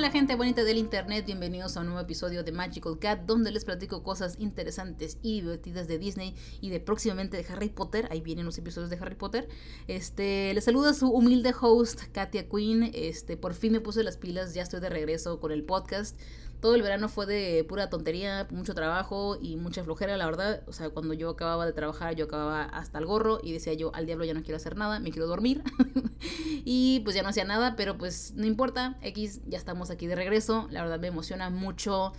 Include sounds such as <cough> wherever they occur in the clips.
Hola gente bonita del internet, bienvenidos a un nuevo episodio de Magical Cat donde les platico cosas interesantes y divertidas de Disney y de próximamente de Harry Potter. Ahí vienen los episodios de Harry Potter. Este, les saluda su humilde host Katia Queen. Este, por fin me puse las pilas, ya estoy de regreso con el podcast. Todo el verano fue de pura tontería, mucho trabajo y mucha flojera, la verdad. O sea, cuando yo acababa de trabajar, yo acababa hasta el gorro y decía yo, al diablo ya no quiero hacer nada, me quiero dormir. <laughs> y pues ya no hacía nada, pero pues no importa, X, ya estamos aquí de regreso. La verdad me emociona mucho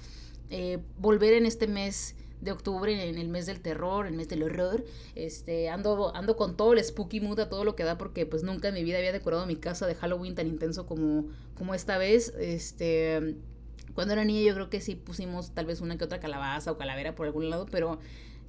eh, volver en este mes de octubre, en el mes del terror, el mes del horror. Este, ando, ando con todo el spooky mood a todo lo que da porque pues nunca en mi vida había decorado mi casa de Halloween tan intenso como, como esta vez. Este, cuando era niña yo creo que sí pusimos tal vez una que otra calabaza o calavera por algún lado, pero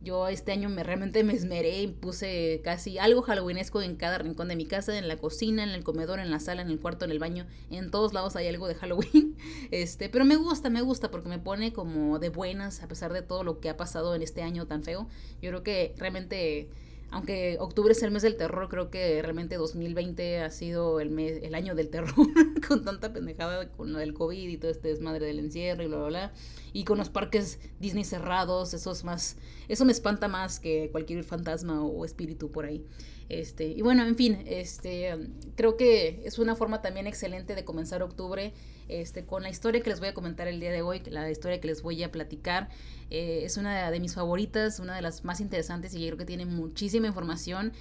yo este año me realmente me esmeré y puse casi algo halloweenesco en cada rincón de mi casa, en la cocina, en el comedor, en la sala, en el cuarto, en el baño, en todos lados hay algo de Halloween. <laughs> Este, pero me gusta, me gusta porque me pone como de buenas a pesar de todo lo que ha pasado en este año tan feo. Yo creo que realmente aunque octubre es el mes del terror, creo que realmente 2020 ha sido el mes, el año del terror, <laughs> con tanta pendejada con lo del COVID y todo este desmadre del encierro y bla bla bla. Y con los parques Disney cerrados, eso es más, eso me espanta más que cualquier fantasma o espíritu por ahí. Este, y bueno, en fin, este, creo que es una forma también excelente de comenzar octubre este, con la historia que les voy a comentar el día de hoy, la historia que les voy a platicar. Eh, es una de mis favoritas, una de las más interesantes y yo creo que tiene muchísima información.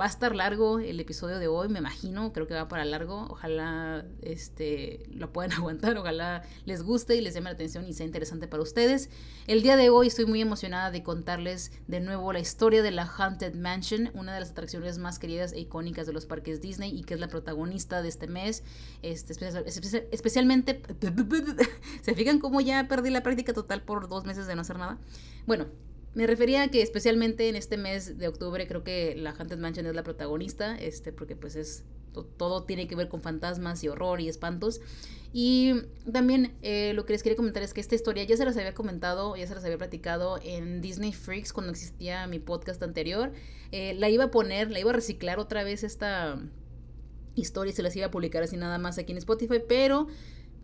Va a estar largo el episodio de hoy, me imagino, creo que va para largo. Ojalá este, lo puedan <laughs> aguantar, ojalá les guste y les llame la atención y sea interesante para ustedes. El día de hoy estoy muy emocionada de contarles de nuevo la historia de la Haunted Mansion, una de las atracciones más queridas e icónicas de los parques Disney y que es la protagonista de este mes. Este, especialmente, <laughs> ¿se fijan cómo ya perdí la práctica total por dos meses de no hacer nada? Bueno, me refería a que especialmente en este mes de octubre creo que la Haunted Mansion es la protagonista, este, porque pues es todo tiene que ver con fantasmas y horror y espantos. Y también eh, lo que les quería comentar es que esta historia ya se las había comentado, ya se las había platicado en Disney Freaks cuando existía mi podcast anterior. Eh, la iba a poner, la iba a reciclar otra vez esta historia y se las iba a publicar así nada más aquí en Spotify, pero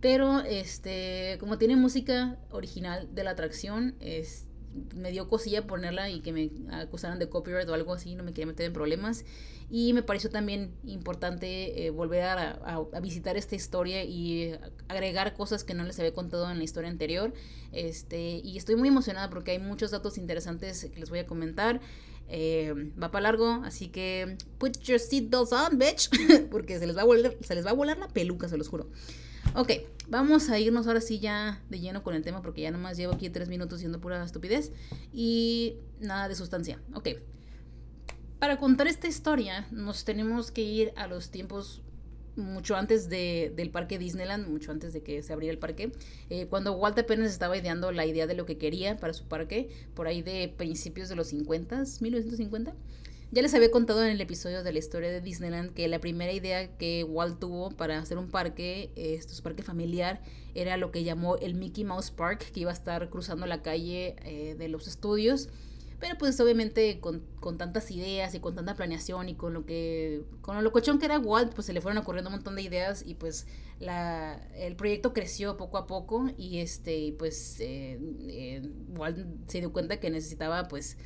pero este como tiene música original de la atracción, es me dio cosilla ponerla y que me acusaran de copyright o algo así, no me quería meter en problemas. Y me pareció también importante eh, volver a, visitar esta historia y agregar cosas que no les había contado en la historia anterior. Este, y estoy muy emocionada porque hay muchos datos interesantes que les voy a comentar. Eh, va para largo, así que put your seatbelts on, bitch, <laughs> porque se les va a volar, se les va a volar la peluca, se los juro. Ok, vamos a irnos ahora sí ya de lleno con el tema porque ya nomás llevo aquí tres minutos siendo pura estupidez y nada de sustancia. Ok, para contar esta historia nos tenemos que ir a los tiempos mucho antes de, del parque Disneyland, mucho antes de que se abriera el parque, eh, cuando Walt apenas estaba ideando la idea de lo que quería para su parque, por ahí de principios de los 50, 1950. Ya les había contado en el episodio de la historia de Disneyland que la primera idea que Walt tuvo para hacer un parque, este parque familiar, era lo que llamó el Mickey Mouse Park, que iba a estar cruzando la calle eh, de los estudios. Pero pues obviamente con, con, tantas ideas y con tanta planeación y con lo que con lo locochón que era Walt, pues se le fueron ocurriendo un montón de ideas y pues la, el proyecto creció poco a poco y este pues eh, eh, Walt se dio cuenta que necesitaba pues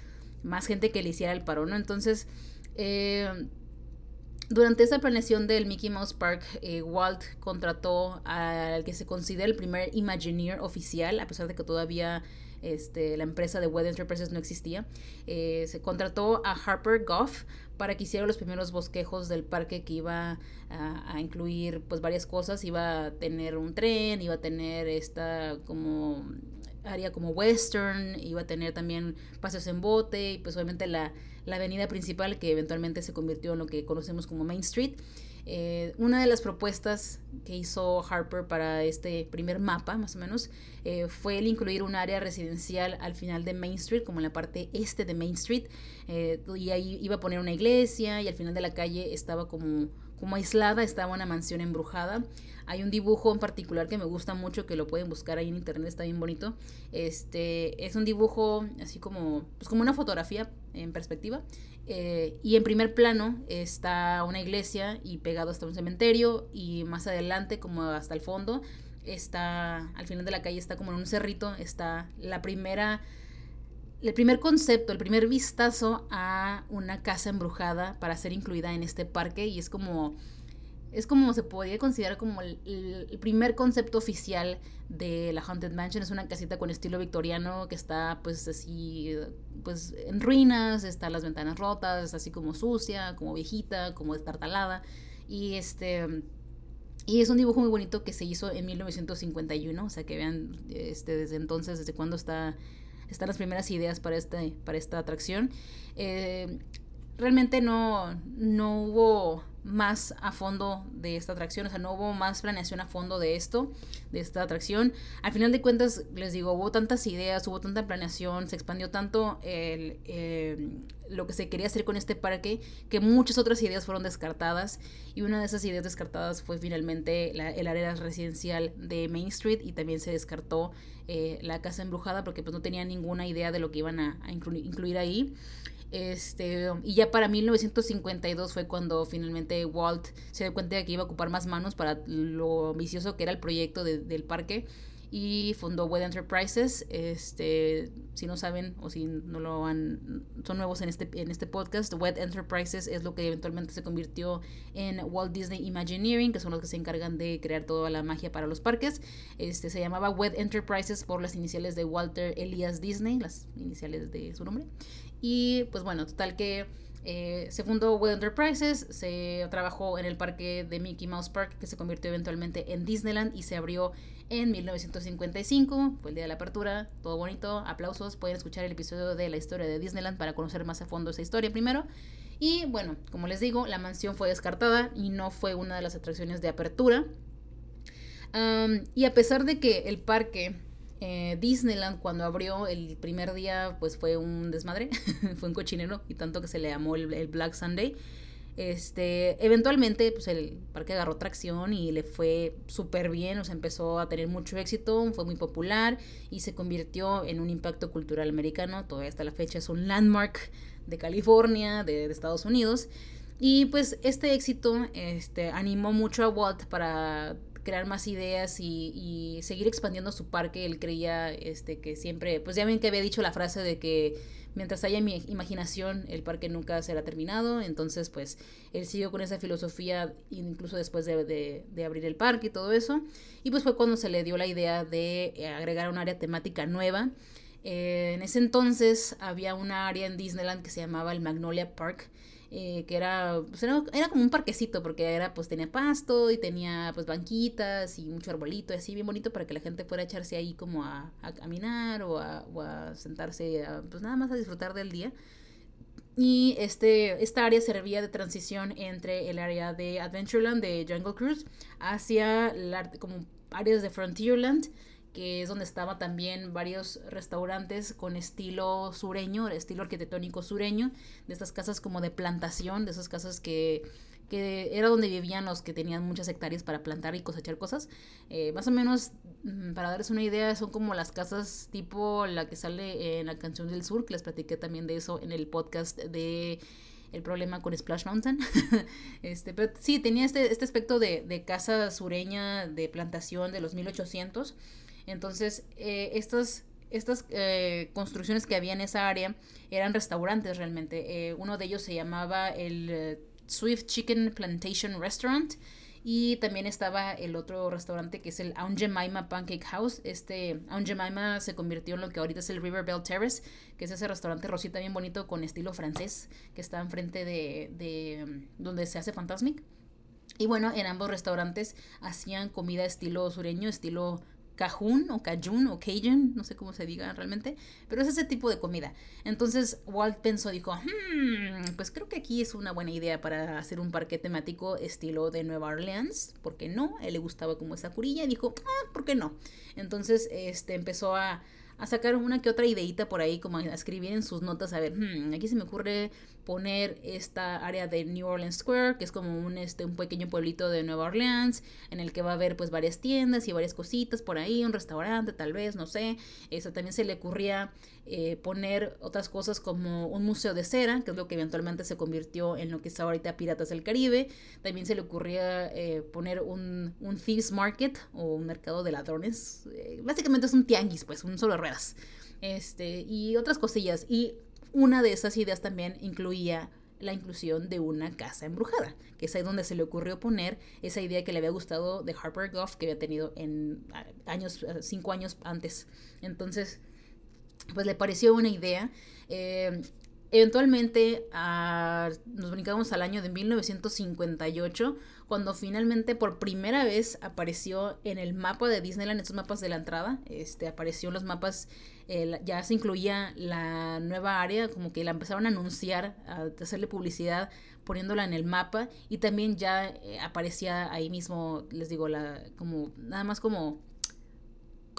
más gente que le hiciera el paro, ¿no? Entonces, eh, durante esa planeación del Mickey Mouse Park, eh, Walt contrató al que se considera el primer Imagineer oficial, a pesar de que todavía este, la empresa de Web Enterprises no existía. Eh, se contrató a Harper Goff para que hiciera los primeros bosquejos del parque que iba a, a, incluir pues varias cosas. Iba a tener un tren, iba a tener esta como área como western, iba a tener también paseos en bote y pues obviamente la, la avenida principal que eventualmente se convirtió en lo que conocemos como Main Street. Eh, una de las propuestas que hizo Harper para este primer mapa, más o menos, eh, fue el incluir un área residencial al final de Main Street, como en la parte este de Main Street, eh, y ahí iba a poner una iglesia y al final de la calle estaba como, como aislada, estaba una mansión embrujada. Hay un dibujo en particular que me gusta mucho, que lo pueden buscar ahí en internet, está bien bonito. Este es un dibujo así como, pues como una fotografía en perspectiva. Eh, y en primer plano está una iglesia y pegado hasta un cementerio y más adelante, como hasta el fondo, está, al final de la calle está como en un cerrito, está la primera, el primer concepto, el primer vistazo a una casa embrujada para ser incluida en este parque y es como es como se podría considerar como el, primer concepto oficial de la Haunted Mansion. Es una casita con estilo victoriano que está pues así, pues en ruinas, están las ventanas rotas, así como sucia, como viejita, como destartalada. Y este... Y es un dibujo muy bonito que se hizo en 1951, o sea que vean este, desde entonces, desde cuándo está, están las primeras ideas para, este, para esta atracción. Eh, realmente no, no hubo más a fondo de esta atracción, o sea, no hubo más planeación a fondo de esto, de esta atracción. Al final de cuentas, les digo, hubo tantas ideas, hubo tanta planeación, se expandió tanto el, eh, lo que se quería hacer con este parque, que muchas otras ideas fueron descartadas, y una de esas ideas descartadas fue finalmente el área residencial de Main Street, y también se descartó eh, la casa embrujada, porque pues no tenía ninguna idea de lo que iban a, incluir ahí. Este, y ya para 1952 fue cuando finalmente Walt se dio cuenta de que iba a ocupar más manos para lo ambicioso que era el proyecto del parque y fundó Wed Enterprises. Este, si no saben o si no lo han, son nuevos en este, en este podcast, Wed Enterprises es lo que eventualmente se convirtió en Walt Disney Imagineering, que son los que se encargan de crear toda la magia para los parques. Este, se llamaba Wed Enterprises por las iniciales de Walter Elias Disney, las iniciales de su nombre. Y pues bueno, total que eh, se fundó Web Enterprises, se trabajó en el parque de Mickey Mouse Park, que se convirtió eventualmente en Disneyland y se abrió en 1955, fue el día de la apertura, todo bonito, aplausos, pueden escuchar el episodio de la historia de Disneyland para conocer más a fondo esa historia primero. Y bueno, como les digo, la mansión fue descartada y no fue una de las atracciones de apertura. y a pesar de que el parque eh, Disneyland cuando abrió el primer día pues fue un desmadre, <laughs> fue un cochinero y tanto que se le llamó el, Black Sunday. Este, eventualmente pues el parque agarró tracción y le fue súper bien, o sea, empezó a tener mucho éxito, fue muy popular y se convirtió en un impacto cultural americano, todavía hasta la fecha es un landmark de California, de, de Estados Unidos. Y pues este éxito este, animó mucho a Walt para crear más ideas y, seguir expandiendo su parque. Él creía este, que siempre, pues ya ven que había dicho la frase de que mientras haya mi imaginación, el parque nunca será terminado. Entonces, pues él siguió con esa filosofía incluso después de, abrir el parque y todo eso. Y pues fue cuando se le dio la idea de eh, agregar un área temática nueva. Eh, en ese entonces había una área en Disneyland que se llamaba el Magnolia Park eh, que pues, era, era, como un parquecito, porque era, pues tenía pasto y tenía pues banquitas y mucho arbolito y así bien bonito para que la gente fuera a echarse ahí como a, caminar o a, sentarse, pues nada más a disfrutar del día. Y este, esta área servía de transición entre el área de Adventureland de Jungle Cruise hacia la, como áreas de Frontierland que es donde estaba también varios restaurantes con estilo sureño, estilo arquitectónico sureño, de estas casas como de plantación, de esas casas que, que era donde vivían los que tenían muchas hectáreas para plantar y cosechar cosas. Eh, más o menos, mm, para darles una idea, son como las casas tipo la que sale en la canción del sur, que les platiqué también de eso en el podcast de el problema con Splash Mountain. <laughs> este, pero sí, tenía este, este aspecto de, de casa sureña, de plantación de los 1800. Entonces, eh, estas, estas eh, construcciones que había en esa área eran restaurantes realmente. Eh, uno de ellos se llamaba el Swift Chicken Plantation Restaurant. Y también estaba el otro restaurante que es el Aunt Jemima Pancake House. Este Aunt Jemima se convirtió en lo que ahorita es el River Bell Terrace, que es ese restaurante rosita bien bonito con estilo francés que está enfrente de, de mm, donde se hace Fantasmic. Y bueno, en ambos restaurantes hacían comida estilo sureño, estilo cajun o cajun o cajun, no sé cómo se diga realmente, pero es ese tipo de comida. Entonces Walt pensó, dijo, hmm, pues creo que aquí es una buena idea para hacer un parque temático estilo de Nueva Orleans, ¿por qué no? A él le gustaba como esa curilla y dijo, ah, ¿por qué no? Entonces este, empezó a, a sacar una que otra ideita por ahí, como a escribir en sus notas, a ver, hmm, aquí se me ocurre poner esta área de New Orleans Square, que es como un, este, un pequeño pueblito de Nueva Orleans, en el que va a haber pues varias tiendas y varias cositas por ahí, un restaurante tal vez, no sé. Eso también se le ocurría eh, poner otras cosas como un museo de cera, que es lo que eventualmente se convirtió en lo que está ahorita Piratas del Caribe. También se le ocurría eh, poner un, un Thieves Market o un mercado de ladrones. Eh, básicamente es un tianguis, pues, un solo ruedas. Este, y otras cosillas. Y una de esas ideas también incluía la inclusión de una casa embrujada, que es ahí donde se le ocurrió poner esa idea que le había gustado de Harper Goff, que había tenido en años, cinco años antes. Entonces, pues le pareció una idea. Eh, eventualmente nos brincamos al año de 1958, cuando finalmente por primera vez apareció en el mapa de Disneyland, estos mapas de la entrada, este, apareció en los mapas, ya se incluía la nueva área, como que la empezaron a anunciar, a hacerle publicidad poniéndola en el mapa y también ya eh, aparecía ahí mismo, les digo, la, como, nada más como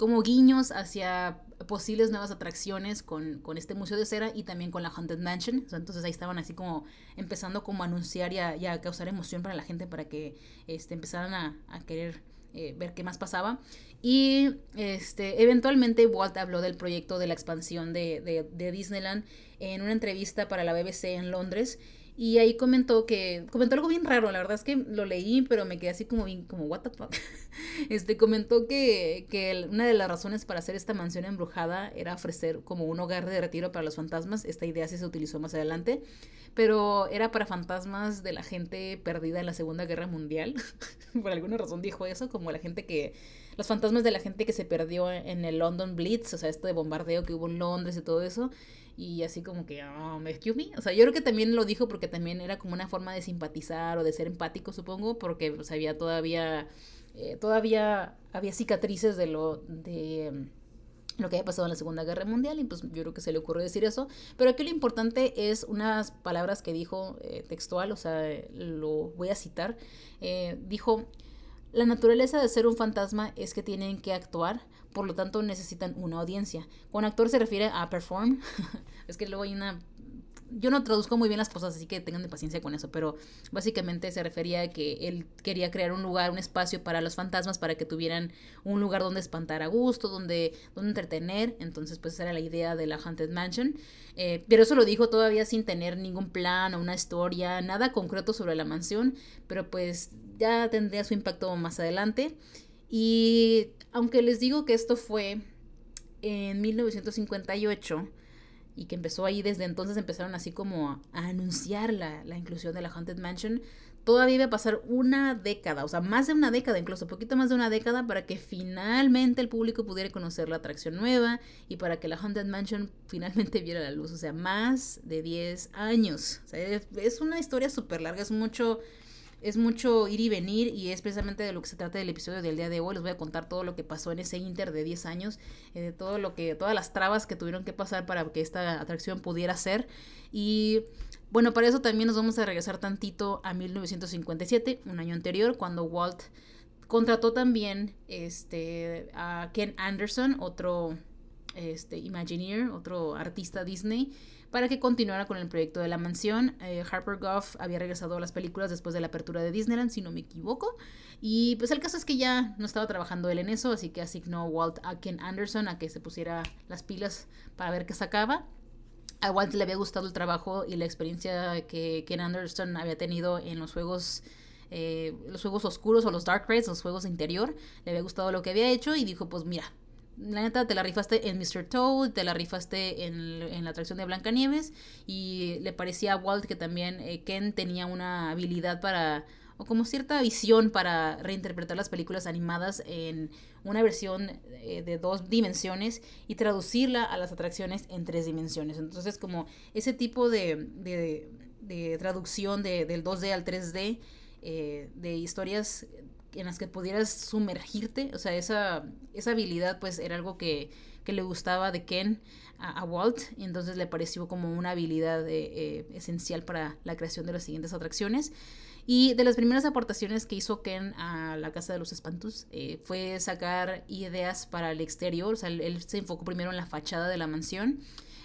como guiños hacia posibles nuevas atracciones con, este museo de cera y también con la Haunted Mansion. entonces ahí estaban así como empezando como a anunciar y a, causar emoción para la gente para que este, empezaran a, querer eh, ver qué más pasaba. Y este, eventualmente Walt habló del proyecto de la expansión de, de Disneyland en una entrevista para la BBC en Londres. Y ahí comentó que, comentó algo bien raro, la verdad es que lo leí, pero me quedé así como bien, como, what the fuck. <laughs> Este, comentó que, que una de las razones para hacer esta mansión embrujada era ofrecer como un hogar de retiro para los fantasmas. Esta idea sí se utilizó más adelante, pero era para fantasmas de la gente perdida en la Segunda Guerra Mundial. <laughs> Por alguna razón dijo eso, como la gente que, los fantasmas de la gente que se perdió en el London Blitz, o sea, esto de bombardeo que hubo en Londres y todo eso y así como que, oh, excuse me. O sea, yo creo que también lo dijo porque también era como una forma de simpatizar o de ser empático, supongo, porque pues, había todavía, eh, todavía había cicatrices de lo, de mm, lo que había pasado en la Segunda Guerra Mundial y pues yo creo que se le ocurrió decir eso. Pero aquí lo importante es unas palabras que dijo eh, textual, o sea, lo voy a citar. Eh, dijo, la naturaleza de ser un fantasma es que tienen que actuar, por lo tanto necesitan una audiencia. Con actor se refiere a perform. <laughs> es que luego hay una yo no traduzco muy bien las cosas, así que tengan de paciencia con eso, pero básicamente se refería a que él quería crear un lugar, un espacio para los fantasmas, para que tuvieran un lugar donde espantar a gusto, donde, donde entretener, entonces pues esa era la idea de la Haunted Mansion, eh, pero eso lo dijo todavía sin tener ningún plan o una historia, nada concreto sobre la mansión, pero pues ya tendría su impacto más adelante, y aunque les digo que esto fue en 1958, y que empezó ahí desde entonces empezaron así como a, anunciar la, la, inclusión de la Haunted Mansion. Todavía iba a pasar una década, o sea, más de una década, incluso poquito más de una década, para que finalmente el público pudiera conocer la atracción nueva y para que la Haunted Mansion <laughs> finalmente viera la luz. O sea, más de 10 años. O sea, es una historia súper larga, es mucho es mucho ir y venir y es precisamente de lo que se trata del episodio del día de hoy. Les voy a contar todo lo que pasó en ese inter de 10 años, eh, de todo lo que, todas las trabas que tuvieron que pasar para que esta atracción pudiera ser. Y bueno, para eso también nos vamos a regresar tantito a 1957, un año anterior, cuando Walt contrató también este, a Ken Anderson, otro este, Imagineer, otro artista Disney, para que continuara con el proyecto de la mansión. Eh, Harper Goff había regresado a las películas después de la apertura de Disneyland, si no me equivoco. Y pues el caso es que ya no estaba trabajando él en eso, así que asignó Walt a Ken Anderson a que se pusiera las pilas para ver qué sacaba. A Walt le había gustado el trabajo y la experiencia que Ken Anderson había tenido en los juegos eh, los juegos oscuros o los dark rides, los juegos de interior. Le había gustado lo que había hecho y dijo, pues mira, la neta, te la rifaste en Mr. Toad, te la rifaste en, la atracción de Blancanieves y le parecía a Walt que también eh, Ken tenía una habilidad para, o como cierta visión para reinterpretar las películas animadas en una versión eh, de dos dimensiones y traducirla a las atracciones en tres dimensiones. Entonces, como ese tipo de, de, traducción del 2D al 3D, eh, de historias en las que pudieras sumergirte, o sea, esa, esa habilidad pues era algo que, que le gustaba de Ken a, Walt, y entonces le pareció como una habilidad eh, eh, esencial para la creación de las siguientes atracciones. Y de las primeras aportaciones que hizo Ken a la Casa de los Espantos eh, fue sacar ideas para el exterior. O sea, él, se enfocó primero en la fachada de la mansión.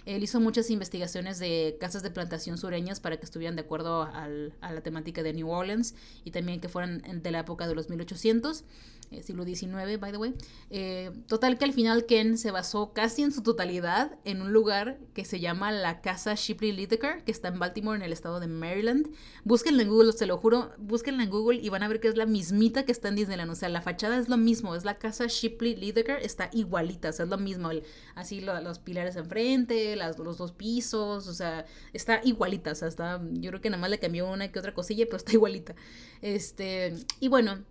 Él hizo muchas investigaciones de casas de plantación sureñas para que estuvieran de acuerdo a la temática de New Orleans y también que fueran de la época de los 1800. Eh, siglo XIX, by the way. Eh, total que al final Ken se basó casi en su totalidad en un lugar que se llama la Casa Shipley Whittaker, que está en Baltimore, en el estado de Maryland. Búsquenla en Google, se lo juro, búsquenla en Google y van a ver que es la mismita que está en Disneyland. O sea, la fachada es lo mismo, es la Casa Shipley Whittaker, está igualita, o sea, es lo mismo. así los pilares enfrente, las, los dos pisos, o sea, está igualita, o sea, está, yo creo que nada más le cambió una que otra cosilla, pero está igualita. Este, y bueno,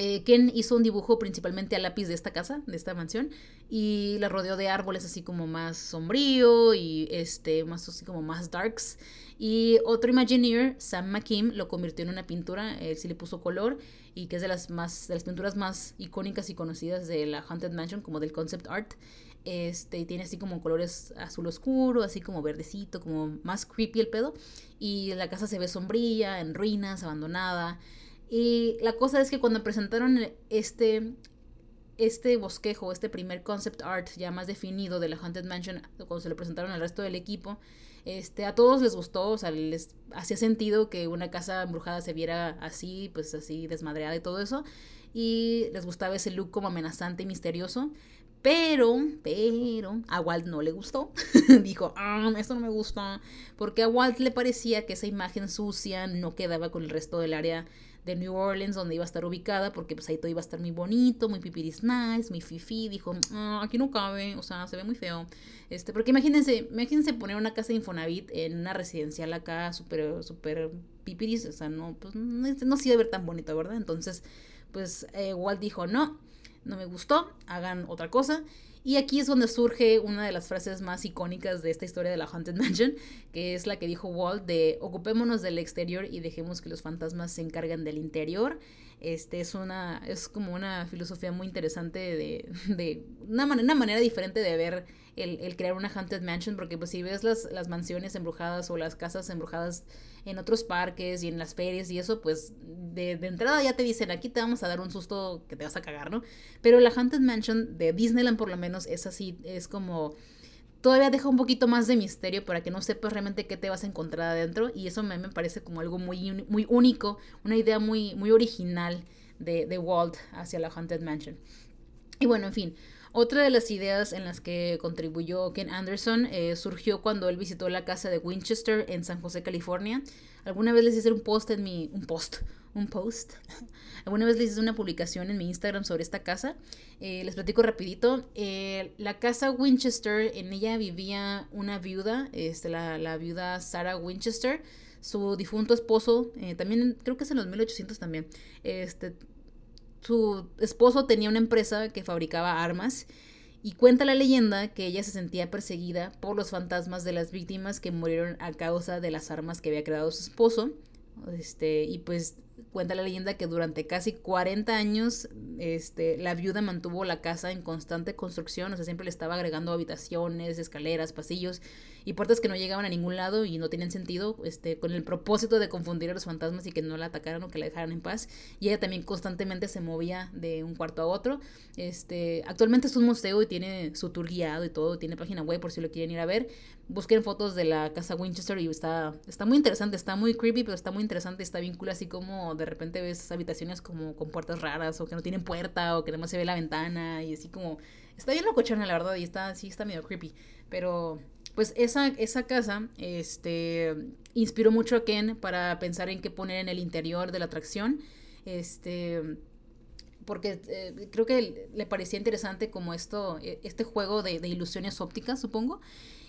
eh, Ken hizo un dibujo principalmente a lápiz de esta casa, de esta mansión, y la rodeó de árboles así como más sombrío y este, más así como más darks. Y otro Imagineer, Sam McKim, lo convirtió en una pintura, él sí le puso color y que es de las, más, de las pinturas más icónicas y conocidas de la Haunted Mansion, como del concept art. Este, tiene así como colores azul oscuro, así como verdecito, como más creepy el pedo. Y la casa se ve sombría, en ruinas, abandonada. Y la cosa es que cuando presentaron este, este bosquejo, este primer concept art ya más definido de la Haunted Mansion, cuando se lo presentaron al resto del equipo, este, a todos les gustó, o sea, les hacía sentido que una casa embrujada se viera así, pues así desmadreada y todo eso. Y les gustaba ese look como amenazante y misterioso. Pero, pero, a Walt no le gustó. <laughs> Dijo, ah, esto no me gusta. Porque a Walt le parecía que esa imagen sucia no quedaba con el resto del área de New Orleans, donde iba a estar ubicada, porque pues ahí todo iba a estar muy bonito, muy pipiris nice, muy fifi. Dijo, ah, aquí no cabe, o sea, se ve muy feo. Este, porque imagínense, imagínense poner una casa de Infonavit en una residencial acá, súper, súper pipiris, o sea, no, pues no, no se iba a ver tan bonito, ¿verdad? Entonces, pues eh, Walt dijo, no, no me gustó, hagan otra cosa. Y aquí es donde surge una de las frases más icónicas de esta historia de la Haunted Mansion, que es la que dijo Walt de ocupémonos del exterior y dejemos que los fantasmas se encarguen del interior. Este es una es como una filosofía muy interesante de, de una, una manera diferente de ver el, crear una Haunted Mansion, porque pues si ves las, las mansiones embrujadas o las casas embrujadas en otros parques y en las ferias y eso, pues de, de, entrada ya te dicen, aquí te vamos a dar un susto que te vas a cagar, ¿no? Pero la Haunted Mansion de Disneyland por lo menos es así, es como... Todavía deja un poquito más de misterio para que no sepas realmente qué te vas a encontrar adentro y eso me, me parece como algo muy, muy único, una idea muy, muy original de, de Walt hacia la Haunted Mansion. Y bueno, en fin, otra de las ideas en las que contribuyó Ken Anderson eh, surgió cuando él visitó la casa de Winchester en San José, California. Alguna vez les hice un post en mi... un post, un post. <laughs> Alguna vez les hice una publicación en mi Instagram sobre esta casa. Eh, les platico rapidito. Eh, la casa Winchester, en ella vivía una viuda, este, la, la viuda Sarah Winchester. Su difunto esposo, también creo que es en los 1800 también, este, su esposo tenía una empresa que fabricaba armas y cuenta la leyenda que ella se sentía perseguida por los fantasmas de las víctimas que murieron a causa de las armas que había creado su esposo. Este, y pues cuenta la leyenda que durante casi 40 años este, la viuda mantuvo la casa en constante construcción, o sea, siempre le estaba agregando habitaciones, escaleras, pasillos y puertas que no llegaban a ningún lado y no tenían sentido, este, con el propósito de confundir a los fantasmas y que no la atacaran o que la dejaran en paz. Y ella también constantemente se movía de un cuarto a otro. Este, actualmente es un museo y tiene su tour guiado y todo, tiene página web por si lo quieren ir a ver. Busquen fotos de la casa Winchester y está, está muy interesante, está muy creepy, pero está muy interesante, está bien así como de repente ves habitaciones como con puertas raras o que no tienen puerta o que nada se ve la ventana y así como... Está bien locochona, la verdad, y está, sí está medio creepy, pero pues esa, esa casa este, inspiró mucho a Ken para pensar en qué poner en el interior de la atracción. Este, porque eh, creo que le parecía interesante como esto, e, este juego de, ilusiones ópticas, supongo.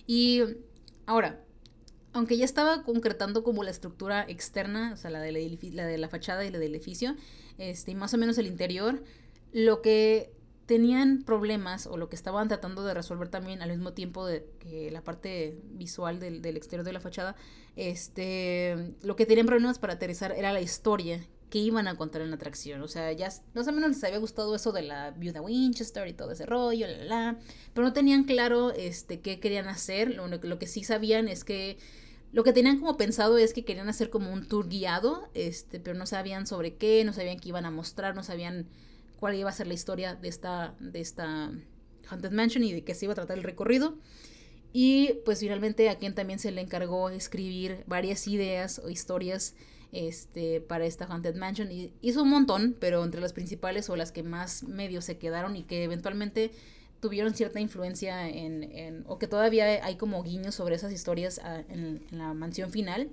Y ahora, aunque ya estaba concretando como la estructura externa, o sea, la de la, de la fachada y la del edificio, este, y más o menos el interior, lo que tenían problemas o lo que estaban tratando de resolver también al mismo tiempo de que la parte visual del, del, exterior de la fachada, este, lo que tenían problemas para aterrizar era la historia que iban a contar en la atracción. O sea, ya más o menos les había gustado eso de la viuda Winchester y todo ese rollo, la, la, pero no tenían claro este, qué querían hacer. Lo, lo que sí sabían es que Lo que tenían como pensado es que querían hacer como un tour guiado, este, pero no sabían sobre qué, no sabían qué iban a mostrar, no sabían cuál iba a ser la historia de esta, de esta Haunted Mansion y de qué se iba a tratar el recorrido. Y pues finalmente a quien también se le encargó escribir varias ideas o historias este, para esta Haunted Mansion. Y hizo un montón, pero entre las principales o las que más medios se quedaron y que eventualmente tuvieron cierta influencia en, o que todavía hay como guiños sobre esas historias ah, en, la mansión final.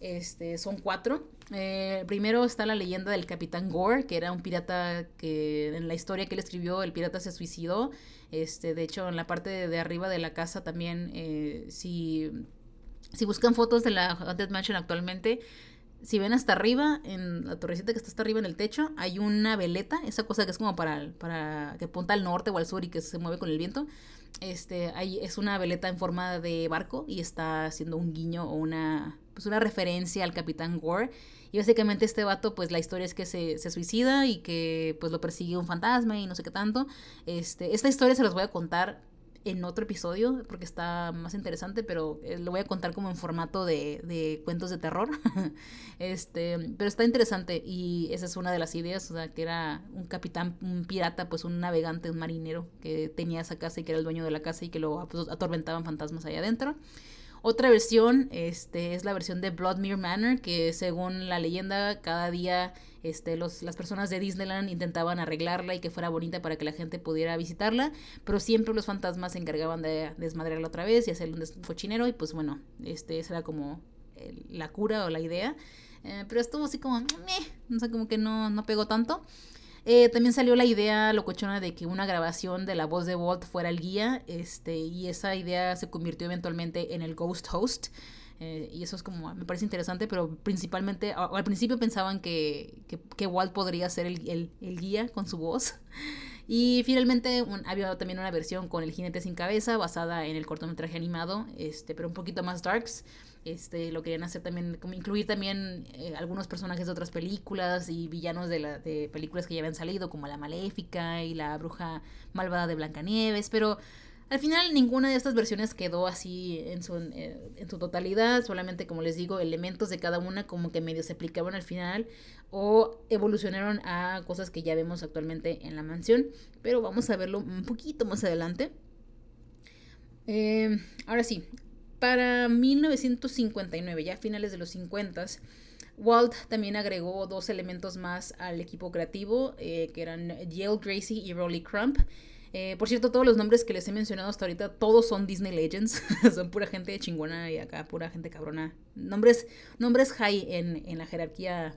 Este, son cuatro. Eh, primero está la leyenda del Capitán Gore, que era un pirata que en la historia que él escribió, el pirata se suicidó. Este, de hecho, en la parte de, arriba de la casa también, eh, si, si buscan fotos de la Haunted Mansion actualmente, si ven hasta arriba, en la torrecita que está hasta arriba en el techo, hay una veleta, esa cosa que es como para, para que apunta al norte o al sur y que se mueve con el viento. Este, ahí es una veleta en forma de barco y está haciendo un guiño o una, pues una referencia al Capitán Gore. Y básicamente este vato, pues la historia es que se, se, suicida y que pues lo persigue un fantasma y no sé qué tanto. Este, esta historia se los voy a contar en otro episodio porque está más interesante, pero eh, lo voy a contar como en formato de, de cuentos de terror. <laughs> este, pero está interesante y esa es una de las ideas, o sea, que era un capitán, un pirata, pues un navegante, un marinero que tenía esa casa y que era el dueño de la casa y que lo atormentaban fantasmas ahí adentro. Otra versión este, es la versión de Bloodmere Manor, que según la leyenda, cada día este, los, las personas de Disneyland intentaban arreglarla y que fuera bonita para que la gente pudiera visitarla, pero siempre los fantasmas se encargaban de desmadrarla otra vez y hacerle un cochinero y pues bueno, este, esa era como la cura o la idea. Eh, pero estuvo así como, no sé, como que no, no pegó tanto. Eh, también salió la idea locochona de que una grabación de la voz de Walt fuera el guía, este, y esa idea se convirtió eventualmente en el Ghost Host. Eh, y eso es como, me parece interesante, pero principalmente, al principio pensaban que, que, Walt podría ser el, el, guía con su voz. <laughs> Y finalmente había también una versión con el jinete sin cabeza, basada en el cortometraje animado, este, pero un poquito más darks. Este, lo querían hacer también, como incluir también eh, algunos personajes de otras películas y villanos de, la, de películas que ya habían salido, como La Maléfica y La Bruja Malvada de Blancanieves, pero al final ninguna de estas versiones quedó así en su, eh, en su totalidad, solamente como les digo, elementos de cada una como que medio se aplicaban al final o evolucionaron a cosas que ya vemos actualmente en la mansión, pero vamos a verlo un poquito más adelante. Eh, ahora sí, para 1959, ya a finales de los 50, Walt también agregó dos elementos más al equipo creativo, eh, que eran Yale Gracie y Rolly Crump. Eh, por cierto, todos los nombres que les he mencionado hasta ahorita, todos son Disney Legends. <laughs> son pura gente chingona y acá pura gente cabrona. Nombres, nombres high en, en la jerarquía,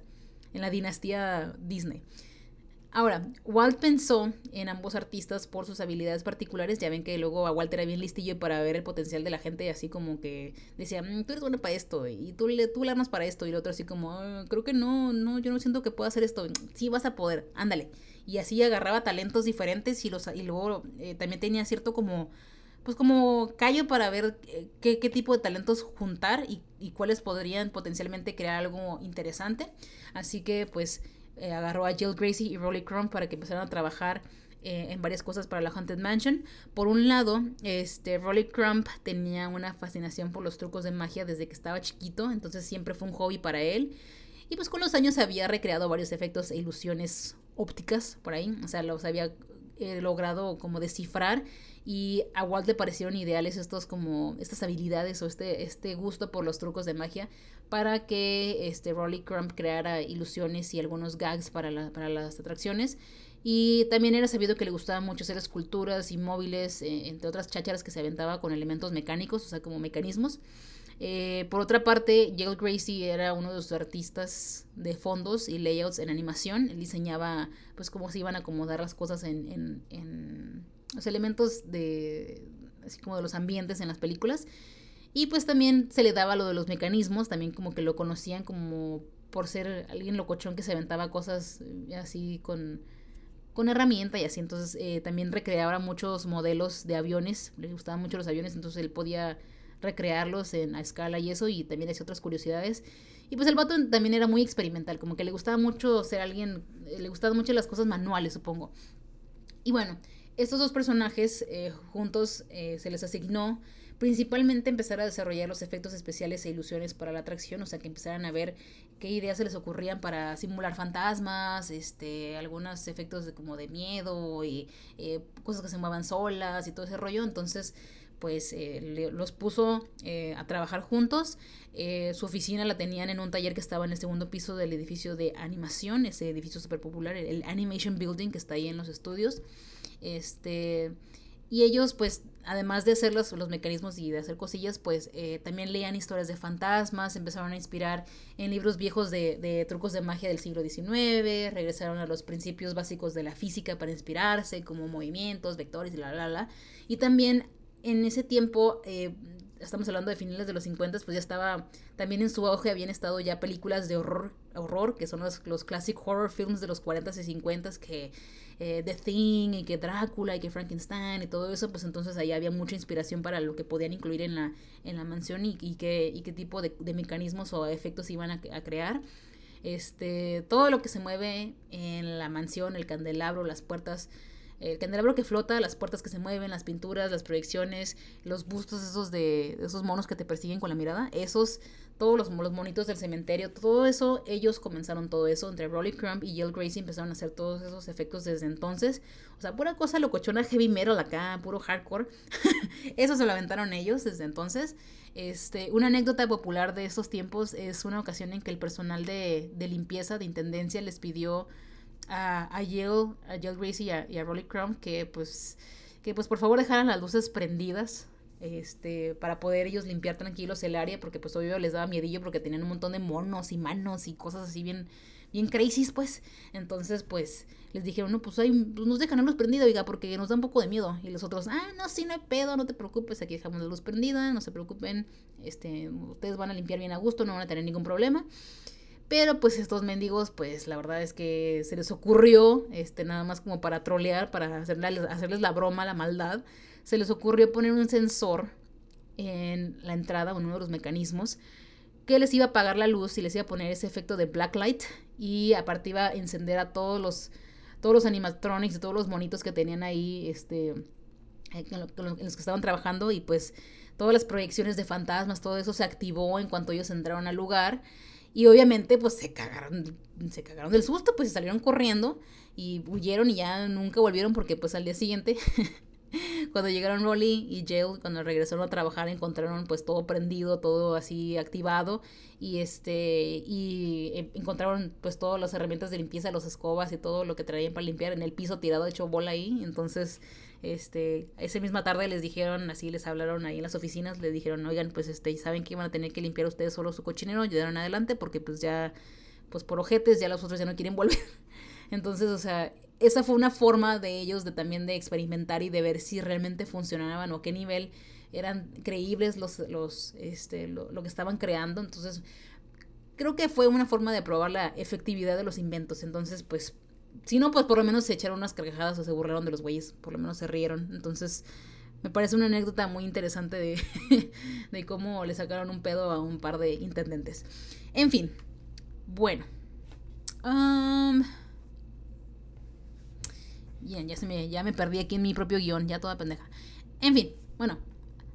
en la dinastía Disney. Ahora, Walt pensó en ambos artistas por sus habilidades particulares. Ya ven que luego a Walt era bien listillo para ver el potencial de la gente, así como que decía, mm, tú eres bueno para esto, y tú le, tú le armas para esto, y el otro así como, ah, creo que no, no, yo no siento que pueda hacer esto. Sí, vas a poder, ándale. Y así agarraba talentos diferentes y, los, y luego eh, también tenía cierto como, pues como callo para ver eh, qué, qué tipo de talentos juntar y, y cuáles podrían potencialmente crear algo interesante. Así que pues eh, agarró a Jill Gracie y Rolly Crump para que empezaran a trabajar eh, en varias cosas para la Haunted Mansion. Por un lado, este, Rolly Crump tenía una fascinación por los trucos de magia desde que estaba chiquito, entonces siempre fue un hobby para él. Y pues con los años había recreado varios efectos e ilusiones ópticas por ahí, o sea, los había eh, logrado como descifrar y a Walt le parecieron ideales estos como estas habilidades o este, este gusto por los trucos de magia para que este Rolly Crump creara ilusiones y algunos gags para, las atracciones. Y también era sabido que le gustaba mucho hacer esculturas y móviles, eh, entre otras chácharas que se aventaba con elementos mecánicos, o sea, como mecanismos. Eh, por otra parte, Yale Gracie era uno de los artistas de fondos y layouts en animación. Él diseñaba, pues, cómo se iban a acomodar las cosas en, en, en los elementos de, así como de los ambientes en las películas. Y pues también se le daba lo de los mecanismos, también como que lo conocían como por ser alguien locochón que se aventaba cosas eh, así con, con herramienta y así. Entonces eh, también recreaba muchos modelos de aviones, le gustaban mucho los aviones, entonces él podía recrearlos en, a escala y eso, y también hacía otras curiosidades. Y pues el vato también era muy experimental, como que le gustaba mucho ser alguien, eh, le gustaban mucho las cosas manuales, supongo. Y bueno, estos dos personajes juntos se les asignó principalmente empezar a desarrollar los efectos especiales e ilusiones para la atracción, o sea, que empezaran a ver qué ideas se les ocurrían para simular fantasmas, este, algunos efectos de, como de miedo y eh, cosas que se muevan solas y todo ese rollo, entonces pues eh, los puso eh, a trabajar juntos. Eh, su oficina la tenían en un taller que estaba en el segundo piso del edificio de animación, ese edificio súper popular, el Animation Building que está ahí en los estudios. Este, y ellos, pues, además de hacer los, los mecanismos y de hacer cosillas, pues también leían historias de fantasmas, empezaron a inspirar en libros viejos de, de, trucos de magia del siglo XIX, regresaron a los principios básicos de la física para inspirarse, como movimientos, vectores y la, la, la. Y también en ese tiempo, eh, estamos hablando de finales de los 50, pues ya estaba, también en su auge habían estado ya películas de horror, horror que son los, los classic horror films de los 40s y 50s, que eh, The Thing y que Drácula y que Frankenstein y todo eso, pues entonces ahí había mucha inspiración para lo que podían incluir en la, en la mansión y, y, qué, y qué tipo de, de, mecanismos o efectos iban a, a crear. Este, todo lo que se mueve en la mansión, el candelabro, las puertas, el candelabro que flota, las puertas que se mueven, las pinturas, las proyecciones, los bustos esos de esos monos que te persiguen con la mirada, esos, todos los, los monitos del cementerio, todo eso, ellos comenzaron todo eso, entre Rolly Crump y Jill Gracie empezaron a hacer todos esos efectos desde entonces, o sea, pura cosa locochona, heavy metal acá, puro hardcore, <laughs> eso se lo aventaron ellos desde entonces. Este, una anécdota popular de estos tiempos es una ocasión en que el personal de, de limpieza, de intendencia, les pidió a, a Jill, a Jill Gracie y a, a Rolly Crumb que pues, que pues por favor dejaran las luces prendidas este, para poder ellos limpiar tranquilos el área, porque pues obvio les daba miedillo porque tenían un montón de monos y manos y cosas así bien, bien crazy, pues. Entonces, pues, les dijeron, no, pues, hay, pues nos dejan la luz prendida, oiga, porque nos da un poco de miedo. Y los otros, ah, no, sí, no hay pedo, no te preocupes, aquí dejamos la luz prendida, no se preocupen, este, ustedes van a limpiar bien a gusto, no van a tener ningún problema. Pero pues estos mendigos, pues la verdad es que se les ocurrió, este, nada más como para trolear, para hacerles, hacerles la broma, la maldad, se les ocurrió poner un sensor en la entrada, en uno de los mecanismos, que les iba a apagar la luz y les iba a poner ese efecto de blacklight y aparte iba a encender a todos los, todos los animatronics y todos los monitos que tenían ahí, este, en los que estaban trabajando. Y pues todas las proyecciones de fantasmas, todo eso se activó en cuanto ellos entraron al lugar. Y obviamente, pues se cagaron, se cagaron del susto, pues salieron corriendo y huyeron y ya nunca volvieron porque pues al día siguiente, <laughs> <laughs> cuando llegaron Rolly y Jill, cuando regresaron a trabajar, encontraron pues todo prendido, todo así activado y este, y encontraron pues todas las herramientas de limpieza, los escobas y todo lo que traían para limpiar en el piso tirado hecho bola ahí, entonces este, esa misma tarde les dijeron, así les hablaron ahí en las oficinas, les dijeron, oigan, pues este, saben que iban a tener que limpiar ustedes solo su cochinero, y adelante porque pues ya, pues por ojetes ya los otros ya no quieren volver. <laughs> Entonces, o sea, esa fue una forma de ellos de también de experimentar y de ver si realmente funcionaban o qué nivel eran creíbles los, los, este, lo, lo que estaban creando. Entonces, creo que fue una forma de probar la efectividad de los inventos. Entonces, pues si no, pues por lo menos se echaron unas carcajadas o se burlaron de los güeyes, por lo menos se rieron. Entonces, me parece una anécdota muy interesante de, <laughs> de cómo le sacaron un pedo a un par de intendentes. En fin, bueno. Bien, ya, se me, ya me perdí aquí en mi propio guion, ya toda pendeja. En fin, bueno,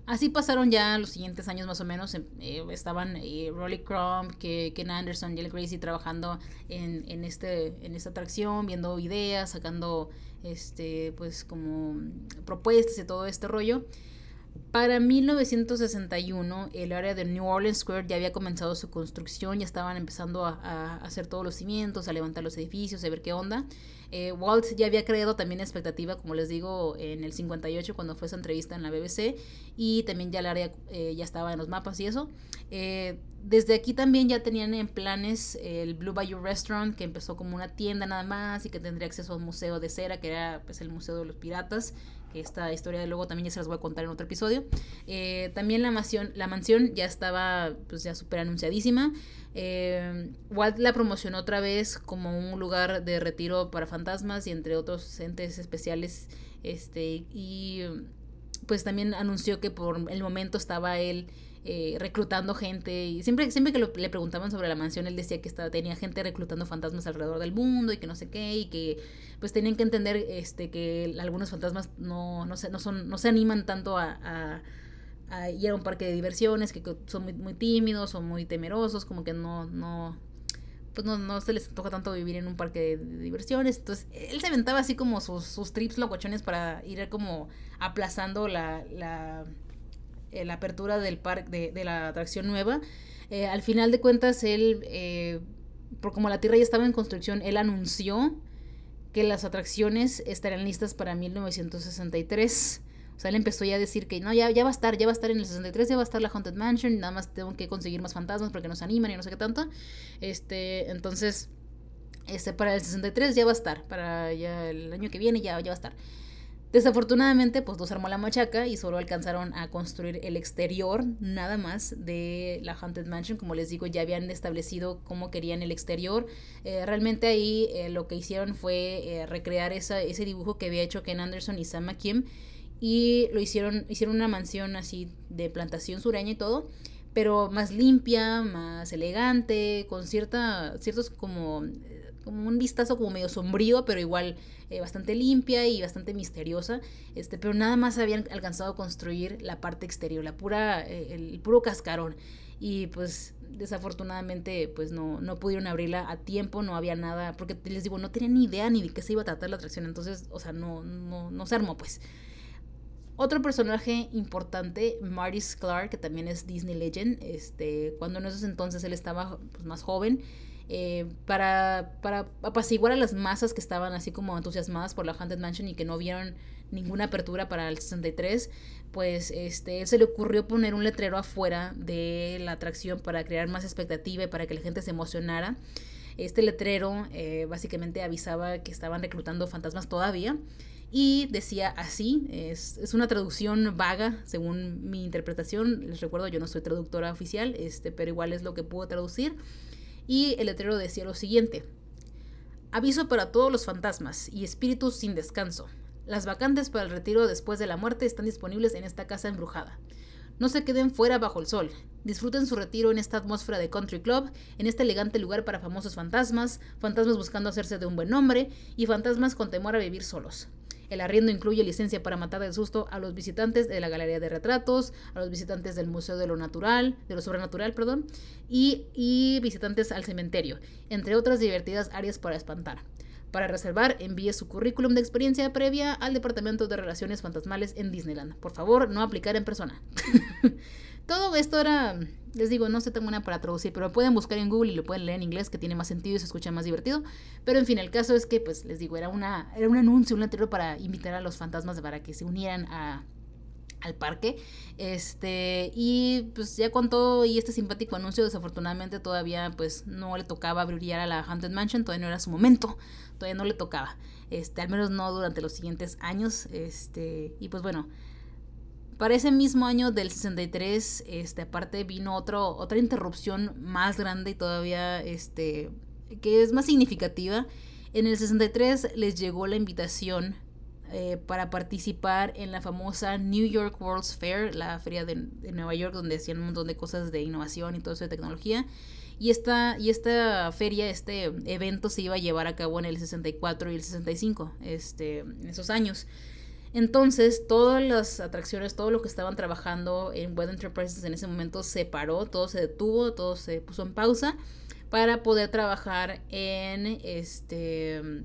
Así pasaron ya los siguientes años más o menos. Em, eh, estaban eh, Rolly Crumb, Ken Anderson y el Gracie trabajando en, en, este, en esta atracción, viendo ideas, sacando este, pues como propuestas y todo este rollo. Para 1961, el área de New Orleans Square ya había comenzado su construcción, ya estaban empezando a, hacer todos los cimientos, a levantar los edificios, a ver qué onda. Eh, Walt ya había creado también expectativa, como les digo, en el 58 cuando fue esa entrevista en la BBC, y también ya el área eh, ya estaba en los mapas y eso. Eh, desde aquí también ya tenían en planes el Blue Bayou Restaurant, que empezó como una tienda nada más y que tendría acceso a un museo de cera, que era pues, el Museo de los Piratas esta historia de luego también ya se las voy a contar en otro episodio. Eh, también la mansión, la mansión ya estaba pues ya súper anunciadísima. Eh, Walt la promocionó otra vez como un lugar de retiro para fantasmas y entre otros entes especiales. Este, y pues también anunció que por el momento estaba él eh, reclutando gente. Y siempre, siempre que le preguntaban sobre la mansión, él decía que estaba, tenía gente reclutando fantasmas alrededor del mundo y que no sé qué, y que pues tenían que entender este, que algunos fantasmas no, no, se, no, son, no se animan tanto a, y era un parque de diversiones que son muy, muy tímidos o muy temerosos, como que no, no, pues no, no se les toca tanto vivir en un parque de, diversiones. Entonces, él se aventaba así como sus, sus trips locochones para ir como aplazando la, la, eh, la apertura del parque, de, de, la atracción nueva. Eh, al final de cuentas, él, eh, por como la tierra ya estaba en construcción, él anunció que las atracciones estarían listas para 1963. O sea, él empezó ya a decir que no, ya, ya va a estar, ya va a estar en el 63, ya va a estar la Haunted Mansion, nada más tengo que conseguir más fantasmas porque nos animan y no sé qué tanto. Este, entonces, este, para el 63 ya va a estar, para ya el año que viene ya, ya va a estar. Desafortunadamente, pues dos armó la machaca y solo alcanzaron a construir el exterior, nada más, de la Haunted Mansion. Como les digo, ya habían establecido cómo querían el exterior. Eh, realmente ahí eh, lo que hicieron fue eh, recrear esa, ese dibujo que había hecho Ken Anderson y Sam McKim y lo hicieron, hicieron una mansión así de plantación sureña y todo, pero más limpia, más elegante, con cierta, ciertos como, como un vistazo como medio sombrío, pero igual eh, bastante limpia y bastante misteriosa, este, pero nada más habían alcanzado a construir la parte exterior, la pura, eh, el puro cascarón. Y pues desafortunadamente pues no, no pudieron abrirla a tiempo, no había nada, porque les digo, no tenían ni idea ni de qué se iba a tratar la atracción, entonces, o sea, no, no, no se armó pues. Otro personaje importante, Marty Clark, que también es Disney Legend, este, cuando en esos entonces él estaba pues, más joven, eh, para, para apaciguar a las masas que estaban así como entusiasmadas por la Haunted Mansion y que no vieron ninguna apertura para el 63, pues este, se le ocurrió poner un letrero afuera de la atracción para crear más expectativa y para que la gente se emocionara. Este letrero eh, básicamente avisaba que estaban reclutando fantasmas todavía y decía así, es, es, una traducción vaga según mi interpretación, les recuerdo yo no soy traductora oficial, este, pero igual es lo que puedo traducir, y el letrero decía lo siguiente, aviso para todos los fantasmas y espíritus sin descanso, las vacantes para el retiro después de la muerte están disponibles en esta casa embrujada. No se queden fuera bajo el sol. Disfruten su retiro en esta atmósfera de country club, en este elegante lugar para famosos fantasmas, fantasmas buscando hacerse de un buen nombre y fantasmas con temor a vivir solos. El arriendo incluye licencia para matar de susto a los visitantes de la galería de retratos, a los visitantes del Museo de lo Natural, de lo Sobrenatural, perdón, y, y visitantes al cementerio, entre otras divertidas áreas para espantar. Para reservar, envíe su currículum de experiencia previa al Departamento de Relaciones Fantasmales en Disneyland. Por favor, no aplicar en persona. <laughs> Todo esto era, les digo, no sé tan buena para traducir, pero pueden buscar en Google y lo pueden leer en inglés, que tiene más sentido y se escucha más divertido. Pero en fin, el caso es que, pues, les digo, era, una, era un anuncio, un letrero para invitar a los fantasmas para que se unieran a, al parque. Este, y pues ya con todo y este simpático anuncio, desafortunadamente todavía pues no le tocaba brillar a la Haunted Mansion, todavía no era su momento, todavía no le tocaba. Este, al menos no durante los siguientes años. Este, y pues bueno, para ese mismo año del 63, este, aparte vino otro, otra interrupción más grande y todavía, este, que es más significativa. En el 63 les llegó la invitación eh, para participar en la famosa New York World's Fair, la feria de, Nueva York, donde hacían un montón de cosas de innovación y todo eso de tecnología. Y esta, y esta feria, este evento se iba a llevar a cabo en el 64 y el 65, este, en esos años. Entonces, todas las atracciones, todo lo que estaban trabajando en Web Enterprises en ese momento se paró, todo se detuvo, todo se puso en pausa para poder trabajar en este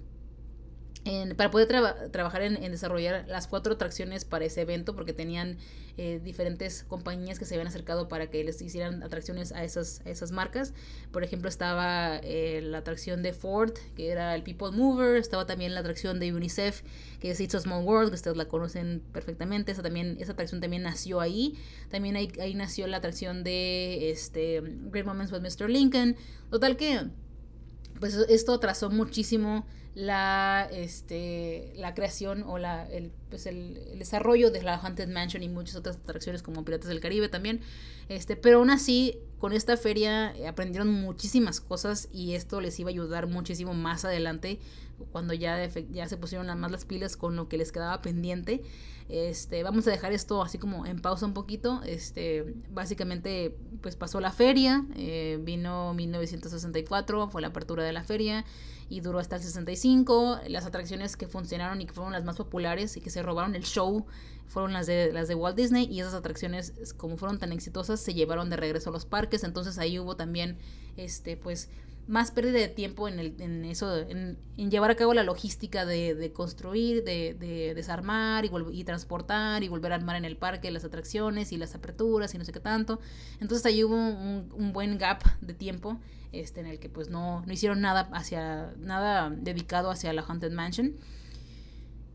para poder trabajar en, desarrollar las cuatro atracciones para ese evento, porque tenían eh, diferentes compañías que se habían acercado para que les hicieran atracciones a esas, esas marcas. Por ejemplo, estaba eh, la atracción de Ford, que era el People Mover, estaba también la atracción de UNICEF, que es It's a Small World, que ustedes la conocen perfectamente, esa, también, esa atracción también nació ahí. También ahí, ahí nació la atracción de este, Great Moments with Mr. Lincoln. Total que, pues esto atrasó muchísimo la, este, la creación o la, el, pues el, desarrollo de la Haunted Mansion y muchas otras atracciones como Piratas del Caribe también. Este, pero aún así, con esta feria eh, aprendieron muchísimas cosas y esto les iba a ayudar muchísimo más adelante cuando ya, ya se pusieron más las pilas con lo que les quedaba pendiente. Este, vamos a dejar esto así como en pausa un poquito. Este, básicamente, pues pasó la feria, eh, vino 1964, fue la apertura de la feria y duró hasta el 65. Las atracciones que funcionaron y que fueron las más populares y que se robaron el show fueron las de, las de Walt Disney y esas atracciones como fueron tan exitosas se llevaron de regreso a los parques. Entonces ahí hubo también este pues más pérdida de tiempo en, el, en eso, en, llevar a cabo la logística de, construir, de, desarmar y, y, transportar y volver a armar en el parque las atracciones y las aperturas y no sé qué tanto. Entonces ahí hubo un, buen gap de tiempo este, en el que pues no, no hicieron nada hacia nada dedicado hacia la Haunted Mansion.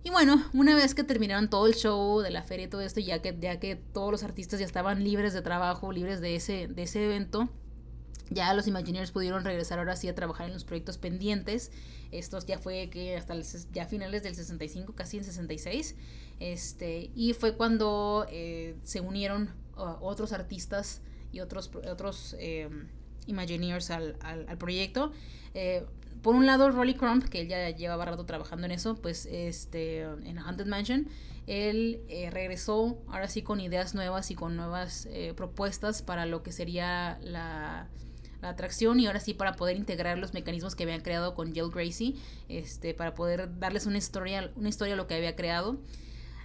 Y bueno, una vez que terminaron todo el show de la feria y todo esto, ya que, ya que todos los artistas ya estaban libres de trabajo, libres de ese, de ese evento, ya los Imagineers pudieron regresar ahora sí a trabajar en los proyectos pendientes. Estos ya fue que hasta ya finales del 65, casi en 66. Este, y fue cuando eh, se unieron otros artistas y otros, otros em, Imagineers al, al, proyecto. Eh, por un lado, Rolly Crump, que él ya llevaba rato trabajando en eso, pues este, en Haunted Mansion, él eh, regresó ahora sí con ideas nuevas y con nuevas propuestas para lo que sería la la atracción y ahora sí para poder integrar los mecanismos que habían creado con Jill Gracie, este, para poder darles una historia, una historia a lo que había creado.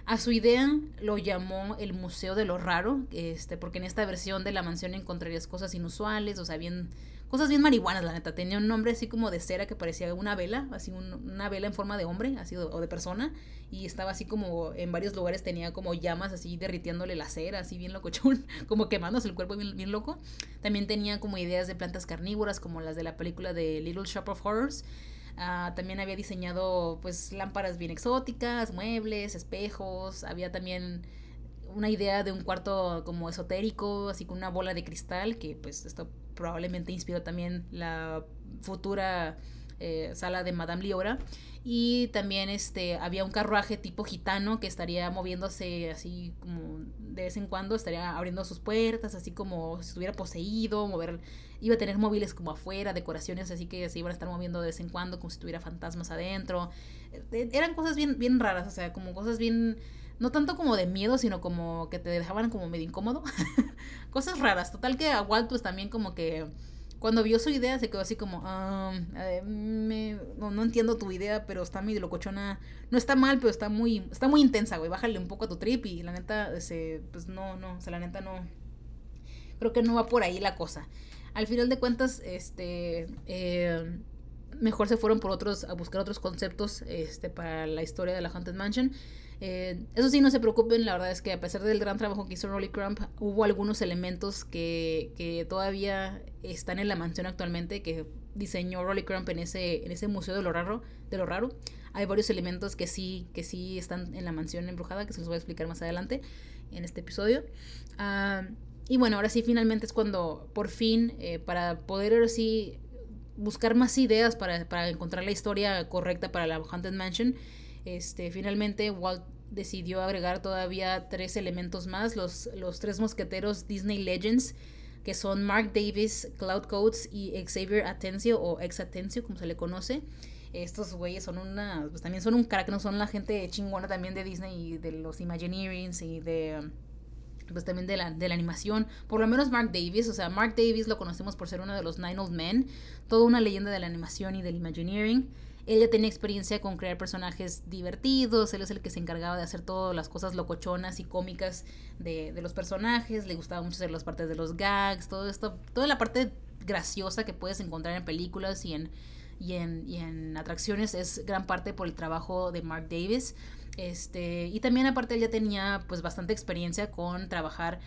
A su idea lo llamó el Museo de lo Raro, este, porque en esta versión de la mansión encontrarías cosas inusuales, o sea, bien cosas bien marihuanas, la neta. Tenía un nombre así como de cera que parecía una vela, así una vela en forma de hombre, así o de persona. Y estaba así como en varios lugares tenía como llamas así derritiéndole la cera, así bien locochón, <laughs> como quemándose el cuerpo bien, bien loco. También tenía como ideas de plantas carnívoras, como las de la película de Little Shop of Horrors. Uh, también había diseñado pues lámparas bien exóticas, muebles, espejos. Había también una idea de un cuarto como esotérico, así con una bola de cristal, que pues esto probablemente inspiró también la futura eh, sala de Madame Liora. Y también este, había un carruaje tipo gitano que estaría moviéndose así como de vez en cuando, estaría abriendo sus puertas, así como si estuviera poseído, mover, iba a tener móviles como afuera, decoraciones así que se iban a estar moviendo de vez en cuando, como si tuviera fantasmas adentro. Eh, eran cosas bien, bien raras, o sea, como cosas bien no tanto como de miedo, sino como que te dejaban como medio incómodo. <laughs> Cosas raras. Total que a Walt pues también como que cuando vio su idea se quedó así como, ah, me, no, entiendo tu idea, pero está medio locochona. No está mal, pero está muy, está muy intensa, güey. Bájale un poco a tu trip y la neta, ese, pues no, no, o sea, la neta no. Creo que no va por ahí la cosa. Al final de cuentas, este, eh, mejor se fueron por otros, a buscar otros conceptos, este, para la historia de la Haunted Mansion. Eh, eso sí, no se preocupen, la verdad es que a pesar del gran trabajo que hizo Rolly Crump, hubo algunos elementos que, que todavía están en la mansión actualmente, que diseñó Rolly Crump en ese, en ese museo de lo raro, de lo raro. Hay varios elementos que sí, que sí están en la mansión embrujada, que se los voy a explicar más adelante en este episodio. Ah, y bueno, ahora sí, finalmente es cuando por fin, eh, para poder ahora sí buscar más ideas para, para encontrar la historia correcta para la Haunted Mansion, este, finalmente Walt decidió agregar todavía tres elementos más, los, los tres mosqueteros Disney Legends, que son Mark Davis, Cloud Coats y Xavier Atencio o Ex Atencio, como se le conoce. Estos güeyes son una, pues también son un crack, no son la gente chingona también de Disney y de los Imagineerings y de pues también de la, de la animación, por lo menos Mark Davis, o sea, Mark Davis lo conocemos por ser uno de los Nine Old Men, toda una leyenda de la animación y del Imagineering. Él ya tenía experiencia con crear personajes divertidos, él es el que se encargaba de hacer todas las cosas locochonas y cómicas de, de los personajes, le gustaba mucho hacer las partes de los gags, todo esto, toda la parte graciosa que puedes encontrar en películas y en, y en, y en atracciones es gran parte por el trabajo de Mark Davis. Este, y también aparte él ya tenía pues bastante experiencia con trabajar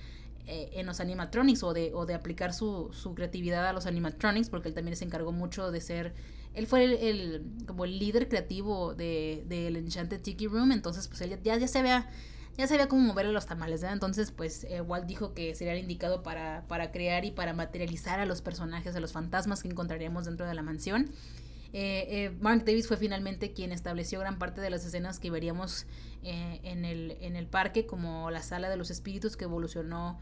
eh, en los animatronics o de, o de aplicar su, su, creatividad a los animatronics, porque él también se encargó mucho de ser él fue el, como el líder creativo del de, Enchanted Tiki Room, entonces pues él ya, ya sabía ya sabía cómo mover los tamales, ¿verdad? Entonces, pues eh, Walt dijo que sería el indicado para, para crear y para materializar a los personajes, a los fantasmas que encontraríamos dentro de la mansión. Eh, eh, Mark Davis fue finalmente quien estableció gran parte de las escenas que veríamos en, el, en el parque, como la sala de los espíritus que evolucionó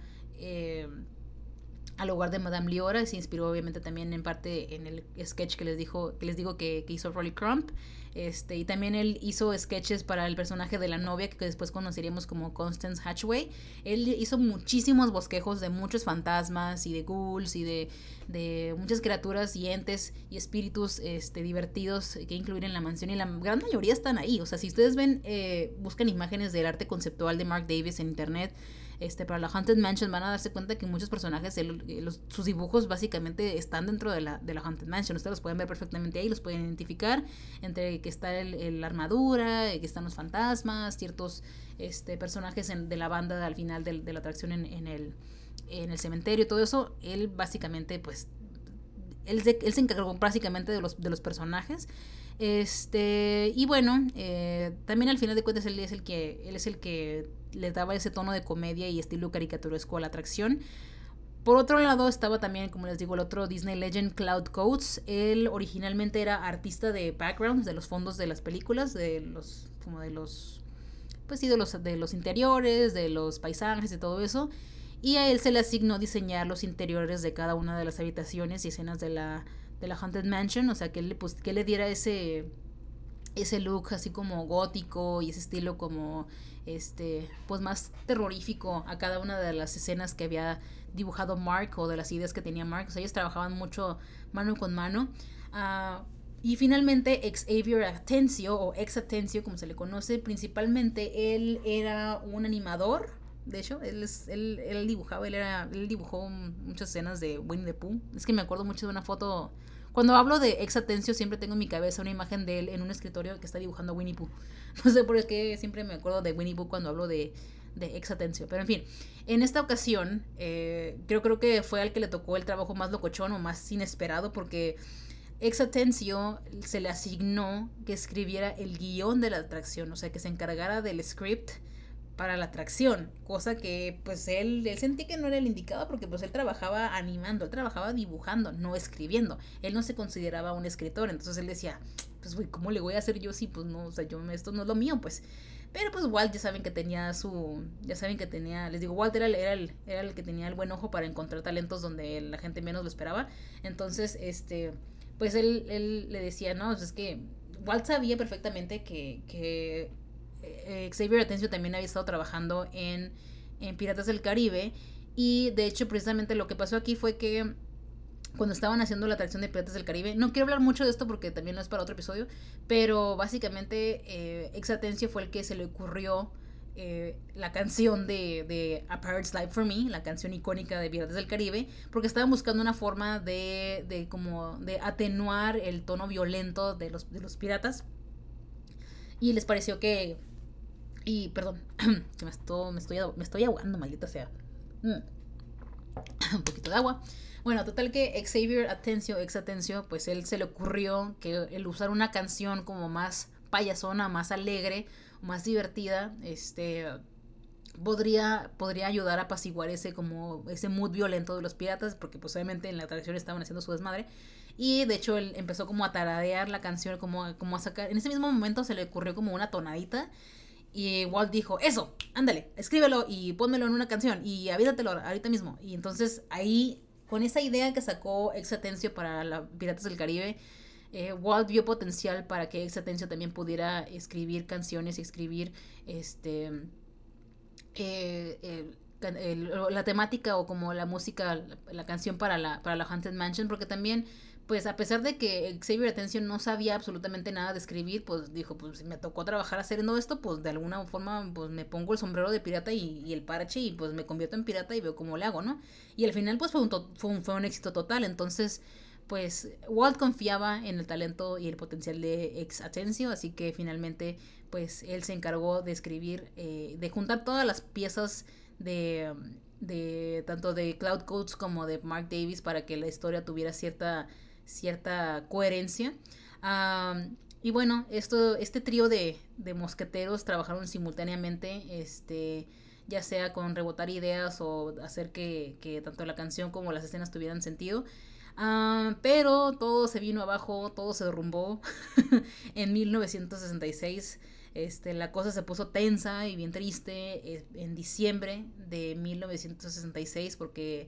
al lugar de Madame Liora. Se inspiró obviamente también en parte en el sketch que les, dijo, que les digo que, que hizo Rolly Crump. Este, y también él hizo sketches para el personaje de la novia que después conoceríamos como Constance Hatchway. Él hizo muchísimos bosquejos de muchos fantasmas y de ghouls y de, de muchas criaturas y entes y espíritus este, divertidos que incluir en la mansión y la gran mayoría están ahí. O sea, si ustedes ven, eh, buscan imágenes del arte conceptual de Mark Davis en internet, este, para la Haunted Mansion van a darse cuenta que muchos personajes, sus dibujos básicamente están dentro de la, de la Haunted Mansion. Ustedes los pueden ver perfectamente ahí, los pueden identificar entre que está la armadura, que están los fantasmas, ciertos este, personajes de la banda al final de, la atracción en, el, en el cementerio, todo eso. Él básicamente, pues, él se, él se encargó básicamente de los, de los personajes. Este, y bueno, eh, también al final de cuentas él es el que, él es el que le daba ese tono de comedia y estilo caricaturesco a la atracción. Por otro lado estaba también, como les digo, el otro Disney Legend Cloud Coats. Él originalmente era artista de backgrounds, de los fondos de las películas, de los, como de los, pues sí, de los, de los interiores, de los paisajes y todo eso. Y a él se le asignó diseñar los interiores de cada una de las habitaciones y escenas de la, de la Haunted Mansion, o sea, que le, pues, que le diera ese, ese look así como gótico y ese estilo como este pues más terrorífico a cada una de las escenas que había dibujado Mark o de las ideas que tenía Mark. O sea, ellos trabajaban mucho mano con mano. Uh, y finalmente Xavier Atencio o Ex Atencio como se le conoce, principalmente él era un animador. De hecho, él, es, él, él dibujaba, él, era, él dibujó muchas escenas de Winnie the Pooh. Es que me acuerdo mucho de una foto cuando hablo de ex Atencio siempre tengo en mi cabeza una imagen de él en un escritorio que está dibujando Winnie Pooh. <laughs> No sé por qué siempre me acuerdo de Winnie Pooh cuando hablo de, de ex Atencio. Pero en fin, en esta ocasión eh, creo, que fue al que le tocó el trabajo más locochón o más inesperado porque ex Atencio se le asignó que escribiera el guion de la atracción, o sea, que se encargara del script para la atracción, cosa que pues él, él sentía que no era el indicado porque pues él trabajaba animando, él trabajaba dibujando, no escribiendo, él no se consideraba un escritor, entonces él decía, pues güey, ¿cómo le voy a hacer yo si pues no, o sea, yo esto no es lo mío, pues, pero pues Walt ya saben que tenía su, ya saben que tenía, les digo, Walt era el, era el, era el que tenía el buen ojo para encontrar talentos donde la gente menos lo esperaba, entonces, este, pues él, él le decía, no, pues es que Walt sabía perfectamente que, que eh, Xavier Atencio también había estado trabajando en, Piratas del Caribe. Y de hecho, precisamente lo que pasó aquí fue que cuando estaban haciendo la atracción de Piratas del Caribe, no quiero hablar mucho de esto porque también no es para otro episodio, pero básicamente eh, Ex Atencio fue el que se le ocurrió eh, la canción de, de, A Pirate's Life for Me, la canción icónica de Piratas del Caribe, porque estaban buscando una forma de, de como de atenuar el tono violento de los, de los piratas. Y les pareció que y perdón, <clears throat> me estoy, me estoy, me estoy ahogando, maldita sea. Mm. <clears throat> Un poquito de agua. Bueno, total que Xavier Atencio, ex Atencio, pues él se le ocurrió que el usar una canción como más payasona, más alegre, más divertida, este podría, podría ayudar a apaciguar ese como ese mood violento de los piratas, porque pues obviamente en la atracción estaban haciendo su desmadre. Y de hecho él empezó como a taradear la canción, como, como a sacar. En ese mismo momento se le ocurrió como una tonadita y Walt dijo, eso, ándale, escríbelo y pónmelo en una canción y avídatelo ahorita mismo. Y entonces ahí, con esa idea que sacó Exatencio para la Piratas del Caribe, eh, Walt vio potencial para que Exatencio también pudiera escribir canciones y escribir este eh, la temática o como la música, la, canción para la, para la Haunted Mansion, porque también pues a pesar de que Xavier Atención no sabía absolutamente nada de escribir, pues dijo, pues si me tocó trabajar haciendo esto, pues de alguna forma pues me pongo el sombrero de pirata y, el parche y pues me convierto en pirata y veo cómo le hago, ¿no? Y al final pues fue un, fue fue un éxito total, entonces pues Walt confiaba en el talento y el potencial de Ex Atencio, así que finalmente pues él se encargó de escribir, eh, de juntar todas las piezas de, de tanto de Cloud Codes como de Mark Davis para que la historia tuviera cierta cierta coherencia. y bueno, esto, este trío de, de, mosqueteros trabajaron simultáneamente, este, ya sea con rebotar ideas o hacer que, que tanto la canción como las escenas tuvieran sentido. pero todo se vino abajo, todo se derrumbó <laughs> en 1966. Este, la cosa se puso tensa y bien triste eh, en diciembre de 1966 porque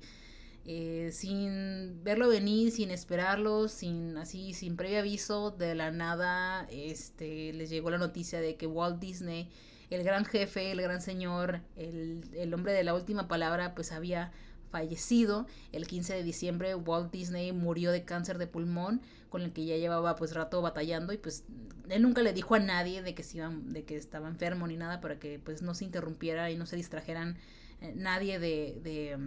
eh, sin verlo venir, sin esperarlo, sin así, sin previo aviso, de la nada, este, les llegó la noticia de que Walt Disney, el gran jefe, el gran señor, el, el hombre de la última palabra, pues había fallecido. El 15 de diciembre Walt Disney murió de cáncer de pulmón, con el que ya llevaba pues rato batallando y pues él nunca le dijo a nadie de que se iba, de que estaba enfermo ni nada para que pues no se interrumpiera y no se distrajeran nadie de, de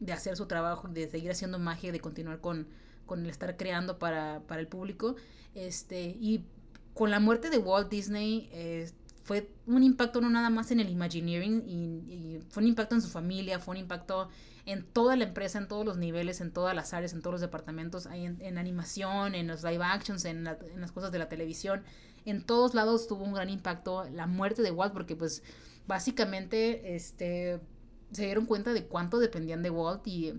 de hacer su trabajo, de seguir haciendo magia, de continuar con, con el estar creando para, para el público. Este, y con la muerte de Walt Disney eh, fue un impacto no nada más en el Imagineering, y, fue un impacto en su familia, fue un impacto en toda la empresa, en todos los niveles, en todas las áreas, en todos los departamentos, en, en animación, en los live actions, en, en las cosas de la televisión. En todos lados tuvo un gran impacto la muerte de Walt, porque pues básicamente este se dieron cuenta de cuánto dependían de Walt y,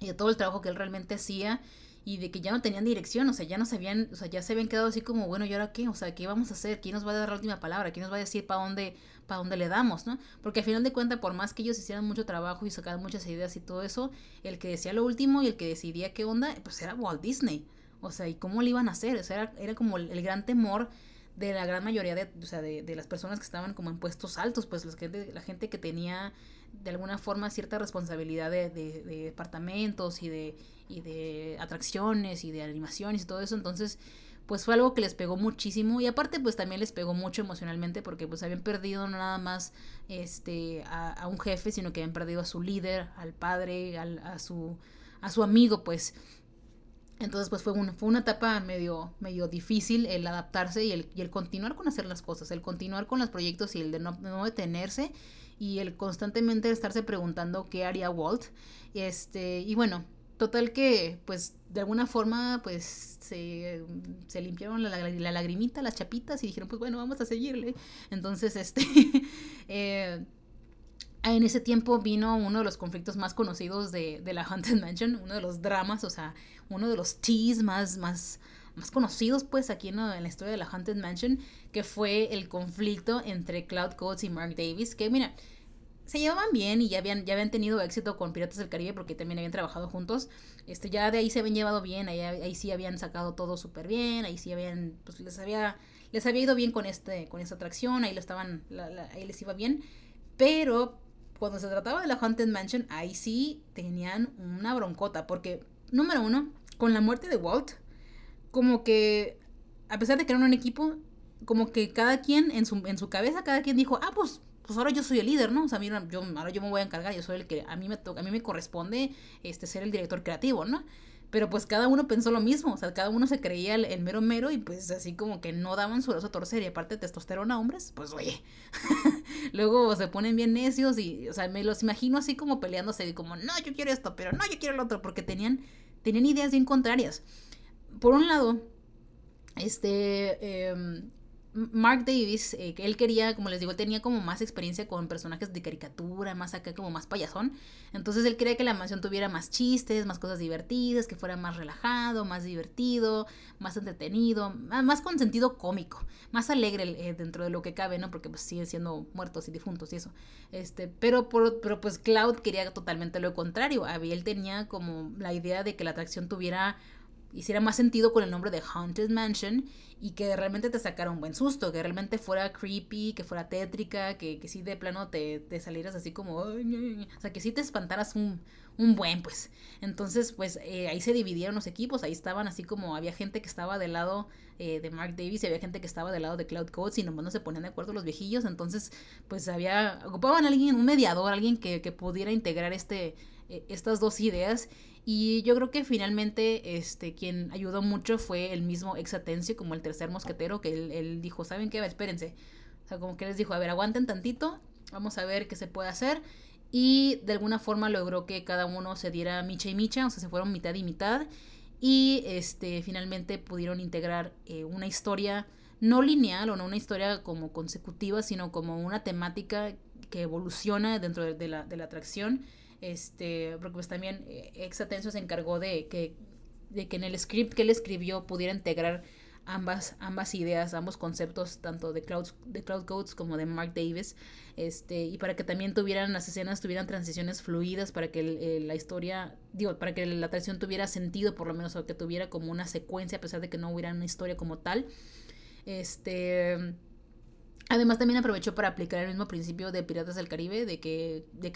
de todo el trabajo que él realmente hacía y de que ya no tenían dirección, o sea, ya no sabían, o sea, ya se habían quedado así como, bueno, ¿y ahora qué? O sea, ¿qué vamos a hacer? ¿Quién nos va a dar la última palabra? ¿Quién nos va a decir para dónde, para dónde le damos, no? Porque al final de cuentas, por más que ellos hicieran mucho trabajo y sacaran muchas ideas y todo eso, el que decía lo último y el que decidía qué onda, pues era Walt Disney. O sea, ¿y cómo le iban a hacer? O sea, era, era como el, el gran temor de la gran mayoría de, o sea, de, de, las personas que estaban como en puestos altos, pues los que, la gente que tenía de alguna forma cierta responsabilidad de, de, departamentos y de, y de atracciones y de animaciones y todo eso, entonces pues fue algo que les pegó muchísimo y aparte pues también les pegó mucho emocionalmente porque pues habían perdido no nada más este a, a un jefe sino que habían perdido a su líder al padre al, a su a su amigo pues. Entonces, pues fue, un, fue una etapa medio, medio difícil el adaptarse y el, y el continuar con hacer las cosas, el continuar con los proyectos y el de no, no detenerse y el constantemente estarse preguntando qué haría Walt. Este, y bueno, total que, pues, de alguna forma, pues, se, se limpiaron la, la, la, lagrimita, las chapitas y dijeron, pues, bueno, vamos a seguirle. Entonces, este, <laughs> eh, en ese tiempo vino uno de los conflictos más conocidos de, de la Haunted Mansion, uno de los dramas, o sea, uno de los teas más, más, más conocidos pues aquí en, la historia de la Haunted Mansion, que fue el conflicto entre Cloud Coates y Mark Davis, que mira, se llevaban bien y ya habían, ya habían tenido éxito con Piratas del Caribe porque también habían trabajado juntos. Este, ya de ahí se habían llevado bien, ahí, ahí sí habían sacado todo súper bien, ahí sí habían, pues les había, les había ido bien con este, con esta atracción, ahí lo estaban, ahí les iba bien. Pero cuando se trataba de la Haunted Mansion, ahí sí tenían una broncota, porque, número uno, con la muerte de Walt, como que, a pesar de que eran un equipo, como que cada quien en su, en su cabeza, cada quien dijo, ah, pues pues ahora yo soy el líder, ¿no? O sea, mira, yo, ahora yo me voy a encargar, yo soy el que a mí me toca, a mí me corresponde este, ser el director creativo, ¿no? Pero pues cada uno pensó lo mismo, o sea, cada uno se creía el, mero mero y pues así como que no daban su brazo a torcer y aparte testosterona a hombres, pues oye, <laughs> luego se ponen bien necios y, o sea, me los imagino así como peleándose y como, no, yo quiero esto, pero no, yo quiero el otro, porque tenían, tenían ideas bien contrarias. Por un lado, este, eh, Mark Davis, eh, él quería, como les digo, tenía como más experiencia con personajes de caricatura, más acá como más payasón. Entonces él quería que la mansión tuviera más chistes, más cosas divertidas, que fuera más relajado, más divertido, más entretenido, más con sentido cómico, más alegre eh, dentro de lo que cabe, ¿no? Porque pues siguen siendo muertos y difuntos y eso. Este, pero, por, pero pues Cloud quería totalmente lo contrario. Él tenía como la idea de que la atracción tuviera hiciera más sentido con el nombre de Haunted Mansion y que realmente te sacara un buen susto, que realmente fuera creepy, que fuera tétrica, que, que sí de plano te, te salieras así como... o sea, que sí te espantaras un, un buen, pues. Entonces, pues eh, ahí se dividieron los equipos, ahí estaban así como había gente que estaba del lado eh, de Mark Davis y había gente que estaba del lado de Cloud Codes y nomás no se ponían de acuerdo los viejillos, entonces pues había, ocupaban a alguien, un mediador, alguien que, que pudiera integrar este, eh, estas dos ideas y yo creo que finalmente este, quien ayudó mucho fue el mismo ex Atencio, como el tercer mosquetero, que él, él dijo, ¿saben qué? Espérense. O sea, como que les dijo, a ver, aguanten tantito, vamos a ver qué se puede hacer. Y de alguna forma logró que cada uno se diera micha y micha, o sea, se fueron mitad y mitad. Y este, finalmente pudieron integrar eh, una historia no lineal o no una historia como consecutiva, sino como una temática que evoluciona dentro de, de, la, de la atracción este, porque pues también eh, Exatenso se encargó de que, de que en el script que él escribió pudiera integrar ambas, ambas ideas, ambos conceptos, tanto de Cloud, de Cloud Codes como de Mark Davis, este, y para que también tuvieran las escenas, tuvieran transiciones fluidas, para que la historia, digo, para que la traición tuviera sentido, por lo menos, o que tuviera como una secuencia, a pesar de que no hubiera una historia como tal. Este. Además, también aprovechó para aplicar el mismo principio de Piratas del Caribe, de que de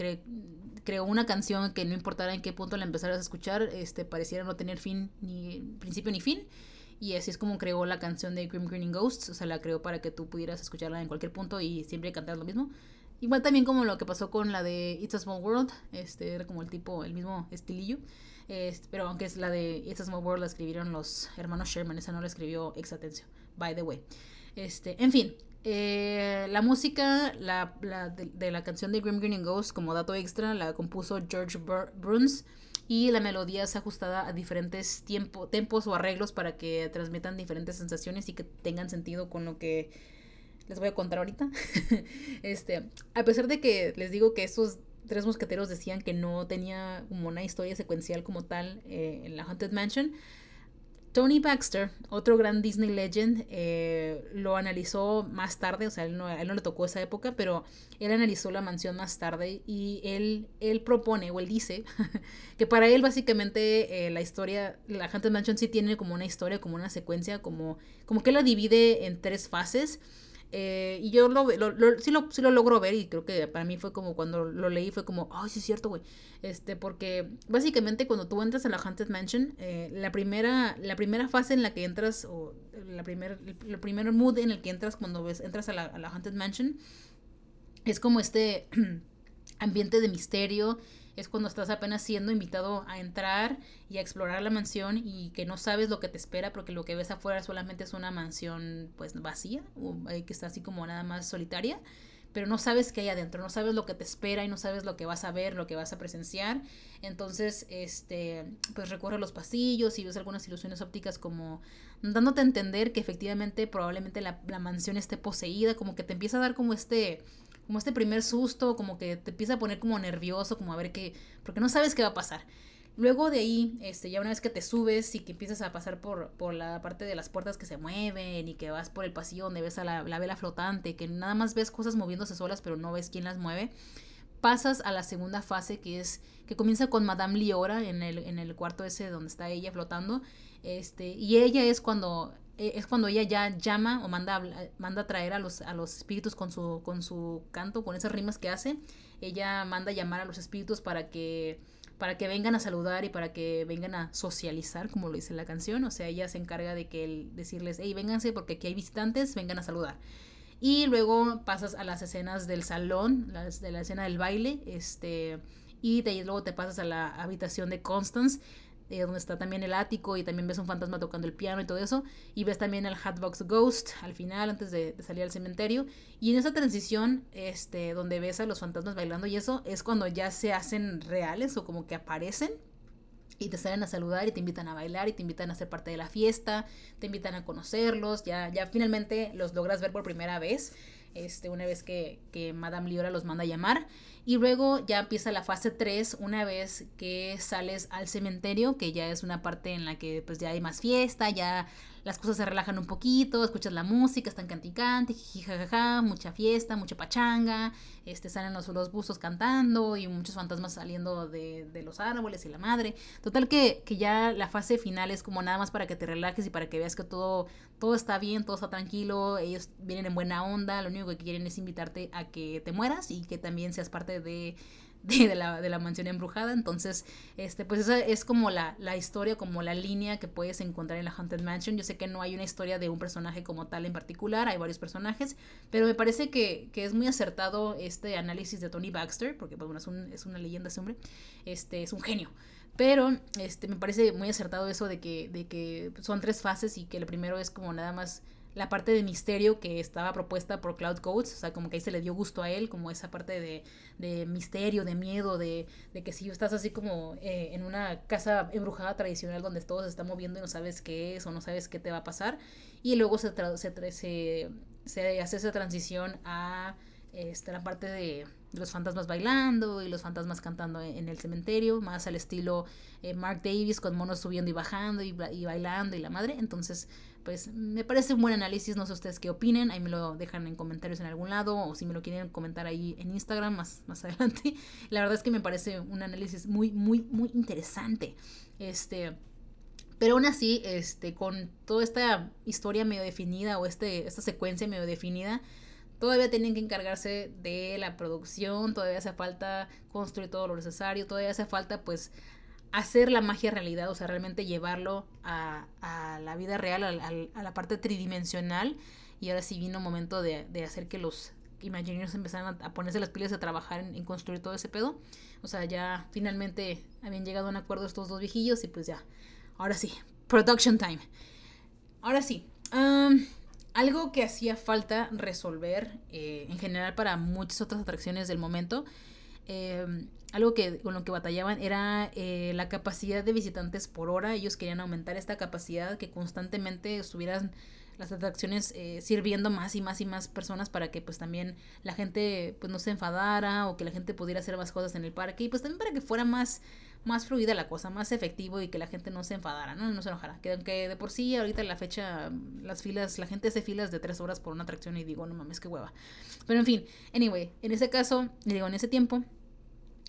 creó una canción que no importara en qué punto la empezaras a escuchar, este, pareciera no tener fin, ni principio ni fin. Y así es como creó la canción de Grim Greening Ghosts. O sea, la creó para que tú pudieras escucharla en cualquier punto y siempre cantar lo mismo. Igual también como lo que pasó con la de It's a Small World. Este era como el tipo, el mismo estilillo. Este, pero aunque es la de It's a Small World, la escribieron los hermanos Sherman. Esa no la escribió Exatencio, by the way. Este, en fin, eh, la música la, la de, la canción de Grim Greening Ghosts, como dato extra, la compuso George Bruns y la melodía es ajustada a diferentes tiempo, tempos o arreglos para que transmitan diferentes sensaciones y que tengan sentido con lo que les voy a contar ahorita. <laughs> este, a pesar de que les digo que estos tres mosqueteros decían que no tenía una historia secuencial como tal eh, en la Haunted Mansion, Tony Baxter, otro gran Disney legend, eh, lo analizó más tarde, o sea, él no, él no le tocó esa época, pero él analizó la mansión más tarde y él, él propone, o él dice, <laughs> que para él básicamente eh, la historia, la Haunted Mansion sí tiene como una historia, como una secuencia, como, como que la divide en tres fases. Eh, y yo lo, lo, sí, lo, sí lo logro ver y creo que para mí fue como cuando lo leí fue como, ay, sí es cierto, güey. Este, porque básicamente cuando tú entras a la Haunted Mansion, eh, la, primera, la primera fase en la que entras, o la primer, el, primer mood en el que entras cuando ves, entras a la, a la Haunted Mansion, es como este <clears throat> ambiente de misterio es cuando estás apenas siendo invitado a entrar y a explorar la mansión y que no sabes lo que te espera porque lo que ves afuera solamente es una mansión pues vacía o que está así como nada más solitaria pero no sabes qué hay adentro, no sabes lo que te espera y no sabes lo que vas a ver, lo que vas a presenciar. Entonces, este, pues recorre los pasillos y ves algunas ilusiones ópticas como dándote a entender que efectivamente probablemente la, la mansión esté poseída, como que te empieza a dar como este como este primer susto, como que te empieza a poner como nervioso, como a ver qué, porque no sabes qué va a pasar. Luego de ahí, este, ya una vez que te subes y que empiezas a pasar por, por la parte de las puertas que se mueven y que vas por el pasillo donde ves a la, la vela flotante, que nada más ves cosas moviéndose solas pero no ves quién las mueve, pasas a la segunda fase que es que comienza con Madame Liora en el, en el cuarto ese donde está ella flotando. Este, y ella es cuando eh, es cuando ella ya llama o manda, manda a traer a los, a los espíritus con su, con su canto, con esas rimas que hace. Ella manda a llamar a los espíritus para que, para que vengan a saludar y para que vengan a socializar, como lo dice la canción. O sea, ella se encarga de que decirles, hey, vénganse porque aquí hay visitantes, vengan a saludar. Y luego pasas a las escenas del salón, las, de la escena del baile, este, y de luego te pasas a la habitación de Constance eh, donde está también el ático y también ves un fantasma tocando el piano y todo eso. Y ves también el Hatbox Ghost al final, antes de, salir al cementerio. Y en esa transición, este, donde ves a los fantasmas bailando y eso, es cuando ya se hacen reales o como que aparecen. Y te salen a saludar y te invitan a bailar y te invitan a ser parte de la fiesta, te invitan a conocerlos, ya, ya finalmente los logras ver por primera vez este, una vez que, que Madame Liora los manda a llamar. Y luego ya empieza la fase 3 una vez que sales al cementerio, que ya es una parte en la que pues ya hay más fiesta, ya las cosas se relajan un poquito, escuchas la música, están canticante, jajaja, mucha fiesta, mucha pachanga, este, salen los, los buzos cantando y muchos fantasmas saliendo de, de los árboles y la madre. Total que, que, ya la fase final es como nada más para que te relajes y para que veas que todo, todo está bien, todo está tranquilo, ellos vienen en buena onda, lo único que quieren es invitarte a que te mueras y que también seas parte de <laughs> de, la, de, la, mansión embrujada. Entonces, este, pues esa es como la, la, historia, como la línea que puedes encontrar en la Haunted Mansion. Yo sé que no hay una historia de un personaje como tal en particular, hay varios personajes, pero me parece que, que es muy acertado este análisis de Tony Baxter, porque pues, bueno, es, un, es una leyenda ese hombre, este, es un genio. Pero este, me parece muy acertado eso de que, de que son tres fases y que el primero es como nada más la parte de misterio que estaba propuesta por Cloud Codes, o sea, como que ahí se le dio gusto a él, como esa parte de, de misterio, de miedo, de, de, que si estás así como eh, en una casa embrujada tradicional donde todo se está moviendo y no sabes qué es o no sabes qué te va a pasar, y luego se, se, se, se hace esa transición a este, la parte de los fantasmas bailando y los fantasmas cantando en, el cementerio, más al estilo eh, Mark Davis con monos subiendo y bajando y, y, bailando y la madre. Entonces, pues me parece un buen análisis, no sé ustedes qué opinen, ahí me lo dejan en comentarios en algún lado o si me lo quieren comentar ahí en Instagram más, más adelante. <laughs> La verdad es que me parece un análisis muy, muy, muy interesante. Este... Pero aún así, este, con toda esta historia medio definida o este, esta secuencia medio definida, todavía tienen que encargarse de la producción, todavía hace falta construir todo lo necesario, todavía hace falta pues hacer la magia realidad, o sea, realmente llevarlo a, la vida real, a, la parte tridimensional. Y ahora sí vino un momento de, hacer que los Imagineers empezaran a, ponerse las pilas a trabajar en, construir todo ese pedo. O sea, ya finalmente habían llegado a un acuerdo estos dos viejillos y pues ya, ahora sí, production time. Ahora sí, algo que hacía falta resolver eh, en general para muchas otras atracciones del momento, eh, algo que con lo que batallaban era eh, la capacidad de visitantes por hora. Ellos querían aumentar esta capacidad, que constantemente estuvieran las atracciones eh, sirviendo más y más y más personas para que pues también la gente pues no se enfadara o que la gente pudiera hacer más cosas en el parque y pues también para que fuera más más fluida la cosa, más efectivo y que la gente no se enfadara, ¿no? No se enojara. Que aunque de por sí ahorita en la fecha, las filas, la gente hace filas de tres horas por una atracción y digo, no mames, qué hueva. Pero en fin, anyway, en ese caso, digo, en ese tiempo,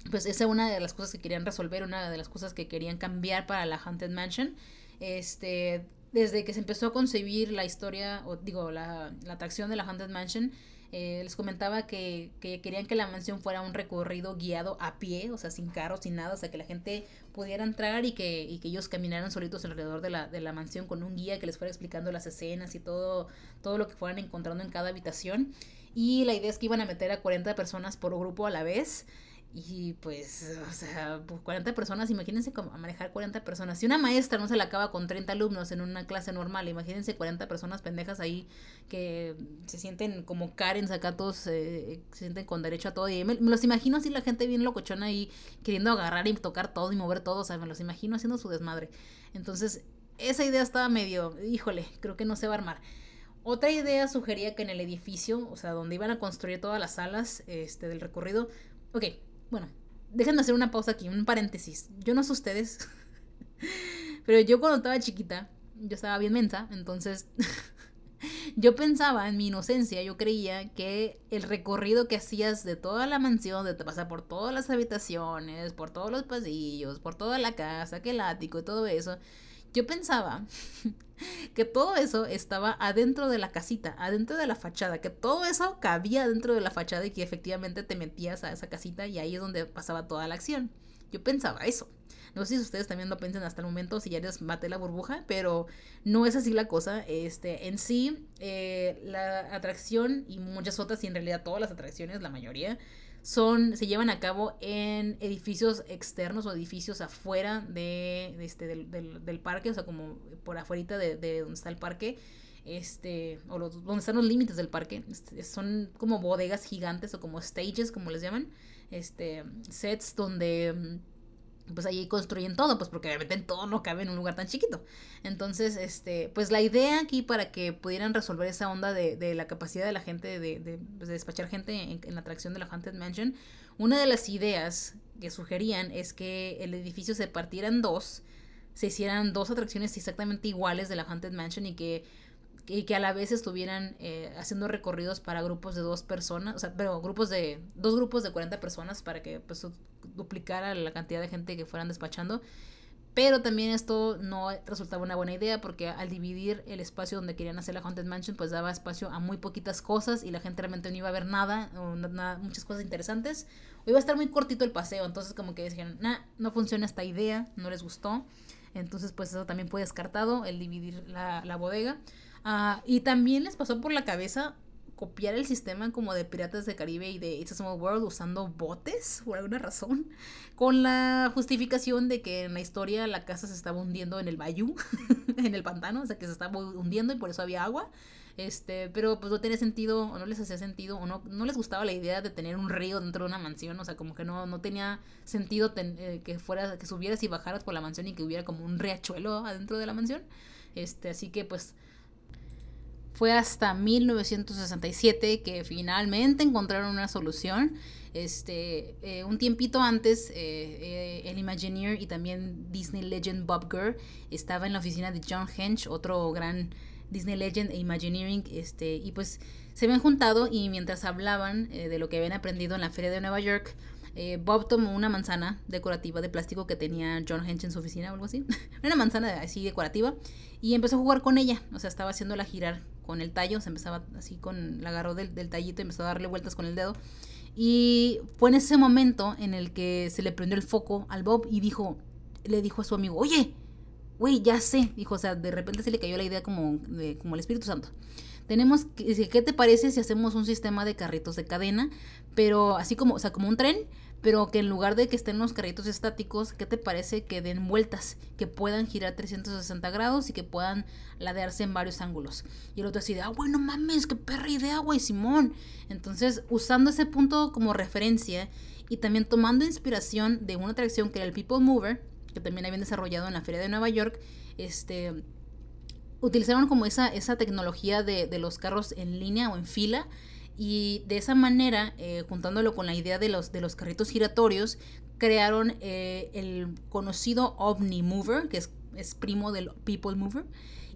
pues esa es una de las cosas que querían resolver, una de las cosas que querían cambiar para la Haunted Mansion. Este, desde que se empezó a concebir la historia, o digo, la, la atracción de la Haunted Mansion, eh, les comentaba que, que, querían que la mansión fuera un recorrido guiado a pie, o sea, sin carros, sin nada, o sea, que la gente pudiera entrar y que, y que ellos caminaran solitos alrededor de la, de la mansión con un guía que les fuera explicando las escenas y todo, todo lo que fueran encontrando en cada habitación. Y la idea es que iban a meter a 40 personas por grupo a la vez. Y pues, o sea, 40 pues, personas, imagínense cómo manejar 40 personas. Si una maestra no se la acaba con 30 alumnos en una clase normal, imagínense 40 personas pendejas ahí que se sienten como Karen, acá todos eh, se sienten con derecho a todo. Y me, los imagino así la gente bien locochona ahí queriendo agarrar y tocar todo y mover todo, o sea, me los imagino haciendo su desmadre. Entonces, esa idea estaba medio, híjole, creo que no se va a armar. Otra idea sugería que en el edificio, o sea, donde iban a construir todas las salas este, del recorrido, ok, bueno, déjenme hacer una pausa aquí, un paréntesis. Yo no sé ustedes, <laughs> pero yo cuando estaba chiquita, yo estaba bien mensa, entonces <laughs> yo pensaba en mi inocencia, yo creía que el recorrido que hacías de toda la mansión, de pasar por todas las habitaciones, por todos los pasillos, por toda la casa, que el ático y todo eso, yo pensaba <laughs> que todo eso estaba adentro de la casita, adentro de la fachada, que todo eso cabía dentro de la fachada y que efectivamente te metías a esa casita y ahí es donde pasaba toda la acción. Yo pensaba eso. No sé si ustedes también lo piensan hasta el momento, si ya les mate la burbuja, pero no es así la cosa. Este, en sí, eh, la atracción y muchas otras, y en realidad todas las atracciones, la mayoría, son, se llevan a cabo en edificios externos o edificios afuera de, este, del, parque, o sea, como por afuera de, de donde está el parque este, o los, donde están los límites del parque, este, son como bodegas gigantes o como stages, como les llaman, este, sets donde pues ahí construyen todo, pues porque obviamente todo no cabe en un lugar tan chiquito. Entonces, este, pues la idea aquí para que pudieran resolver esa onda de, de la capacidad de la gente de, de, pues, despachar gente en, en, la atracción de la Haunted Mansion, una de las ideas que sugerían es que el edificio se partiera en dos, se hicieran dos atracciones exactamente iguales de la Haunted Mansion y que y que a la vez estuvieran eh, haciendo recorridos para grupos de dos personas, o sea, pero grupos de, dos grupos de 40 personas para que pues duplicara la cantidad de gente que fueran despachando. Pero también esto no resultaba una buena idea porque al dividir el espacio donde querían hacer la Haunted Mansion, pues daba espacio a muy poquitas cosas y la gente realmente no iba a ver nada, o nada muchas cosas interesantes. O iba a estar muy cortito el paseo, entonces como que dijeron, nah, no funciona esta idea, no les gustó. Entonces pues eso también fue descartado, el dividir la, la bodega. Ah, y también les pasó por la cabeza copiar el sistema como de Piratas de Caribe y de It's a Small World usando botes por alguna razón, con la justificación de que en la historia la casa se estaba hundiendo en el bayou, <laughs> en el pantano, o sea que se estaba hundiendo y por eso había agua. Este, pero pues no tenía sentido, o no les hacía sentido, o no, no les gustaba la idea de tener un río dentro de una mansión, o sea, como que no, no tenía sentido eh, que fuera, que subieras y bajaras por la mansión y que hubiera como un riachuelo adentro de la mansión. Este, así que pues Fue hasta 1967 que finalmente encontraron una solución. Este, eh, un tiempito antes, eh, eh, el Imagineer y también Disney Legend Bob Gurr estaba en la oficina de John Hench, otro gran Disney Legend e Imagineering, este, y pues se habían juntado y mientras hablaban de lo que habían aprendido en la feria de Nueva York, Bob tomó una manzana decorativa de plástico que tenía John Hench en su oficina o algo así, <laughs> una manzana así decorativa, y empezó a jugar con ella, o sea, estaba haciéndola girar con el tallo, se empezaba así con, la agarró del, del tallito y empezó a darle vueltas con el dedo. Y fue en ese momento en el que se le prendió el foco al Bob y dijo, le dijo a su amigo, oye, güey, ya sé, dijo, o sea, de repente se le cayó la idea como, de, como el Espíritu Santo. Tenemos, que, ¿qué te parece si hacemos un sistema de carritos de cadena, pero así como, o sea, como un tren, pero que en lugar de que estén los carritos estáticos, ¿qué te parece que den vueltas, que puedan girar 360 grados y que puedan ladearse en varios ángulos? Y el otro así de, ah, bueno, mames, qué perra idea, güey, Simón. Entonces, usando ese punto como referencia y también tomando inspiración de una atracción que era el People Mover, que también habían desarrollado en la Feria de Nueva York, este, utilizaron como esa, esa tecnología de, de los carros en línea o en fila y de esa manera, eh, juntándolo con la idea de los, de los carritos giratorios, crearon eh, el conocido OVNI Mover, que es, es primo del People Mover.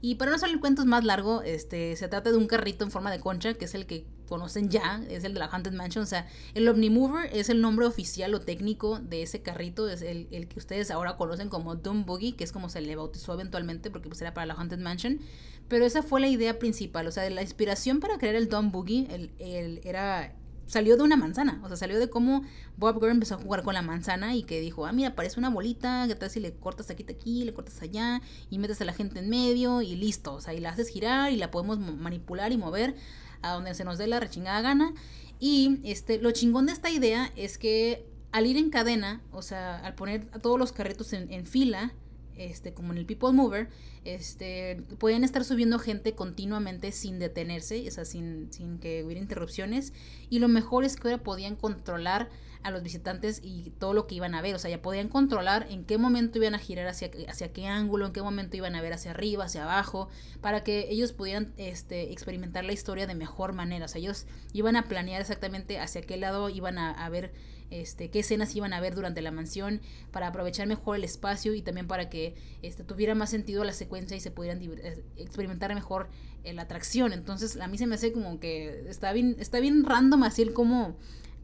Y para no hacer el cuento más largo, este, se trata de un carrito en forma de concha, que es el que conocen ya, es el de la Haunted Mansion. O sea, el Omnimover es el nombre oficial o técnico de ese carrito, es el, el que ustedes ahora conocen como Doom Boogie, que es como se le bautizó eventualmente porque pues era para la Haunted Mansion. Pero esa fue la idea principal, o sea, la inspiración para crear el Doom Boogie el, el, era salió de una manzana. O sea, salió de cómo Bob Gurr empezó a jugar con la manzana y que dijo, ah, mira, parece una bolita, ¿qué tal si le cortas aquí, aquí, le cortas allá y metes a la gente en medio y listo? O sea, y la haces girar y la podemos manipular y mover a donde se nos dé la rechingada gana. Y este, lo chingón de esta idea es que al ir en cadena, o sea, al poner a todos los carritos en, en fila, este, como en el People Mover, este, pueden estar subiendo gente continuamente sin detenerse, o sea, sin, sin que hubiera interrupciones. Y lo mejor es que ahora podían controlar a los visitantes y todo lo que iban a ver. O sea, ya podían controlar en qué momento iban a girar hacia, hacia qué ángulo, en qué momento iban a ver hacia arriba, hacia abajo, para que ellos pudieran este, experimentar la historia de mejor manera. O sea, ellos iban a planear exactamente hacia qué lado iban a, ver este, qué escenas iban a ver durante la mansión, para aprovechar mejor el espacio y también para que este, tuviera más sentido la secuencia y se pudieran eh, experimentar mejor la atracción. Entonces a mí se me hace como que está bien, está bien random así el cómo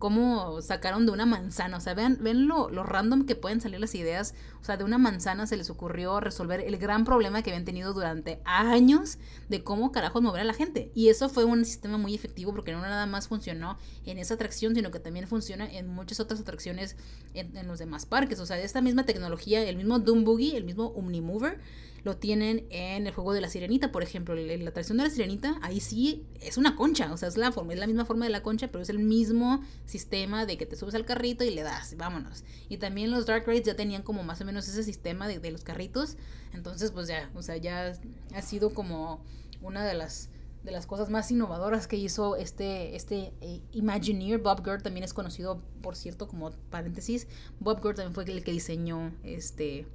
cómo sacaron de una manzana. O sea, vean, ven lo, random que pueden salir las ideas. O sea, de una manzana se les ocurrió resolver el gran problema que habían tenido durante años de cómo carajos mover a la gente. Y eso fue un sistema muy efectivo porque no nada más funcionó en esa atracción, sino que también funciona en muchas otras atracciones en, en los demás parques. O sea, esta misma tecnología, el mismo Doom Boogie, el mismo Omnimover, lo tienen en el juego de la sirenita, por ejemplo. La atracción de la sirenita, ahí sí es una concha, o sea, es la, forma, es la misma forma de la concha, pero es el mismo sistema de que te subes al carrito y le das, vámonos. Y también los Dark Rides ya tenían como más o menos ese sistema de, de los carritos, entonces pues ya, o sea, ya ha sido como una de las de las cosas más innovadoras que hizo este, este eh, Imagineer. Bob Gurr también es conocido, por cierto, como paréntesis. Bob Gurr también fue el que diseñó este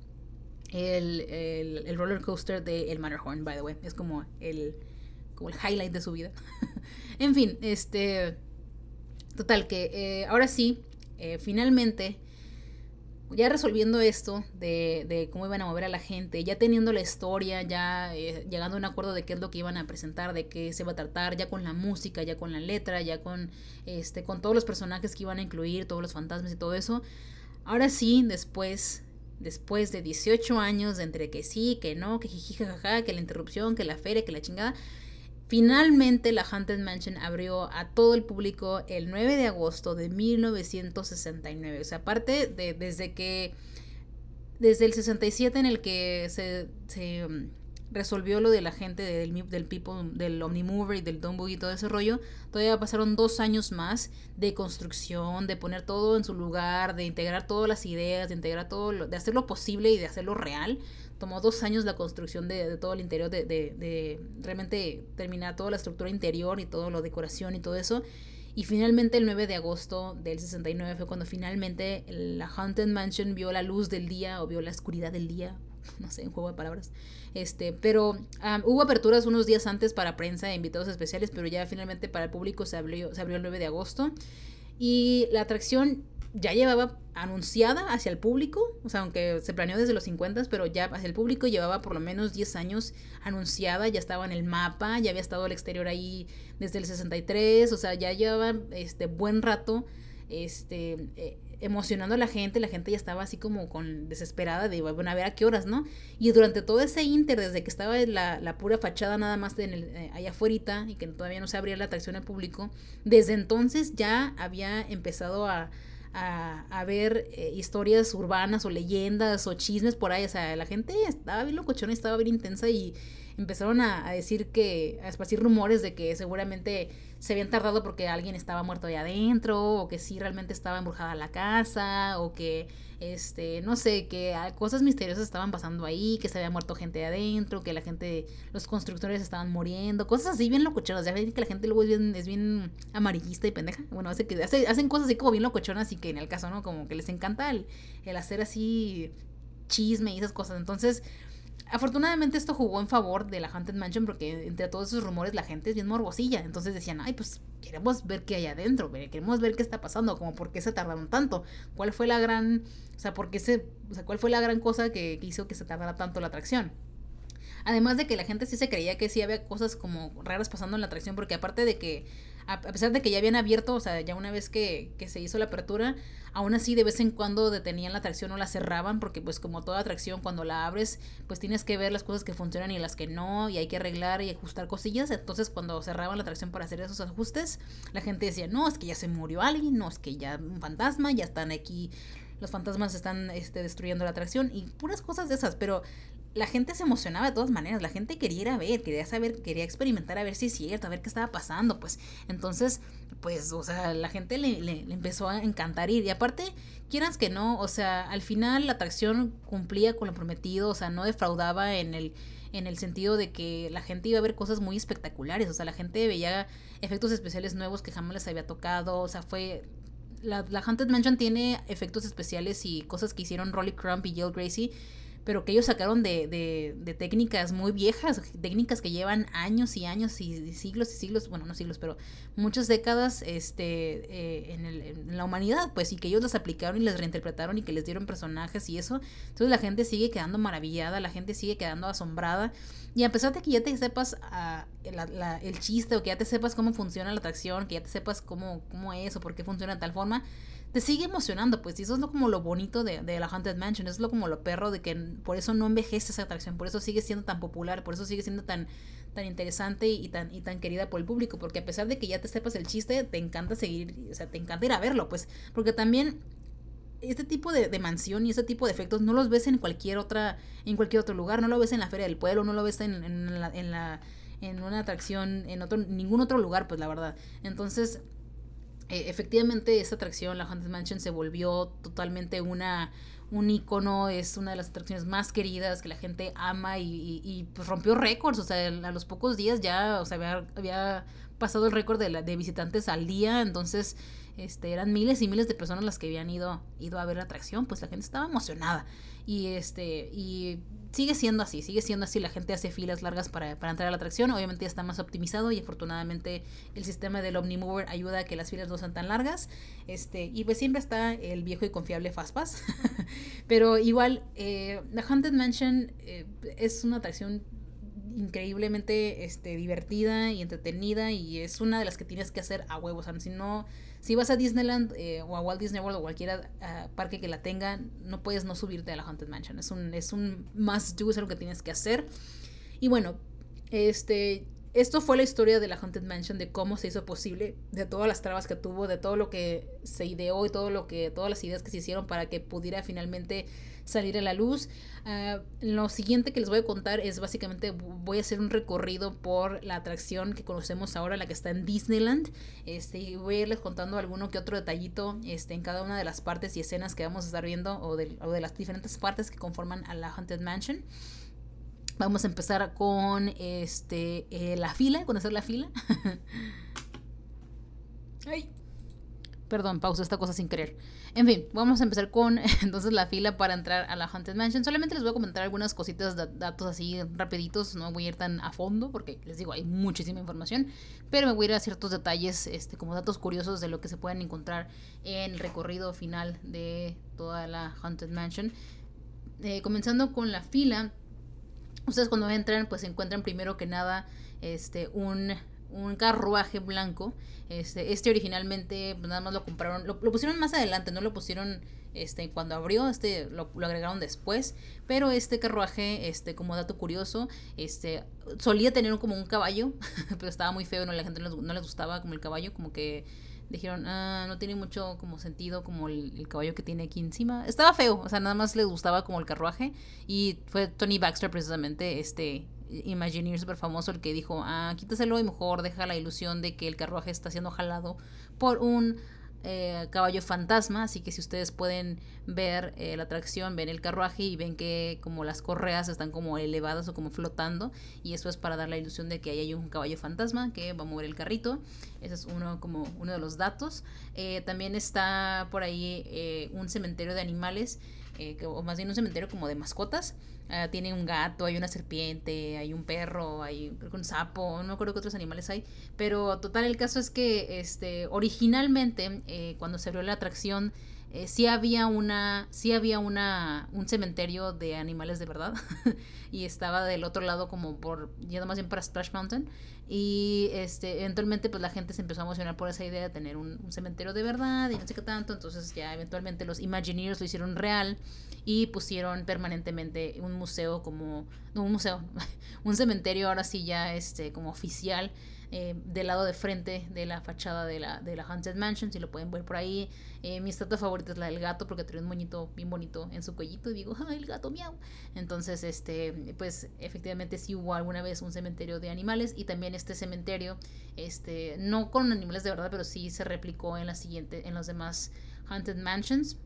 el, el, roller coaster de el Matterhorn, by the way. Es como el, como el highlight de su vida. <laughs> en fin, este. Total, que eh, ahora sí, eh, finalmente, ya resolviendo esto de, de, cómo iban a mover a la gente, ya teniendo la historia, ya eh, llegando a un acuerdo de qué es lo que iban a presentar, de qué se va a tratar, ya con la música, ya con la letra, ya con, este, con todos los personajes que iban a incluir, todos los fantasmas y todo eso. Ahora sí, después después de 18 años entre que sí, que no, que jiji, jajaja, que la interrupción, que la feria, que la chingada, finalmente la Haunted Mansion abrió a todo el público el 9 de agosto de 1969. O sea, aparte de desde que, desde el 67 en el que se, se resolvió lo de la gente del, del People, del Omnimover y del Dumbo y todo ese rollo, todavía pasaron dos años más de construcción, de poner todo en su lugar, de integrar todas las ideas, de integrar todo, lo, de hacerlo posible y de hacerlo real. Tomó dos años la construcción de, todo el interior, de, de, de, realmente terminar toda la estructura interior y toda la decoración y todo eso. Y finalmente el 9 de agosto del 69 fue cuando finalmente la Haunted Mansion vio la luz del día o vio la oscuridad del día, <laughs> no sé, un juego de palabras. Este, pero hubo aperturas unos días antes para prensa e invitados especiales, pero ya finalmente para el público se abrió, se abrió el 9 de agosto. Y la atracción ya llevaba anunciada hacia el público, o sea, aunque se planeó desde los 50, pero ya hacia el público llevaba por lo menos 10 años anunciada, ya estaba en el mapa, ya había estado al exterior ahí desde el 63, o sea, ya llevaba este buen rato este eh, emocionando a la gente, la gente ya estaba así como con desesperada de, bueno, a ver a qué horas, ¿no? Y durante todo ese inter, desde que estaba la, la pura fachada nada más en eh, allá afuera y que todavía no se abría la atracción al público, desde entonces ya había empezado a, a, ver eh, historias urbanas o leyendas o chismes por ahí, o sea, la gente estaba bien locochona, estaba bien intensa y empezaron a, a decir que, a esparcir rumores de que seguramente se habían tardado porque alguien estaba muerto ahí adentro, o que sí realmente estaba embrujada la casa, o que, este, no sé, que cosas misteriosas estaban pasando ahí, que se había muerto gente adentro, que la gente, los constructores estaban muriendo, cosas así bien locochonas. Ya ven que la gente luego es bien, es bien amarillista y pendeja. Bueno, hace que, hace, hacen cosas así como bien locochonas y que en el caso, ¿no? Como que les encanta el, el hacer así chisme y esas cosas. Entonces, Afortunadamente esto jugó en favor de la Haunted Mansion porque entre todos esos rumores la gente es bien morbosilla. Entonces decían, ay, pues queremos ver qué hay adentro, queremos ver qué está pasando, como por qué se tardaron tanto, cuál fue la gran, o sea, por qué se, o sea, cuál fue la gran cosa que, hizo que se tardara tanto la atracción. Además de que la gente sí se creía que sí había cosas como raras pasando en la atracción, porque aparte de que a pesar de que ya habían abierto, o sea, ya una vez que, que, se hizo la apertura, aún así de vez en cuando detenían la atracción o la cerraban, porque pues como toda atracción, cuando la abres, pues tienes que ver las cosas que funcionan y las que no, y hay que arreglar y ajustar cosillas. Entonces cuando cerraban la atracción para hacer esos ajustes, la gente decía, no, es que ya se murió alguien, no, es que ya un fantasma, ya están aquí los fantasmas están este, destruyendo la atracción y puras cosas de esas, pero la gente se emocionaba de todas maneras, la gente quería ir a ver, quería saber, quería experimentar a ver si es cierto, a ver qué estaba pasando, pues. Entonces, pues, o sea, la gente le, le, empezó a encantar ir. Y aparte, quieras que no, o sea, al final la atracción cumplía con lo prometido, o sea, no defraudaba en el en el sentido de que la gente iba a ver cosas muy espectaculares, o sea, la gente veía efectos especiales nuevos que jamás les había tocado, o sea, fue la, la Haunted Mansion tiene efectos especiales y cosas que hicieron Rolly Crump y Jill Gracie pero que ellos sacaron de, de, de, técnicas muy viejas, técnicas que llevan años y años y, siglos y siglos, bueno, no siglos, pero muchas décadas este, eh, en, el, en, la humanidad, pues, y que ellos las aplicaron y les reinterpretaron y que les dieron personajes y eso. Entonces la gente sigue quedando maravillada, la gente sigue quedando asombrada. Y a pesar de que ya te sepas uh, el chiste o que ya te sepas cómo funciona la atracción, que ya te sepas cómo, cómo es o por qué funciona de tal forma, te sigue emocionando, pues, y eso es lo como lo bonito de, de la Haunted Mansion, eso es lo como lo perro de que por eso no envejece esa atracción, por eso sigue siendo tan popular, por eso sigue siendo tan, tan interesante y, tan, y tan querida por el público, porque a pesar de que ya te sepas el chiste, te encanta seguir, o sea, te encanta ir a verlo, pues, porque también este tipo de, de, mansión y este tipo de efectos no los ves en cualquier otra, en cualquier otro lugar, no lo ves en la feria del pueblo, no lo ves en, en la, en la en una atracción en otro ningún otro lugar, pues la verdad. Entonces, eh, efectivamente esa atracción, la Haunted Mansion, se volvió totalmente una un icono, es una de las atracciones más queridas que la gente ama y, y, pues rompió récords, o sea, a los pocos días ya, o sea, había, había pasado el récord de, de visitantes al día, entonces este, eran miles y miles de personas las que habían ido, ido a ver la atracción, pues la gente estaba emocionada. Y este, y sigue siendo así, sigue siendo así, la gente hace filas largas para, para, entrar a la atracción, obviamente ya está más optimizado y afortunadamente el sistema del OmniMover ayuda a que las filas no sean tan largas, este, y pues siempre está el viejo y confiable Fastpass, <laughs> pero igual, eh, Haunted Mansion eh, es una atracción increíblemente este, divertida y entretenida y es una de las que tienes que hacer a huevos, si no si vas a Disneyland eh, o a Walt Disney World o cualquier uh, parque que la tenga, no puedes no subirte a la Haunted Mansion. Es un, es un must do, es algo que tienes que hacer. Y bueno, este, esto fue la historia de la Haunted Mansion, de cómo se hizo posible, de todas las trabas que tuvo, de todo lo que se ideó y todo lo que, todas las ideas que se hicieron para que pudiera finalmente salir a la luz. Ah, lo siguiente que les voy a contar es básicamente voy a hacer un recorrido por la atracción que conocemos ahora, la que está en Disneyland. Este, y voy a irles contando alguno que otro detallito este, en cada una de las partes y escenas que vamos a estar viendo o de, o de las diferentes partes que conforman a la Haunted Mansion. Vamos a empezar con este eh, la fila, conocer la fila. <laughs> Ay. Perdón, pausa esta cosa sin querer. En fin, vamos a empezar con <laughs> entonces la fila para entrar a la Haunted Mansion. Solamente les voy a comentar algunas cositas, datos así rapiditos. No voy a ir tan a fondo porque les digo, hay muchísima información. Pero me voy a ir a ciertos detalles, este, como datos curiosos de lo que se pueden encontrar en el recorrido final de toda la Haunted Mansion. Eh, comenzando con la fila, ustedes cuando entran, pues encuentran primero que nada este, un un carruaje blanco. Este, este originalmente nada más lo compraron, lo, pusieron más adelante, no lo pusieron este, cuando abrió, este lo, agregaron después, pero este carruaje, este, como dato curioso, este, solía tener como un caballo, <laughs> pero estaba muy feo, no, la gente no les, gustaba como el caballo, como que dijeron, ah, no tiene mucho como sentido como el, el, caballo que tiene aquí encima. Estaba feo, o sea, nada más les gustaba como el carruaje. Y fue Tony Baxter precisamente, este, Imagineer súper famoso el que dijo, ah, quítaselo y mejor deja la ilusión de que el carruaje está siendo jalado por un eh, caballo fantasma, así que si ustedes pueden ver eh, la atracción, ven el carruaje y ven que como las correas están como elevadas o como flotando y eso es para dar la ilusión de que ahí hay un caballo fantasma que va a mover el carrito, ese es uno como uno de los datos. Eh, también está por ahí un cementerio de animales, o más bien un cementerio como de mascotas Ah, tiene un gato, hay una serpiente, hay un perro, hay un sapo, no me acuerdo qué otros animales hay. Pero total, el caso es que este, originalmente, eh, cuando se abrió la atracción, eh, sí había una sí había una un cementerio de animales de verdad. <laughs> Y estaba del otro lado como por yendo más bien para Splash Mountain. Y este eventualmente pues la gente se empezó a emocionar por esa idea de tener un, un cementerio de verdad y no sé qué tanto. Entonces ya eventualmente los Imagineers lo hicieron real y pusieron permanentemente un museo como no un museo <laughs> un cementerio ahora sí ya este como oficial eh, del lado de frente de la fachada de la, de la Haunted Mansion, si lo pueden ver por ahí. Eh, mi estatua favorita es la del gato porque tiene un moñito bien bonito en su cuellito y digo, ¡ay, el gato miau! Entonces, este, pues efectivamente sí hubo alguna vez un cementerio de animales y también este cementerio, este, no con animales de verdad, pero sí se replicó en la siguiente, en los demás Haunted Mansions.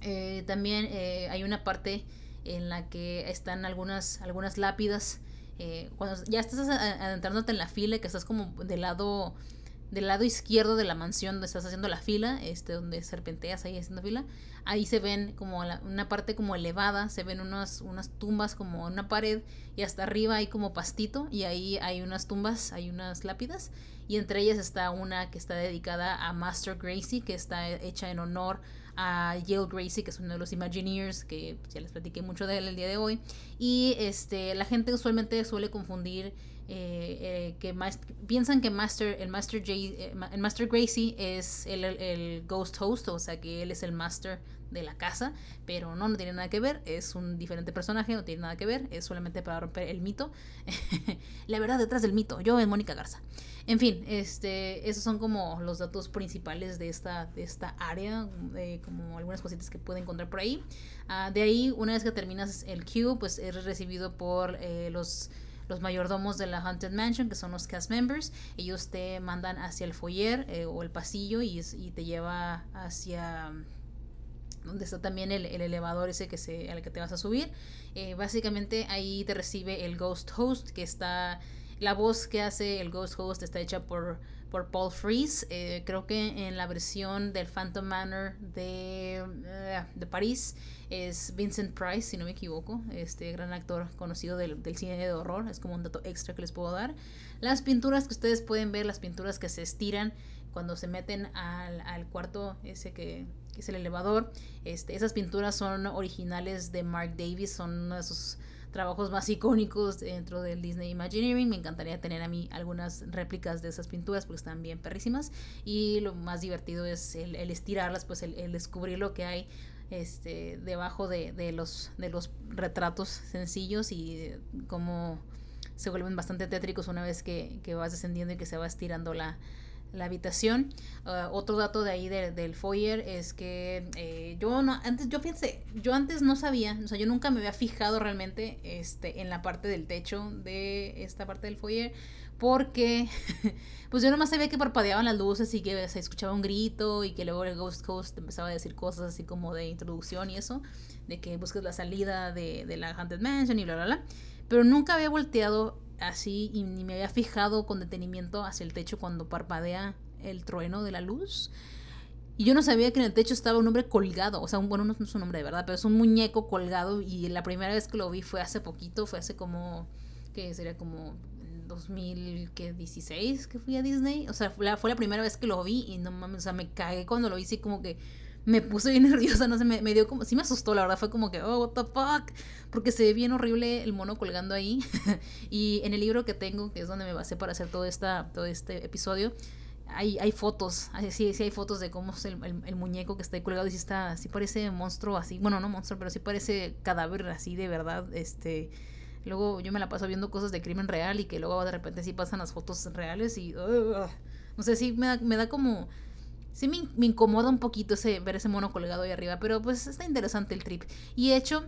Eh, también hay una parte en la que están algunas, algunas lápidas eh, cuando ya estás adentrándote en la fila que estás como del lado del lado izquierdo de la mansión donde estás haciendo la fila, este donde serpenteas ahí haciendo fila, ahí se ven como una parte como elevada, se ven unas, unas tumbas como una pared y hasta arriba hay como pastito y ahí hay unas tumbas, hay unas lápidas y entre ellas está una que está dedicada a Master Gracie, que está hecha en honor a Yale Gracie, que es uno de los Imagineers, que ya les platiqué mucho de él el día de hoy. Y este, la gente usualmente suele confundir eh, eh, que piensan que Master, el Master, J, eh, el Master Gracie es el, el, Ghost Host, o sea que él es el Master de la casa, pero no, no tiene nada que ver, es un diferente personaje, no tiene nada que ver, es solamente para romper el mito. <laughs> la verdad detrás del mito, yo en Mónica Garza. En fin, este, esos son como los datos principales de esta, de esta área, como algunas cositas que pueden encontrar por ahí. Ah, de ahí, una vez que terminas el queue, pues eres recibido por eh, los los mayordomos de la Haunted Mansion, que son los cast members. Ellos te mandan hacia el foyer eh, o el pasillo y, te lleva hacia donde está también el, elevador ese que se, al que te vas a subir. Eh, básicamente ahí te recibe el Ghost Host, que está la voz que hace el Ghost Host está hecha por, por Paul Freeze. Eh, creo que en la versión del Phantom Manor de, eh, de París es Vincent Price, si no me equivoco. Este gran actor conocido del, del, cine de horror. Es como un dato extra que les puedo dar. Las pinturas que ustedes pueden ver, las pinturas que se estiran cuando se meten al, al cuarto ese que, es el elevador. Este, esas pinturas son originales de Mark Davis, son uno de esos trabajos más icónicos dentro del Disney Imagineering. Me encantaría tener a mí algunas réplicas de esas pinturas porque están bien perrísimas. Y lo más divertido es el, estirarlas, pues el, descubrir lo que hay este, debajo de, de, los, de los retratos sencillos y cómo se vuelven bastante tétricos una vez que, que vas descendiendo y que se va estirando la, la habitación. Uh, otro dato de ahí del foyer es que eh, yo no, antes, yo fíjense, yo antes no sabía, o sea, yo nunca me había fijado realmente este, en la parte del techo de esta parte del foyer, porque <laughs> pues yo nomás sabía que parpadeaban las luces y que se escuchaba un grito y que luego el Ghost Coast empezaba a decir cosas así como de introducción y eso, de que busques la salida de, de la Haunted Mansion y bla, bla, bla. Pero nunca había volteado así y ni me había fijado con detenimiento hacia el techo cuando parpadea el trueno de la luz. Y yo no sabía que en el techo estaba un hombre colgado. O sea, un, bueno, no es un hombre de verdad, pero es un muñeco colgado. Y la primera vez que lo vi fue hace poquito, fue hace como, que sería como 2016 que fui a Disney. O sea, fue la, fue la primera vez que lo vi y no mames, o sea, me cagué cuando lo vi, así como que me puse bien <laughs> nerviosa, no sé, me, me, dio como, sí me asustó, la verdad, fue como que, oh, what the fuck, porque se ve bien horrible el mono colgando ahí. <laughs> y en el libro que tengo, que es donde me basé para hacer todo, esta, todo este episodio, hay, hay fotos, sí, sí hay fotos de cómo es el, el, muñeco que está ahí colgado y sí está, sí parece monstruo así, bueno, no monstruo, pero sí parece cadáver así de verdad, este... Luego yo me la paso viendo cosas de crimen real y que luego de repente sí pasan las fotos reales y... no sé, sí me da, me da como... Sí me, me, incomoda un poquito ese, ver ese mono colgado ahí arriba, pero pues está interesante el trip. Y hecho,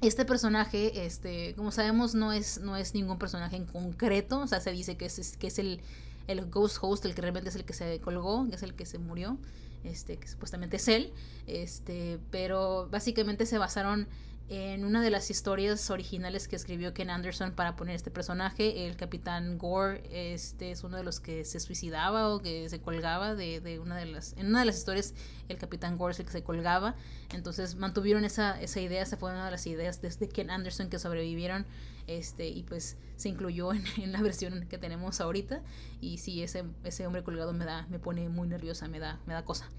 este personaje, este, como sabemos, no es, no es ningún personaje en concreto, o sea, se dice que es, que es el el Ghost Host, el que realmente es el que se colgó, que es el que se murió, este, que supuestamente es él, este, pero básicamente se basaron en una de las historias originales que escribió Ken Anderson para poner este personaje, el capitán Gore este es uno de los que se suicidaba o que se colgaba de, de, una de las en una de las historias el capitán Gore es el que se colgaba. Entonces mantuvieron esa, esa idea esa fue una de las ideas desde Ken Anderson que sobrevivieron este y pues se incluyó en, en, la versión que tenemos ahorita. Y sí ese, ese hombre colgado me da me pone muy nerviosa me da me da cosa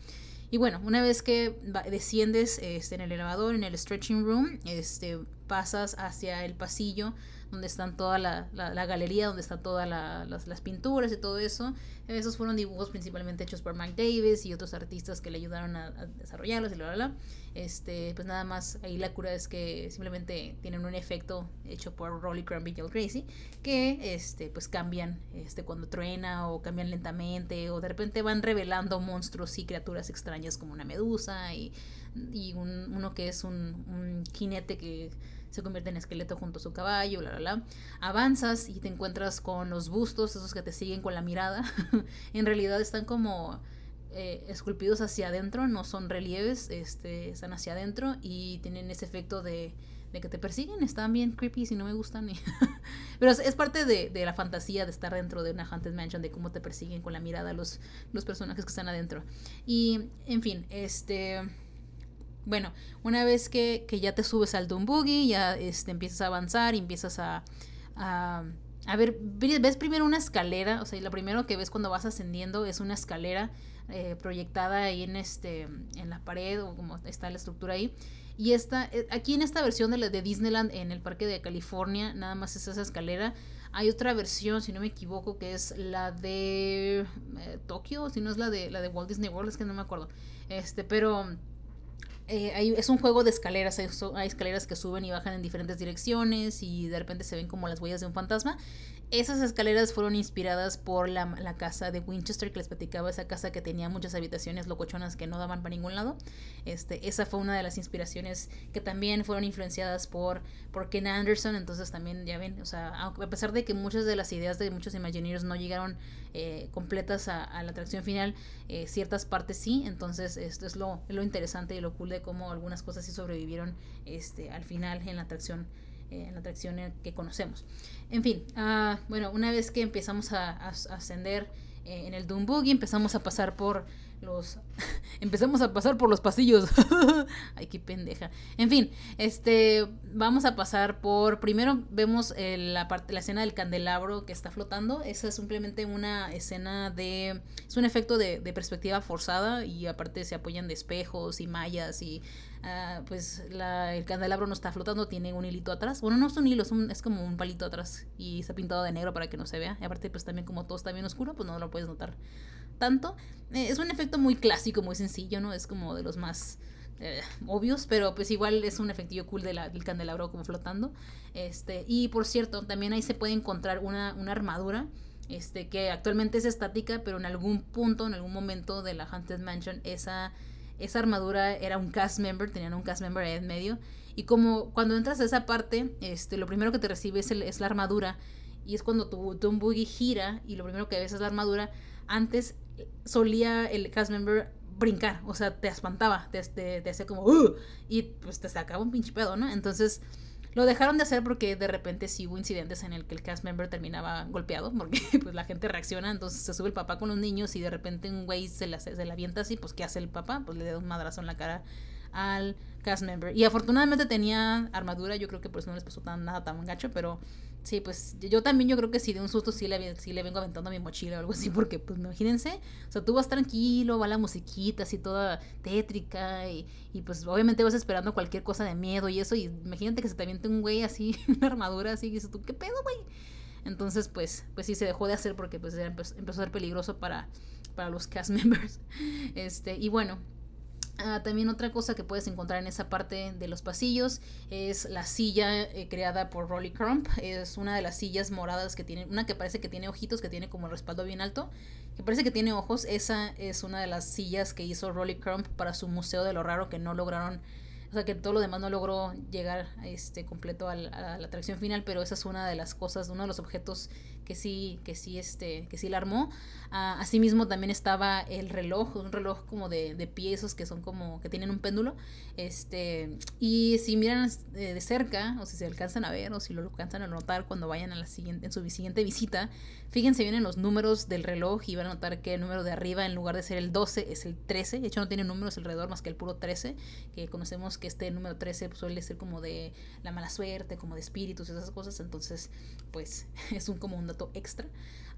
y bueno, una vez que desciendes este, en el elevador, en el stretching room, este, pasas hacia el pasillo donde están toda la, la, galería, donde están todas las, las, pinturas y todo eso. Esos fueron dibujos principalmente hechos por Mike Davis y otros artistas que le ayudaron a, desarrollarlos y bla, bla, bla. Este, pues nada más, ahí la cura es que simplemente tienen un efecto hecho por Rolly Crumb y Joel Crazy, que este, pues cambian este, cuando truena o cambian lentamente o de repente van revelando monstruos y criaturas extrañas como una medusa y, y un, uno que es un, un jinete que se convierte en esqueleto junto a su caballo, bla, bla, bla. Avanzas y te encuentras con los bustos, esos que te siguen con la mirada. <laughs> en realidad están como eh, esculpidos hacia adentro, no son relieves, este, están hacia adentro y tienen ese efecto de, de que te persiguen, están bien creepy si no me gustan. <laughs> Pero es, parte de, de, la fantasía de estar dentro de una Haunted Mansion, de cómo te persiguen con la mirada los, los personajes que están adentro. Y, en fin, este bueno, una vez que, ya te subes al Doom ya este, empiezas a avanzar y empiezas a, a, a, ver, ves primero una escalera, o sea, lo primero que ves cuando vas ascendiendo es una escalera eh, proyectada ahí en, este, en la pared o como está la estructura ahí. Y esta, eh, aquí en esta versión de, la de Disneyland en el parque de California, nada más es esa escalera. Hay otra versión, si no me equivoco, que es la de eh, Tokio, si no es la de la de Walt Disney World, es que no me acuerdo. Este, pero eh, es un juego de escaleras, hay, hay, escaleras que suben y bajan en diferentes direcciones y de repente se ven como las huellas de un fantasma. Esas escaleras fueron inspiradas por la, la, casa de Winchester que les platicaba, esa casa que tenía muchas habitaciones locochonas que no daban para ningún lado. Este, esa fue una de las inspiraciones que también fueron influenciadas por, por Ken Anderson, entonces también, ya ven, o sea, a pesar de que muchas de las ideas de muchos Imagineers no llegaron eh, completas a, la atracción final, eh, ciertas partes sí, entonces esto es lo, lo interesante y lo cool de cómo algunas cosas sí sobrevivieron este, al final en la atracción en la atracción que conocemos. En fin, uh, bueno, una vez que empezamos a, ascender eh, en el Doom Boogie, empezamos a pasar por los <laughs> empezamos a pasar por los pasillos. <laughs> Ay, qué pendeja. En fin, este vamos a pasar por primero vemos la parte la escena del candelabro que está flotando, esa es simplemente una escena de es un efecto de, de perspectiva forzada y aparte se apoyan de espejos y mallas y uh, pues la, el candelabro no está flotando, tiene un hilito atrás. Bueno, no es un hilo, es, es como un palito atrás y está pintado de negro para que no se vea. Y aparte pues también como todo está bien oscuro, pues no lo puedes notar tanto. Eh, es un efecto muy clásico, muy sencillo, ¿no? Es como de los más eh, obvios, pero pues igual es un efectillo cool de la, del candelabro como flotando. Este, y por cierto, también ahí se puede encontrar una, una armadura. Este, que actualmente es estática, pero en algún punto, en algún momento de la Haunted Mansion, esa, esa armadura era un cast member, tenían un cast member en medio. Y como cuando entras a esa parte, este, lo primero que te recibe es, es la armadura. Y es cuando tu Doom Boogie gira y lo primero que ves es la armadura. Antes solía el cast member brincar, o sea, te espantaba, te, te, hacía como, uh", y pues te sacaba un pinche pedo, ¿no? Entonces, Lo dejaron de hacer porque de repente sí hubo incidentes en el que el cast member terminaba golpeado, porque <laughs> pues la gente reacciona, entonces se sube el papá con los niños y de repente un güey se la, se la avienta así, pues ¿qué hace el papá? Pues le da un madrazo en la cara al cast member. Y afortunadamente tenía armadura, yo creo que por eso no les pasó tan, nada tan gacho, pero sí, pues yo también yo creo que si de un susto sí le, sí le vengo aventando mi mochila o algo así, porque pues imagínense, o sea, tú vas tranquilo, va la musiquita así toda tétrica y, y pues obviamente vas esperando cualquier cosa de miedo y eso, y imagínate que se te aviente un güey así, <laughs> una armadura así, y dices tú, ¿qué pedo, güey? Entonces, pues, pues sí se dejó de hacer porque pues empezó, a ser peligroso para, para los cast <laughs> members. Este, y bueno, Ah, también otra cosa que puedes encontrar en esa parte de los pasillos es la silla eh, creada por Rolly Crump. Es una de las sillas moradas que tiene, una que parece que tiene ojitos, que tiene como el respaldo bien alto, que parece que tiene ojos. Esa es una de las sillas que hizo Rolly Crump para su museo de lo raro que no lograron o sea que todo lo demás no logró llegar este completo a la, atracción final pero esa es una de las cosas uno de los objetos que sí que sí este que sí la armó. Ah, asimismo también estaba el reloj un reloj como de, de pie que son como que tienen un péndulo. Este y si miran eh, de cerca o si se alcanzan a ver o si lo alcanzan a notar cuando vayan a la siguiente en su siguiente visita fíjense bien en los números del reloj y van a notar que el número de arriba en lugar de ser el 12 es el 13 de hecho no tiene números alrededor más que el puro 13 que conocemos que este número 13 pues, suele ser como de la mala suerte, como de espíritus, esas cosas, entonces pues <laughs> es un, como un extra.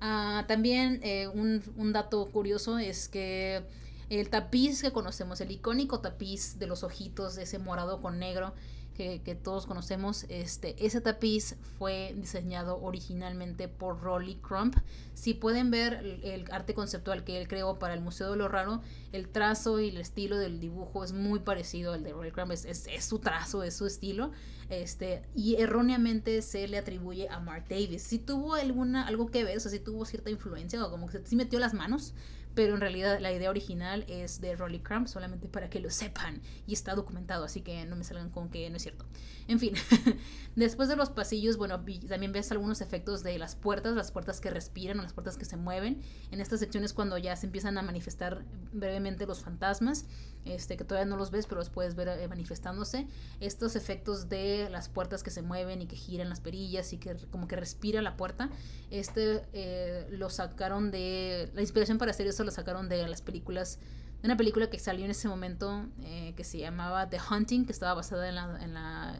Ah, también eh, un, un dato curioso es que el tapiz que conocemos, el icónico tapiz de los ojitos, ese morado con negro, que, todos conocemos, este, ese tapiz fue diseñado originalmente por Rolly Crump. Si pueden ver el, arte conceptual que él creó para el Museo de lo Raro, el trazo y el estilo del dibujo es muy parecido al de Rolly Crump, es, es, su trazo, es su estilo, este, y erróneamente se le atribuye a Mark Davis. Si tuvo alguna, algo que ver, o si tuvo cierta influencia, o como que sí metió las manos, pero en realidad la idea original es de Rolly Crump, solamente para que lo sepan, y está documentado, así que no me salgan con que no es cierto. En fin, <laughs> después de los pasillos, bueno, también ves algunos efectos de las puertas, las puertas que respiran o las puertas que se mueven. En estas secciones cuando ya se empiezan a manifestar brevemente los fantasmas, este, que todavía no los ves, pero los puedes ver eh, manifestándose. Estos efectos de las puertas que se mueven y que giran las perillas y que como que respira la puerta, este eh, lo sacaron de... La inspiración para hacer eso lo sacaron de las películas una película que salió en ese momento eh, que se llamaba The Hunting, que estaba basada en la, en la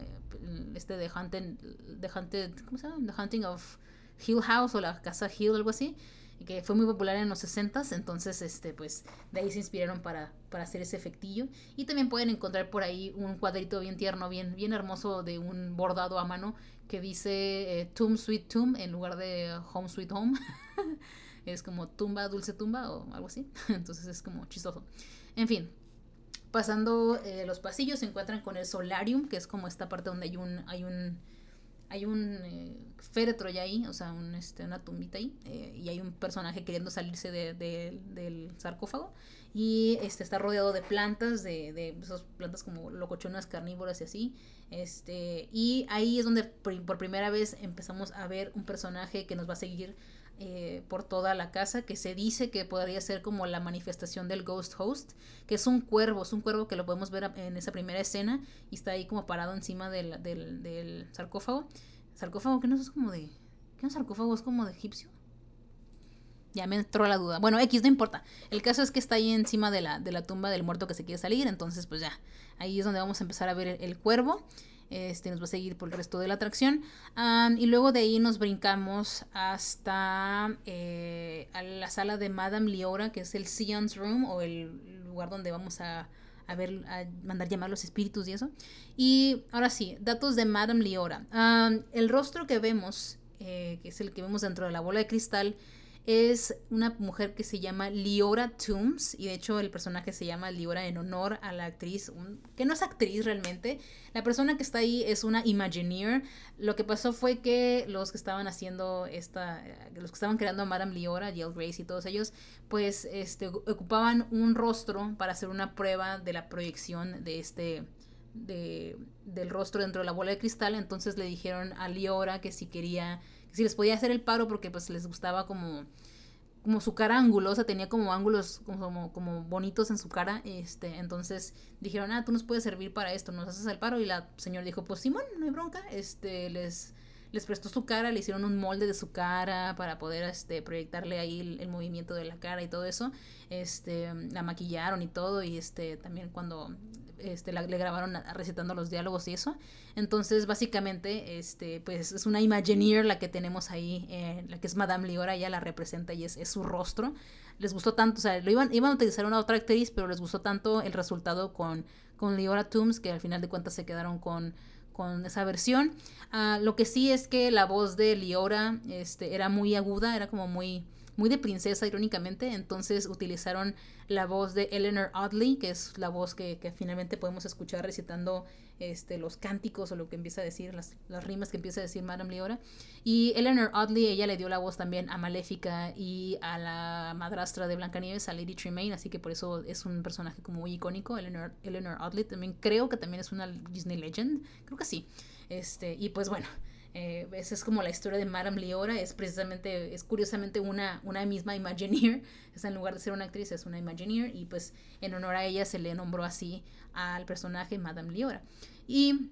este The Hunting, The Hunted, ¿cómo se llama? The Hunting of Hill House o la Casa Hill, algo así, que fue muy popular en los 60 entonces este pues de ahí se inspiraron para, para hacer ese efectillo y también pueden encontrar por ahí un cuadrito bien tierno, bien, bien hermoso de un bordado a mano que dice eh, Tomb Sweet Tomb en lugar de Home Sweet Home. <laughs> es como tumba, dulce tumba o algo así. <laughs> Entonces es como chistoso. En fin, pasando eh, los pasillos se encuentran con el solarium, que es como esta parte donde hay un, hay un, hay un eh, féretro ya ahí, o sea, un, este, una tumbita ahí, eh, y hay un personaje queriendo salirse de, del sarcófago, y este, está rodeado de plantas, de, de esas plantas como locochonas carnívoras y así, este, y ahí es donde por primera vez empezamos a ver un personaje que nos va a seguir eh, por toda la casa, que se dice que podría ser como la manifestación del Ghost Host, que es un cuervo, es un cuervo que lo podemos ver en esa primera escena y está ahí como parado encima del, del, sarcófago. Sarcófago que no es como de... ¿Qué es un sarcófago? ¿Es como de egipcio? Ya me entró la duda. Bueno, X, no importa. El caso es que está ahí encima de la, de la tumba del muerto que se quiere salir. Entonces, pues ya. Ahí es donde vamos a empezar a ver el cuervo. Este, nos va a seguir por el resto de la atracción. y luego de ahí nos brincamos hasta eh, a la sala de Madame Liora, que es el Sion's Room o el lugar donde vamos a, a ver, a mandar llamar los espíritus y eso. Y ahora sí, datos de Madame Liora. el rostro que vemos, eh, que es el que vemos dentro de la bola de cristal, es una mujer que se llama Liora Toombs y de hecho el personaje se llama Liora en honor a la actriz, que no es actriz realmente, la persona que está ahí es una Imagineer. Lo que pasó fue que los que estaban haciendo esta, los que estaban creando a Madame Liora, Jill Grace y todos ellos, pues este, ocupaban un rostro para hacer una prueba de la proyección de este, de, del rostro dentro de la bola de cristal, entonces le dijeron a Liora que si quería si les podía hacer el paro porque pues les gustaba como como su cara angulosa, tenía como ángulos como, como bonitos en su cara, este, entonces dijeron, ah, tú nos puedes servir para esto, nos haces el paro, y la señora dijo, pues Simón, no hay bronca, este, les, les prestó su cara, le hicieron un molde de su cara para poder, este, proyectarle ahí el, el movimiento de la cara y todo eso, este, la maquillaron y todo, y este, también cuando este, le grabaron recitando los diálogos y eso. Entonces, básicamente, este, pues es una Imagineer la que tenemos ahí, eh, la que es Madame Liora, ella la representa y es, su rostro. Les gustó tanto, o sea, lo iban, iban a utilizar una otra actriz, pero les gustó tanto el resultado con, con Liora Toombs que al final de cuentas se quedaron con, con esa versión. Ah, lo que sí es que la voz de Liora este, era muy aguda, era como muy muy de princesa, irónicamente. Entonces utilizaron la voz de Eleanor Audley, que es la voz que, finalmente podemos escuchar recitando este, los cánticos o lo que empieza a decir, las, las rimas que empieza a decir Madame Leora. Y Eleanor Audley, ella le dio la voz también a Maléfica y a la madrastra de Blancanieves, a Lady Tremaine, así que por eso es un personaje como muy icónico. Eleanor, Eleanor Audley también creo que también es una Disney Legend, creo que sí. Este, y pues bueno, eh, esa es como la historia de Madame Leora, es precisamente, es curiosamente una, una misma Imagineer, <laughs> es en lugar de ser una actriz es una Imagineer y pues en honor a ella se le nombró así al personaje Madame Leora. Y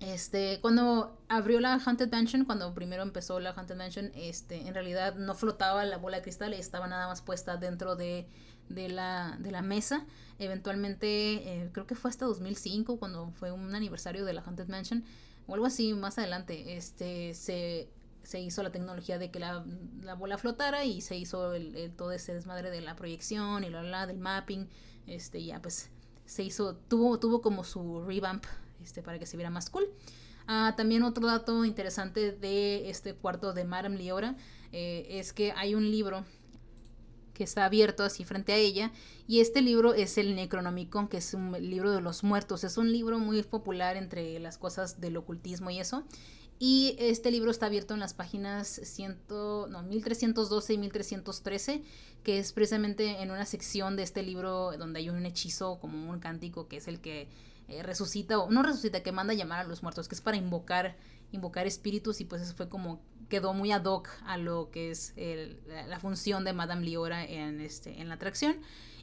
este, cuando abrió la Haunted Mansion, cuando primero empezó la Haunted Mansion, este, en realidad no flotaba la bola de cristal, estaba nada más puesta dentro de, de, la, de la mesa. Eventualmente, eh, creo que fue hasta 2005, cuando fue un aniversario de la Haunted Mansion, o algo así más adelante, este, se, se hizo la tecnología de que la, la bola flotara y se hizo el, todo ese desmadre de la proyección y la, la del mapping, este, ya pues se hizo, tuvo, tuvo como su revamp, este, para que se viera más cool. Ah, también otro dato interesante de este cuarto de Madame Liora eh, es que hay un libro que está abierto así frente a ella. Y este libro es el Necronomicon, que es un libro de los muertos. Es un libro muy popular entre las cosas del ocultismo y eso. Y este libro está abierto en las páginas 100, no, 1312 y 1313, que es precisamente en una sección de este libro donde hay un hechizo como un cántico que es el que eh, resucita, o no resucita, que manda llamar a los muertos, que es para invocar, invocar espíritus y pues eso fue como quedó muy ad hoc a lo que es la, función de Madame Liora en, este, en la atracción.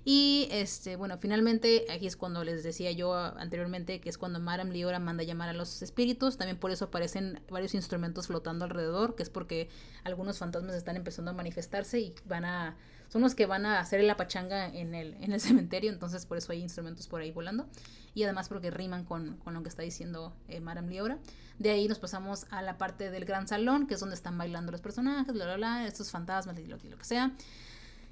Y este, bueno, finalmente aquí es cuando les decía yo anteriormente que es cuando Madame Liora manda llamar a los espíritus. También por eso aparecen varios instrumentos flotando alrededor, que es porque algunos fantasmas están empezando a manifestarse y van a son los que van a hacer la pachanga en el, en el <laughs> cementerio, entonces por eso hay instrumentos por ahí volando. Y además porque riman con, con lo que está diciendo eh, Madame Liora. De ahí nos pasamos a la parte del gran salón, que es donde están bailando los personajes, bla, bla, bla, estos fantasmas y lo, que sea.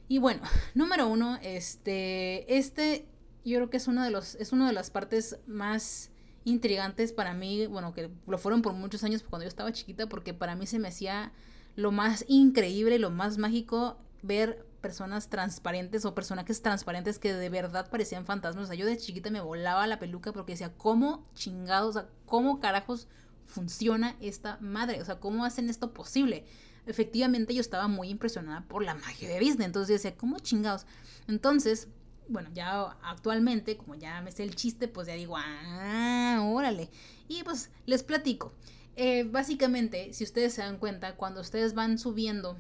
Y bueno, <laughs> número uno, este, este yo creo que es uno de los, es una de las partes más intrigantes para mí, bueno, que lo fueron por muchos años cuando yo estaba chiquita, porque para mí se me hacía lo más increíble, lo más mágico ver personas transparentes o personajes transparentes que de verdad parecían fantasmas. O sea, yo de chiquita me volaba la peluca porque decía, ¿cómo chingados, o sea, cómo carajos funciona esta madre? O sea, ¿cómo hacen esto posible? Efectivamente, yo estaba muy impresionada por la magia de Disney. Entonces yo decía, ¿cómo chingados? Entonces, bueno, ya actualmente, como ya me sé el chiste, pues ya digo, ah, órale. Y pues les platico. Eh, básicamente, si ustedes se dan cuenta, cuando ustedes van subiendo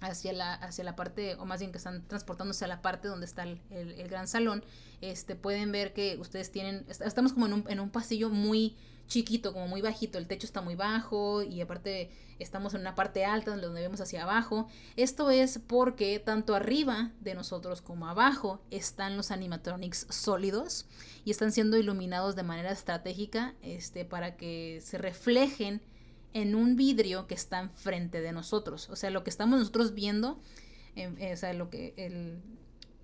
hacia la, hacia la parte, o más bien que están transportándose a la parte donde está el, el, gran salón, este, pueden ver que ustedes tienen, estamos como en un, en un pasillo muy chiquito, como muy bajito, el techo está muy bajo y aparte estamos en una parte alta donde vemos hacia abajo. Esto es porque tanto arriba de nosotros como abajo están los animatronics sólidos y están siendo iluminados de manera estratégica este, para que se reflejen en un vidrio que está enfrente de nosotros. O sea, lo que estamos nosotros viendo, em, eh, o sea, lo que el...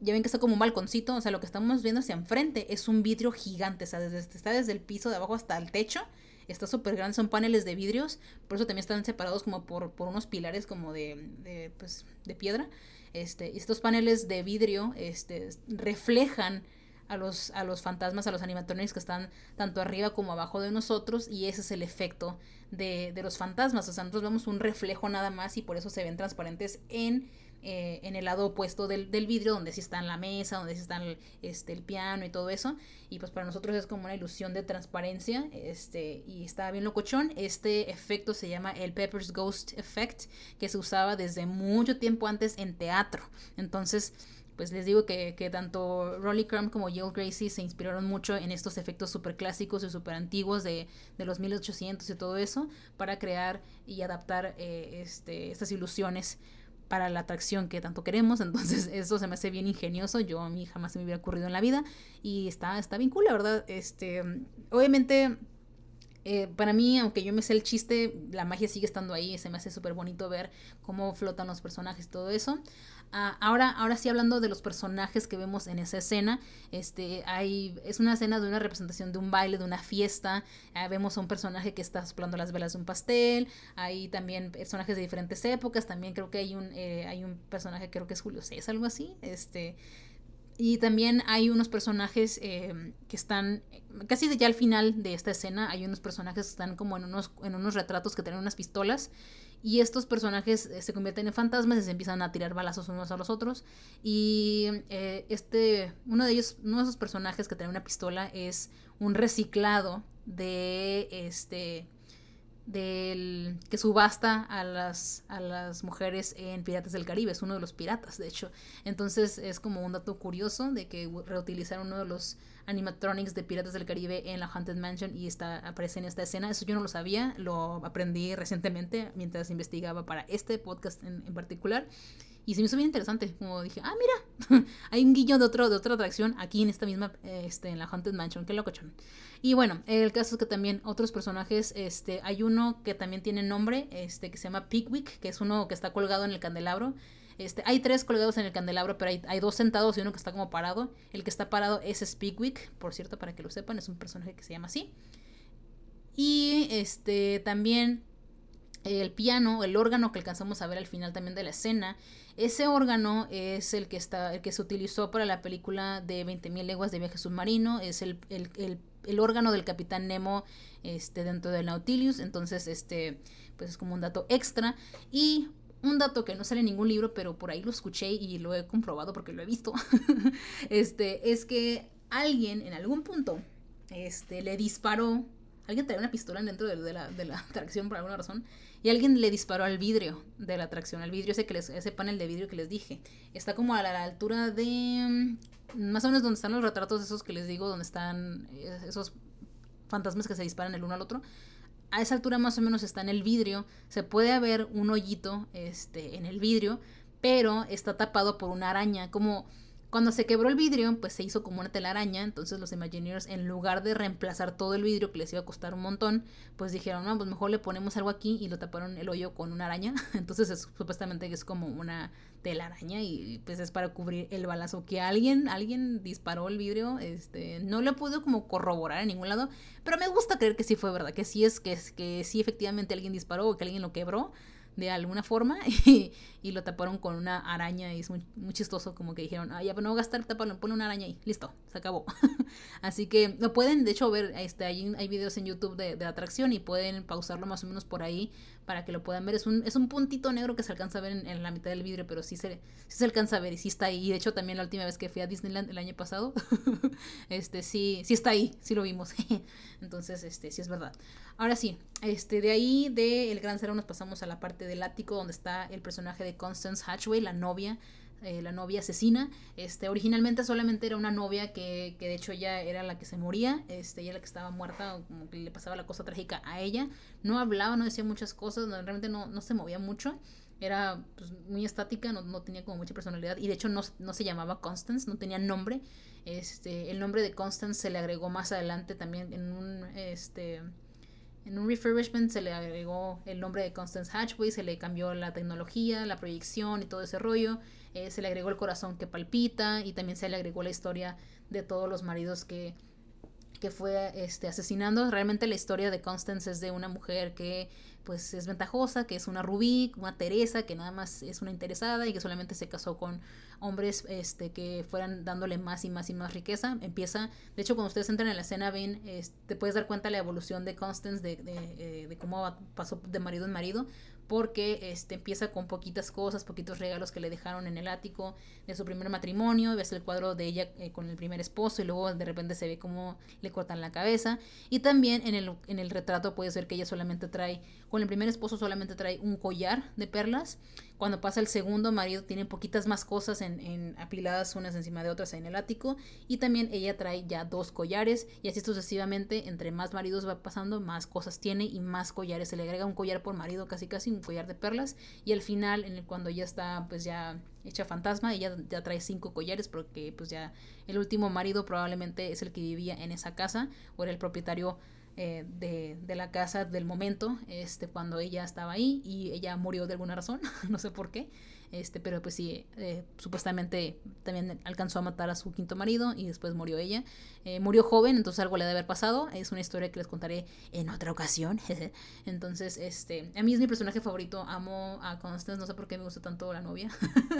Ya ven que está como un balconcito, o sea, lo que estamos viendo hacia enfrente es un vidrio gigante, o sea, desde, está desde el piso de abajo hasta el techo, está súper grande, son paneles de vidrios, por eso también están separados como por, por unos pilares como de, de, pues, de piedra. Este, estos paneles de vidrio este, reflejan a los, a los fantasmas, a los animatronics que están tanto arriba como abajo de nosotros y ese es el efecto de, de los fantasmas. O sea, nosotros vemos un reflejo nada más y por eso se ven transparentes en eh, en el lado opuesto del, vidrio, donde sí está la mesa, donde sí está el, este, el piano y todo eso. Y pues para nosotros es como una ilusión de transparencia. Este, y está bien locochón. Este efecto se llama el Pepper's Ghost Effect, que se usaba desde mucho tiempo antes en teatro. Entonces pues les digo que, tanto Rolly Crumb como Yale Gracie se inspiraron mucho en estos efectos súper clásicos y súper antiguos de, los 1800 y todo eso para crear y adaptar eh, este, estas ilusiones para la atracción que tanto queremos. <laughs> Entonces, eso se me hace bien ingenioso. Yo a mí jamás se me hubiera ocurrido en la vida. Y está, está bien cool, la verdad. Este, obviamente, eh, para mí, aunque yo me sé el chiste, la magia sigue estando ahí. Se me hace súper bonito ver cómo flotan los personajes y todo eso. Ah, ahora, ahora sí hablando de los personajes que vemos en esa escena, este, hay, es una escena de una representación de un baile, de una fiesta, ah, vemos a un personaje que está soplando las velas de un pastel, hay también personajes de diferentes épocas, también creo que hay un, eh, hay un personaje, creo que es Julio César, algo así, este, y también hay unos personajes eh, que están, casi ya al final de esta escena, hay unos personajes que están como en unos, en unos retratos que tienen unas pistolas y estos personajes eh, se convierten en fantasmas y se empiezan a tirar balazos unos a los otros. Y eh, este, uno de ellos, uno de esos personajes que tiene una pistola es un reciclado de este del que subasta a las, a las mujeres en Piratas del Caribe, es uno de los piratas, de hecho. Entonces es como un dato curioso de que reutilizaron uno de los animatronics de Piratas del Caribe en la Haunted Mansion y está, aparece en esta escena. Eso yo no lo sabía, lo aprendí recientemente mientras investigaba para este podcast en, en particular. Y se me hizo bien interesante, como dije, ah, mira, <laughs> hay un guiño de, otro, de otra atracción aquí en esta misma, este, en la Haunted Mansion, qué locochón. Y bueno, el caso es que también otros personajes, este, hay uno que también tiene nombre, este, que se llama Pickwick, que es uno que está colgado en el candelabro. Este, hay tres colgados en el candelabro, pero hay, hay, dos sentados y uno que está como parado. El que está parado es Pickwick, por cierto, para que lo sepan, es un personaje que se llama así. Y este también el piano, el órgano que alcanzamos a ver al final también de la escena, ese órgano es el que, está, el que se utilizó para la película de 20.000 leguas de viaje submarino, es el, órgano del capitán Nemo este, dentro del Nautilus, entonces este, pues es como un dato extra. Y un dato que no sale en ningún libro, pero por ahí lo escuché y lo he comprobado porque lo he visto, <laughs> este, es que alguien en algún punto este, le disparó, alguien traía una pistola dentro de, la, de la <laughs> atracción por alguna razón, y alguien le disparó al vidrio de la atracción, al vidrio ese, que les, ese panel de vidrio que les dije. Está como a la, altura de... Mm, más o menos donde están los retratos esos que les digo, donde están eh, esos fantasmas que se disparan el uno al otro. A esa altura más o menos está en el vidrio. Se puede ver un hoyito este, en el vidrio, pero está tapado por una araña. Como cuando se quebró el vidrio, pues se hizo como una telaraña, entonces los Imagineers, en lugar de reemplazar todo el vidrio que les iba a costar un montón, pues dijeron, no, pues mejor le ponemos algo aquí y lo taparon el hoyo con una araña. <laughs> Entonces es, supuestamente es como una telaraña y pues es para cubrir el balazo que alguien, alguien disparó el vidrio, este, no lo pudo como corroborar en ningún lado, pero me gusta creer que sí fue verdad, que sí es, que, que sí efectivamente alguien disparó o que alguien lo quebró de alguna forma <laughs> y, y, lo taparon con una araña y es muy, muy chistoso como que dijeron, ah, ya, pero no gastar, taparlo, pone una araña ahí, listo, se acabó. <laughs> Así que lo pueden, de hecho, ver, este, hay, hay videos en YouTube de, de atracción y pueden pausarlo más o menos por ahí para que lo puedan ver. Es un, es un puntito negro que se alcanza a ver en, la mitad del vidrio, pero sí se, sí se alcanza a ver y sí está ahí. De hecho también la última vez que fui a Disneyland el año pasado, <laughs> este sí, sí está ahí, sí lo vimos. <laughs> Entonces, este, sí es verdad. Ahora sí, este, de ahí de Gran Cerro nos pasamos a la parte del ático donde está el personaje de Constance Hatchway, la novia eh, la novia asesina. Este, originalmente solamente era una novia que, que, de hecho ella era la que se moría, este, ella la que estaba muerta, como que le pasaba la cosa trágica a ella. No hablaba, no decía muchas cosas, realmente no, no se movía mucho. Era pues, muy estática, no, no, tenía como mucha personalidad y de hecho no, no se llamaba Constance, no tenía nombre. Este, el nombre de Constance se le agregó más adelante también en un... Este, en un refurbishment se le agregó el nombre de Constance Hatchway, se le cambió la tecnología, la proyección y todo ese rollo. Eh, se le agregó el corazón que palpita y también se le agregó la historia de todos los maridos que, que fue este, asesinando. Realmente la historia de Constance es de una mujer que pues es ventajosa, que es una rubí, una Teresa, que nada más es una interesada y que solamente se casó con hombres este, que fueran dándole más y más y más riqueza. Empieza, de hecho cuando ustedes entran en la escena ven, te puedes dar cuenta de la evolución de Constance, de, de, de cómo pasó de marido en marido, porque este, empieza con poquitas cosas, poquitos regalos que le dejaron en el ático de su primer matrimonio, ves el cuadro de ella eh, con el primer esposo y luego de repente se ve cómo le cortan la cabeza y también en el, en el retrato puedes ver que ella solamente trae, con el primer esposo solamente trae un collar de perlas, cuando pasa el segundo marido tiene poquitas más cosas en, en apiladas unas encima de otras en el ático y también ella trae ya dos collares y así sucesivamente entre más maridos va pasando más cosas tiene y más collares se le agrega un collar por marido casi casi un collar de perlas y al final en el, cuando ya está pues ya hecha fantasma ella ya trae cinco collares porque pues ya el último marido probablemente es el que vivía en esa casa o era el propietario eh, de, de, la casa del momento, este, cuando ella estaba ahí y ella murió de alguna razón, <laughs> no sé por qué. Este, pero pues sí, eh, supuestamente también alcanzó a matar a su quinto marido y después murió ella. Eh, murió joven, entonces algo le debe haber pasado. Es una historia que les contaré en otra ocasión. <laughs> entonces, este, a mí es mi personaje favorito. Amo a Constance, no sé por qué me gusta tanto la novia.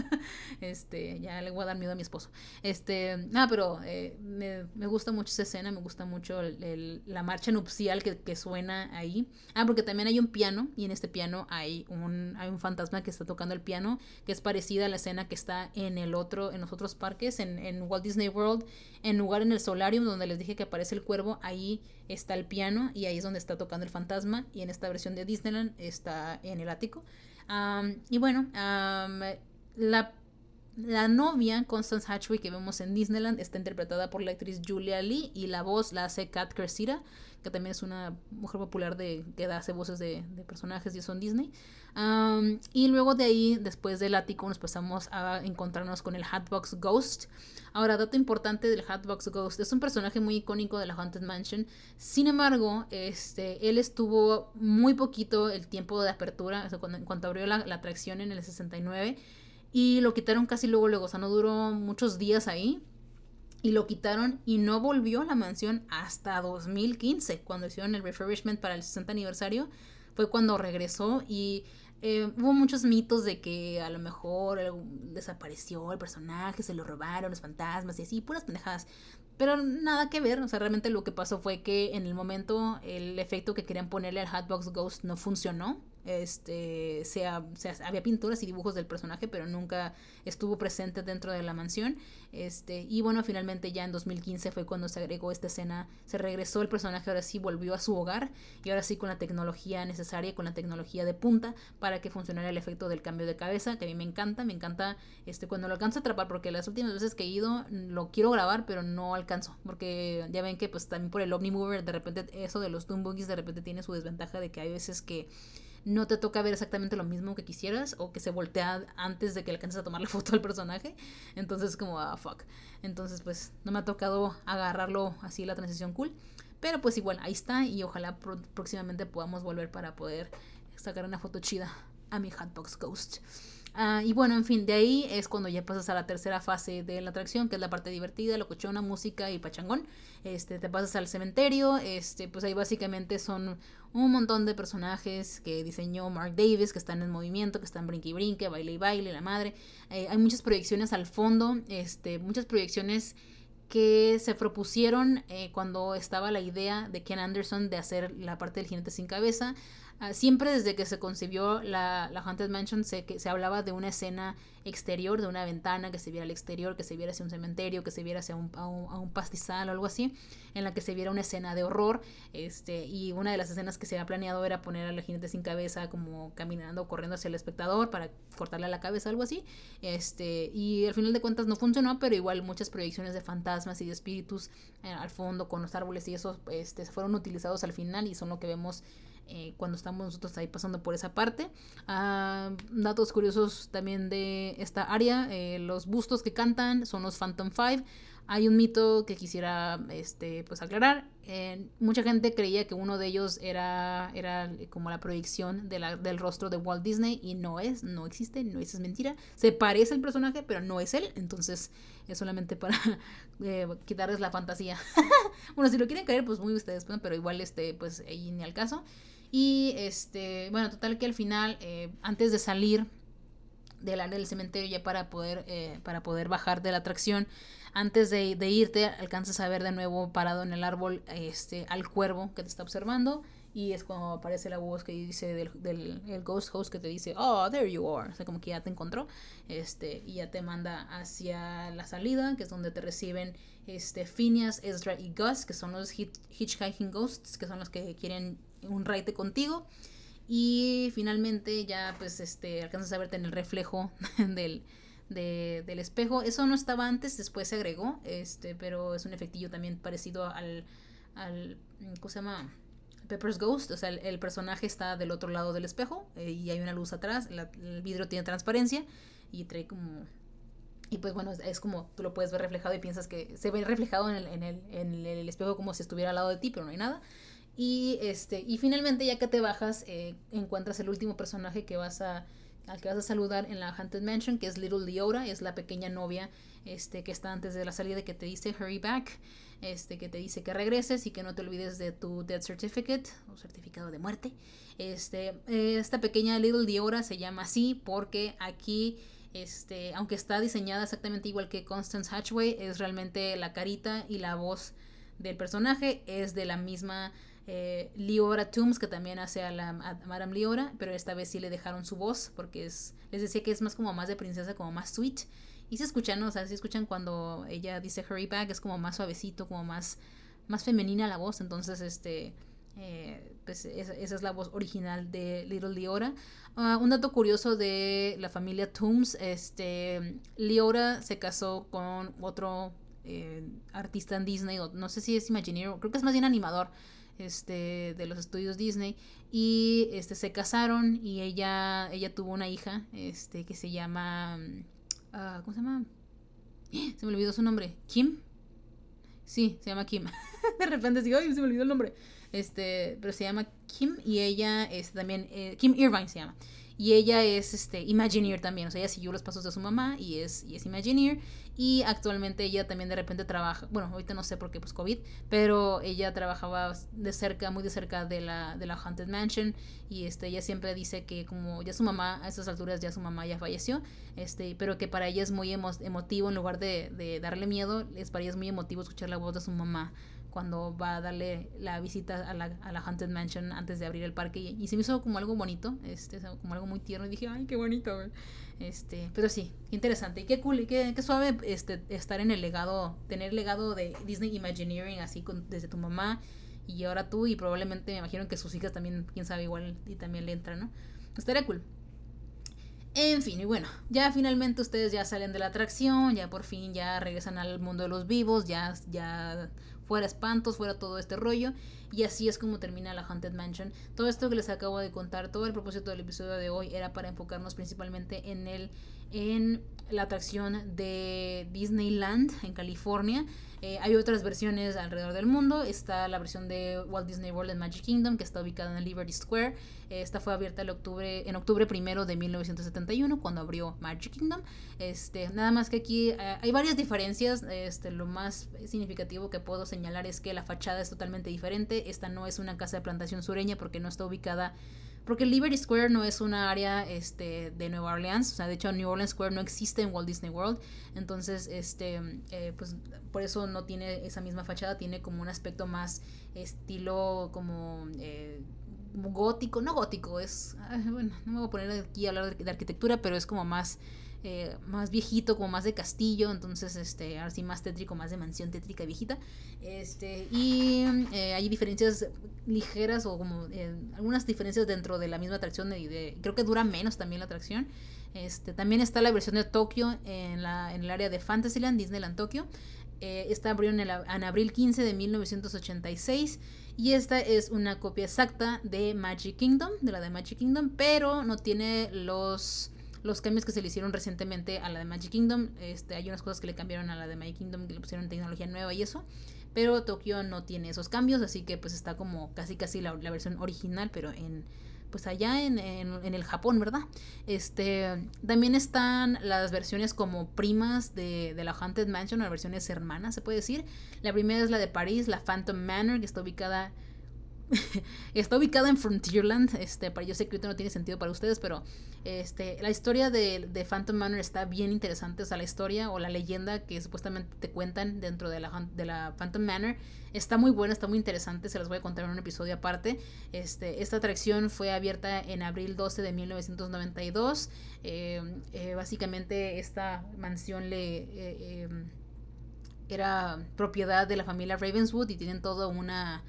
<laughs> este, ya le voy a dar miedo a mi esposo. Este, nada, pero eh, me, me, gusta mucho esa escena, me gusta mucho el, la marcha nupcial que, que, suena ahí. Ah, porque también hay un piano y en este piano hay un, hay un fantasma que está tocando el piano que es parecida a la escena que está en el otro, en los otros parques, en, en Walt Disney World, en lugar en el Solarium, donde les dije que aparece el cuervo, ahí está el piano y ahí es donde está tocando el fantasma, y en esta versión de Disneyland está en el ático. y bueno, la la novia, Constance Hatchway, que vemos en Disneyland, está interpretada por la actriz Julia Lee y la voz la hace Kat Cressida, que también es una mujer popular de, que hace voces de, personajes y eso en Disney. y luego de ahí, después del ático, nos pasamos a encontrarnos con el Hatbox Ghost. Ahora, dato importante del Hatbox Ghost, es un personaje muy icónico de la Haunted Mansion. Sin embargo, este, él estuvo muy poquito el tiempo de apertura, o cuando, en cuanto abrió la, la atracción en el 69 y lo quitaron casi luego, luego, o sea, no duró muchos días ahí. Y lo quitaron y no volvió a la mansión hasta 2015, cuando hicieron el refurbishment para el 60 aniversario. Fue cuando regresó y eh, hubo muchos mitos de que a lo mejor desapareció el personaje, se lo robaron los fantasmas y así, puras pendejadas. Pero nada que ver, o sea, realmente lo que pasó fue que en el momento el efecto que querían ponerle al Hatbox Ghost no funcionó este sea, había pinturas y dibujos del personaje pero nunca estuvo presente dentro de la mansión. Este y bueno finalmente ya en 2015 fue cuando se agregó esta escena se regresó el personaje ahora sí volvió a su hogar y ahora sí con la tecnología necesaria con la tecnología de punta para que funcionara el efecto del cambio de cabeza que a mí me encanta me encanta este cuando lo alcanzo a atrapar porque las últimas veces que he ido lo quiero grabar pero no alcanzo porque ya ven que pues también por el Omnimover de repente eso de los Doom de repente tiene su desventaja de que hay veces que no te toca ver exactamente lo mismo que quisieras o que se voltea antes de que alcances a tomar la <laughs> foto al personaje. Entonces como, ah, fuck. Entonces pues no me ha tocado agarrarlo así la transición cool. Pero pues igual, ahí está y ojalá próximamente podamos volver para poder sacar una foto chida a mi Hatbox Ghost. Ah, y bueno, en fin, de ahí es cuando ya pasas a la tercera fase de la atracción, que es la parte divertida, locochona, música y pachangón. Este, te pasas al cementerio, este, pues ahí básicamente son un montón de personajes que diseñó Mark Davis, que están en movimiento, que están brinque y brinque, baile y baile, la madre. Eh, hay muchas proyecciones al fondo, este, muchas proyecciones que se propusieron eh, cuando estaba la idea de Ken Anderson de hacer la parte del jinete sin cabeza. Ah, siempre desde que se concibió la, la Haunted Mansion se, que, se hablaba de una escena exterior, de una ventana que se viera al exterior, que se viera hacia un cementerio, que se viera hacia un, a, un, pastizal o algo así, en la que se viera una escena de horror. Este, y una de las escenas que se había planeado era poner a la jinete sin cabeza como caminando o corriendo hacia el espectador para cortarle la cabeza, algo así. Este, y al final de cuentas no funcionó, pero igual muchas proyecciones de fantasmas y de espíritus eh, al fondo con los árboles y eso este, fueron utilizados al final y son lo que vemos eh, cuando estamos nosotros ahí pasando por esa parte. Ah, datos curiosos también de esta área, eh, los bustos que cantan son los Phantom Five. hay un mito que quisiera este, pues, aclarar. Eh, mucha gente creía que uno de ellos era, era como la proyección de la, del rostro de Walt Disney y no es, no existe, no es, es mentira. Se parece al personaje, pero no es él. Entonces es solamente para <laughs> eh, quitarles la fantasía. <laughs> bueno, si lo quieren caer, pues muy ustedes, pero igual este, pues ahí ni al caso. Y este, bueno, total que al final, eh, antes de salir del área del cementerio ya para poder, eh, para poder bajar de la atracción, antes de, irte, alcanzas a ver de nuevo parado en el árbol este, al cuervo que te está observando. Y es cuando aparece la voz que dice del, del el ghost host que te dice, oh, there you are. O sea, como que ya te encontró. Este, y ya te manda hacia la salida, que es donde te reciben este, Phineas, Ezra y Gus, que son los hitchhiking ghosts, que son los que quieren un raite contigo. Y finalmente ya pues este alcanzas a verte en el reflejo <laughs> del, del espejo. Eso no estaba antes, después se agregó, este, pero es un efectillo también parecido al, al ¿cómo se llama? Pepper's Ghost, o sea, el, personaje está del otro lado del espejo eh, y hay una luz atrás, el vidrio tiene transparencia y trae como... Y pues bueno, es, como tú lo puedes ver reflejado y piensas que se ve reflejado en el, en el, en el espejo como si estuviera al lado de ti, pero no hay nada. Y, este, y finalmente, ya que te bajas, eh, encuentras el último personaje que vas a, al que vas a saludar en la Haunted Mansion, que es Little Leora, es la pequeña novia este, que está antes de la salida que te dice hurry back, este, que te dice que regreses y que no te olvides de tu death certificate o certificado de muerte. Este, esta pequeña Little Leora se llama así porque aquí este, aunque está diseñada exactamente igual que Constance Hatchway, es realmente la carita y la voz del personaje es de la misma eh, Liora Tooms, que también hace a la Madame Liora, pero esta vez sí le dejaron su voz, porque es, les decía que es más como más de princesa, como más sweet. Y se escuchan, ¿no? o sea, se escuchan cuando ella dice hurry back, es como más suavecito, como más, más femenina la voz, entonces este... Eh, pues esa, es la voz original de Little Liora. Ah, un dato curioso de la familia Tooms, este, Liora se casó con otro eh, artista en Disney, no sé si es Imagineer, creo que es más bien animador, este, de los estudios Disney y este, se casaron y ella, ella tuvo una hija este, que se llama... Uh, ¿Cómo se llama? <gasps> Se me olvidó su nombre. ¿Kim? Sí, se llama Kim. <laughs> de repente digo, ay, se me olvidó el nombre. Este, pero se llama Kim y ella es también, eh, Kim Irvine se llama. Y ella es este, Imagineer también, o sea, ella siguió los pasos de su mamá y es, y es Imagineer. Y actualmente ella también de repente trabaja, bueno, ahorita no sé por qué, pues COVID, pero ella trabajaba de cerca, muy de cerca de la, de la Haunted Mansion. Y este, ella siempre dice que como ya su mamá, a esas alturas ya su mamá ya falleció, este, pero que para ella es muy emotivo, en lugar de, de darle miedo, es para ella es muy emotivo escuchar la voz de su mamá cuando va a darle la visita a la, a la Haunted Mansion antes de abrir el parque y, se me hizo como algo bonito, este, como algo muy tierno y dije, ay, qué bonito, este, pero sí, interesante y qué cool y qué, qué, suave este, estar en el legado, tener el legado de Disney Imagineering así con, desde tu mamá y ahora tú y probablemente me imagino que sus hijas también, quién sabe, igual y también le entran, ¿no? Estaría cool. En fin, y bueno, ya finalmente ustedes ya salen de la atracción, ya por fin ya regresan al mundo de los vivos, ya, ya fuera espantos, fuera todo este rollo. Y así es como termina la Haunted Mansion. Todo esto que les acabo de contar, todo el propósito del episodio de hoy era para enfocarnos principalmente en el en la atracción de Disneyland en California. Eh, hay otras versiones alrededor del mundo. Está la versión de Walt Disney World en Magic Kingdom, que está ubicada en el Liberty Square. esta fue abierta en octubre, en octubre primero de 1971, cuando abrió Magic Kingdom. Este, nada más que aquí eh, hay varias diferencias. Este, lo más significativo que puedo señalar es que la fachada es totalmente diferente. Esta no es una casa de plantación sureña porque no está ubicada porque Liberty Square no es una área este, de Nueva Orleans, o sea, de hecho New Orleans Square no existe en Walt Disney World, entonces, este, eh, pues por eso no tiene esa misma fachada, tiene como un aspecto más estilo como... Eh, gótico, no gótico, es, <laughs> bueno, no me voy a poner aquí a hablar de arquitectura, pero es como más eh, más viejito, como más de castillo, entonces este, ahora sí más tétrico, más de mansión tétrica viejita. Este, y eh, hay diferencias ligeras o como eh, algunas diferencias dentro de la misma atracción creo que dura menos también la atracción. Este, también está la versión de Tokio en, la, en el área de Fantasyland, Disneyland Tokio. esta abrió en, en abril 15 de 1986 y esta es una copia exacta de Magic Kingdom, de la de Magic Kingdom, pero no tiene los los cambios que se le hicieron recientemente a la de Magic Kingdom. Este, hay unas cosas que le cambiaron a la de Magic Kingdom, que le pusieron tecnología nueva y eso. Pero Tokio no tiene esos cambios, así que pues está como casi casi la, versión original, pero en pues allá en, en, el Japón, ¿verdad? Este, también están las versiones como primas de, de la Haunted Mansion, las versiones hermanas, se puede decir. La primera es la de París, la Phantom Manor, que está ubicada <laughs> está ubicada en Frontierland. Este, para, yo sé que ahorita no tiene sentido para ustedes, pero este, la historia de, de, Phantom Manor está bien interesante. O sea, la historia o la leyenda que supuestamente te cuentan dentro de la, de la Phantom Manor está muy buena, está muy interesante. Se las voy a contar en un episodio aparte. Este, esta atracción fue abierta en abril 12 de 1992. Eh, eh, básicamente, esta mansión le. Eh, era propiedad de la familia Ravenswood y tienen todo una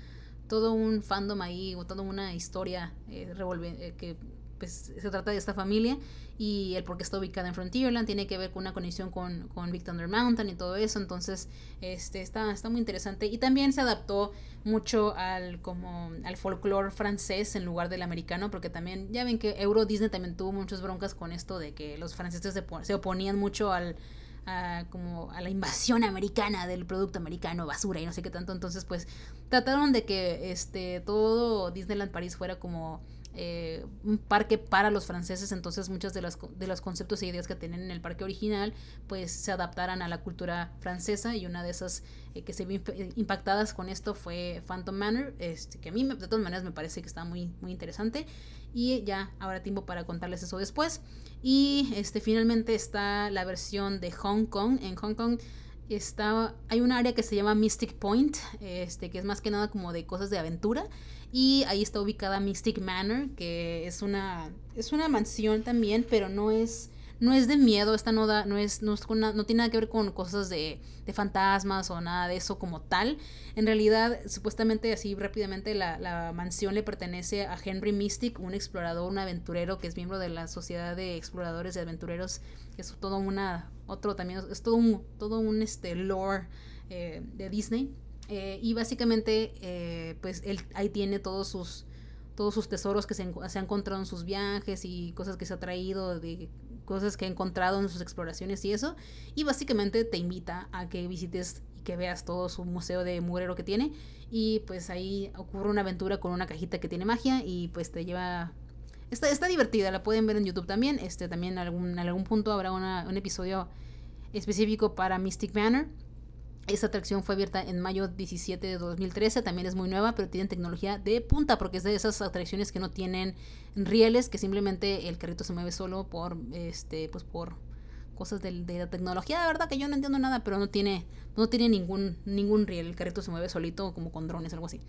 todo un fandom ahí, o toda una historia eh, eh, que pues, se trata de esta familia y el por qué está ubicada en Frontierland tiene que ver con una conexión con, con Big Thunder Mountain y todo eso, entonces este, está, está muy interesante y también se adaptó mucho al como al folclore francés en lugar del americano porque también ya ven que Euro Disney también tuvo muchas broncas con esto de que los franceses se, se oponían mucho al a, como a la invasión americana del producto americano, basura y no sé qué tanto. Entonces, pues trataron de que este todo Disneyland París fuera como eh, un parque para los franceses, entonces muchas de las de los conceptos e ideas que tienen en el parque original pues se adaptaran a la cultura francesa y una de esas eh, que se vio impactadas con esto fue Phantom Manor, este, que a mí de todas maneras me parece que está muy, muy interesante y ya habrá tiempo para contarles eso después. Y este, finalmente está la versión de Hong Kong. En Hong Kong está, hay un área que se llama Mystic Point, este, que es más que nada como de cosas de aventura. Y ahí está ubicada Mystic Manor, que es una, es una mansión también, pero no es no es de miedo, esta no, da, no, es, no, no tiene nada que ver con cosas de, de, fantasmas o nada de eso como tal. En realidad, supuestamente así rápidamente, la, la, mansión le pertenece a Henry Mystic, un explorador, un aventurero que es miembro de la Sociedad de Exploradores y Aventureros, es todo una, otro también, es todo un, todo un este, lore eh, de Disney. Eh, y básicamente, eh, pues él ahí tiene todos sus todos sus tesoros que se, se, ha encontrado en sus viajes y cosas que se ha traído de cosas que he encontrado en sus exploraciones y eso. Y básicamente te invita a que visites y que veas todo su museo de murero que tiene. Y pues ahí ocurre una aventura con una cajita que tiene magia y pues te lleva... Está, está divertida, la pueden ver en YouTube también. Este, también en algún, en algún punto habrá un episodio específico para Mystic Manor. Esta atracción fue abierta en mayo 17 de 2013, también es muy nueva, pero tiene tecnología de punta, porque es de esas atracciones que no tienen rieles, que simplemente el carrito se mueve solo por, este, pues por cosas de, la tecnología, de verdad que yo no entiendo nada, pero no tiene, no tiene ningún, ningún riel, el carrito se mueve solito como con drones, algo así.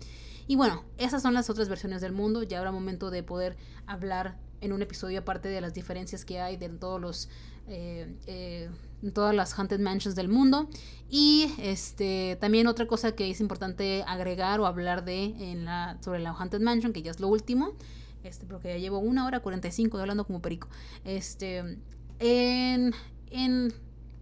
Y bueno, esas son las otras versiones del mundo, ya habrá momento de poder hablar en un episodio aparte de las diferencias que hay de todos los... Eh, eh, todas las Haunted Mansions del mundo. Y este también otra cosa que es importante agregar o hablar de en la, sobre la Haunted Mansion, que ya es lo último, este, porque ya llevo una hora 45 hablando como perico. Este, en, en,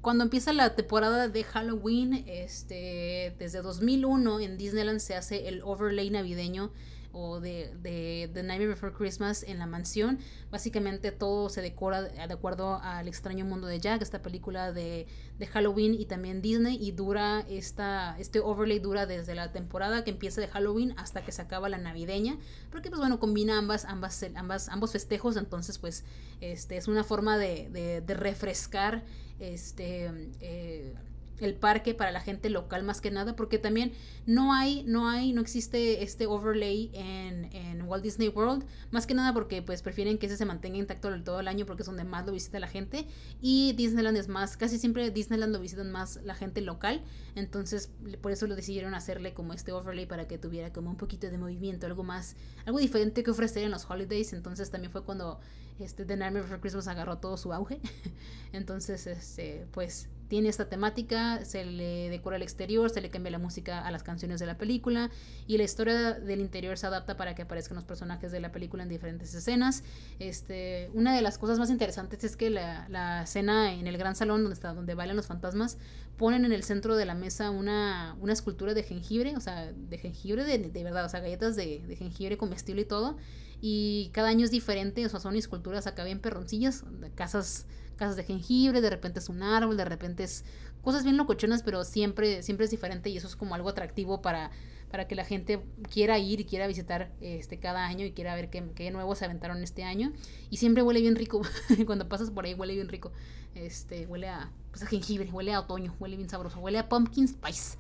cuando empieza la temporada de Halloween, este, desde 2001 en Disneyland se hace el overlay navideño o de, de The Nightmare Before Christmas en la mansión. Básicamente todo se decora de acuerdo al extraño mundo de Jack, esta película de, de Halloween y también Disney. Y dura esta, este overlay dura desde la temporada que empieza de Halloween hasta que se acaba la navideña. Porque pues bueno, combina ambas, ambas, ambas, ambos festejos. Entonces pues este, es una forma de, de, de refrescar este... Eh, el parque para la gente local más que nada porque también no hay no hay no existe este overlay en, en Walt Disney World más que nada porque pues prefieren que ese se mantenga intacto todo el año porque es donde más lo visita la gente y Disneyland es más casi siempre Disneyland lo visitan más la gente local entonces por eso lo decidieron hacerle como este overlay para que tuviera como un poquito de movimiento algo más algo diferente que ofrecer en los holidays entonces también fue cuando este The Nightmare Before Christmas agarró todo su auge <laughs> entonces este pues tiene esta temática, se le decora el exterior, se le cambia la música a las canciones de la película y la historia del interior se adapta para que aparezcan los personajes de la película en diferentes escenas. Este, una de las cosas más interesantes es que la, la escena en el gran salón donde está donde bailan los fantasmas ponen en el centro de la mesa una, una escultura de jengibre, o sea, de jengibre de, de verdad, o sea, galletas de, de jengibre comestible y todo y cada año es diferente, o sea, son esculturas acá bien perroncillas, casas, casas de jengibre, de repente es un árbol, de repente es cosas bien locochonas, pero siempre, siempre es diferente y eso es como algo atractivo para, para que la gente quiera ir y quiera visitar este cada año y quiera ver qué, qué nuevos se aventaron este año. Y siempre huele bien rico, <laughs> cuando pasas por ahí huele bien rico. Este, huele a, pues a jengibre, huele a otoño, huele bien sabroso, huele a pumpkin spice.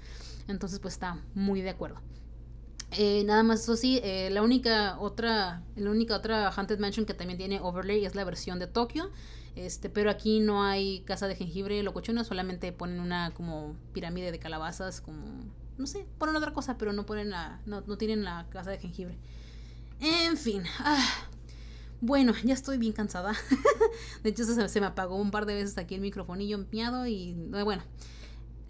Entonces pues está muy de acuerdo. Eh, nada más, eso sí, eh, la única otra, la única otra Haunted Mansion que también tiene overlay es la versión de Tokio. Este, pero aquí no hay casa de jengibre locochona, solamente ponen una como pirámide de calabazas, como no sé, ponen otra cosa, pero no ponen la, no, no tienen la casa de jengibre. En fin, ah, bueno, ya estoy bien cansada. <laughs> de hecho, se, me apagó un par de veces aquí el microfonillo empeñado y bueno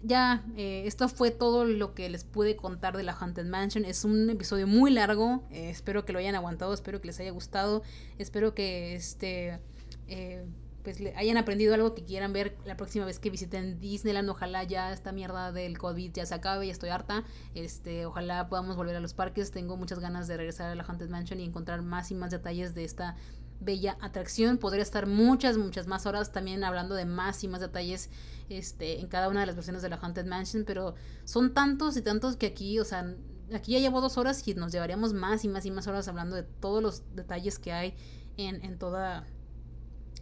ya, eh, esto fue todo lo que les pude contar de la Haunted Mansion. Es un episodio muy largo. Eh, espero que lo hayan aguantado, espero que les haya gustado. Espero que este eh, pues le hayan aprendido algo que quieran ver la próxima vez que visiten Disneyland. Ojalá ya esta mierda del COVID ya se acabe, ya estoy harta. Este, ojalá podamos volver a los parques. Tengo muchas ganas de regresar a la Haunted Mansion y encontrar más y más detalles de esta bella atracción. Podría estar muchas, muchas más horas también hablando de más y más detalles este, en cada una de las versiones de la Haunted Mansion, pero son tantos y tantos que aquí, o sea, aquí ya llevo dos horas y nos llevaríamos más y más y más horas hablando de todos los detalles que hay en, en toda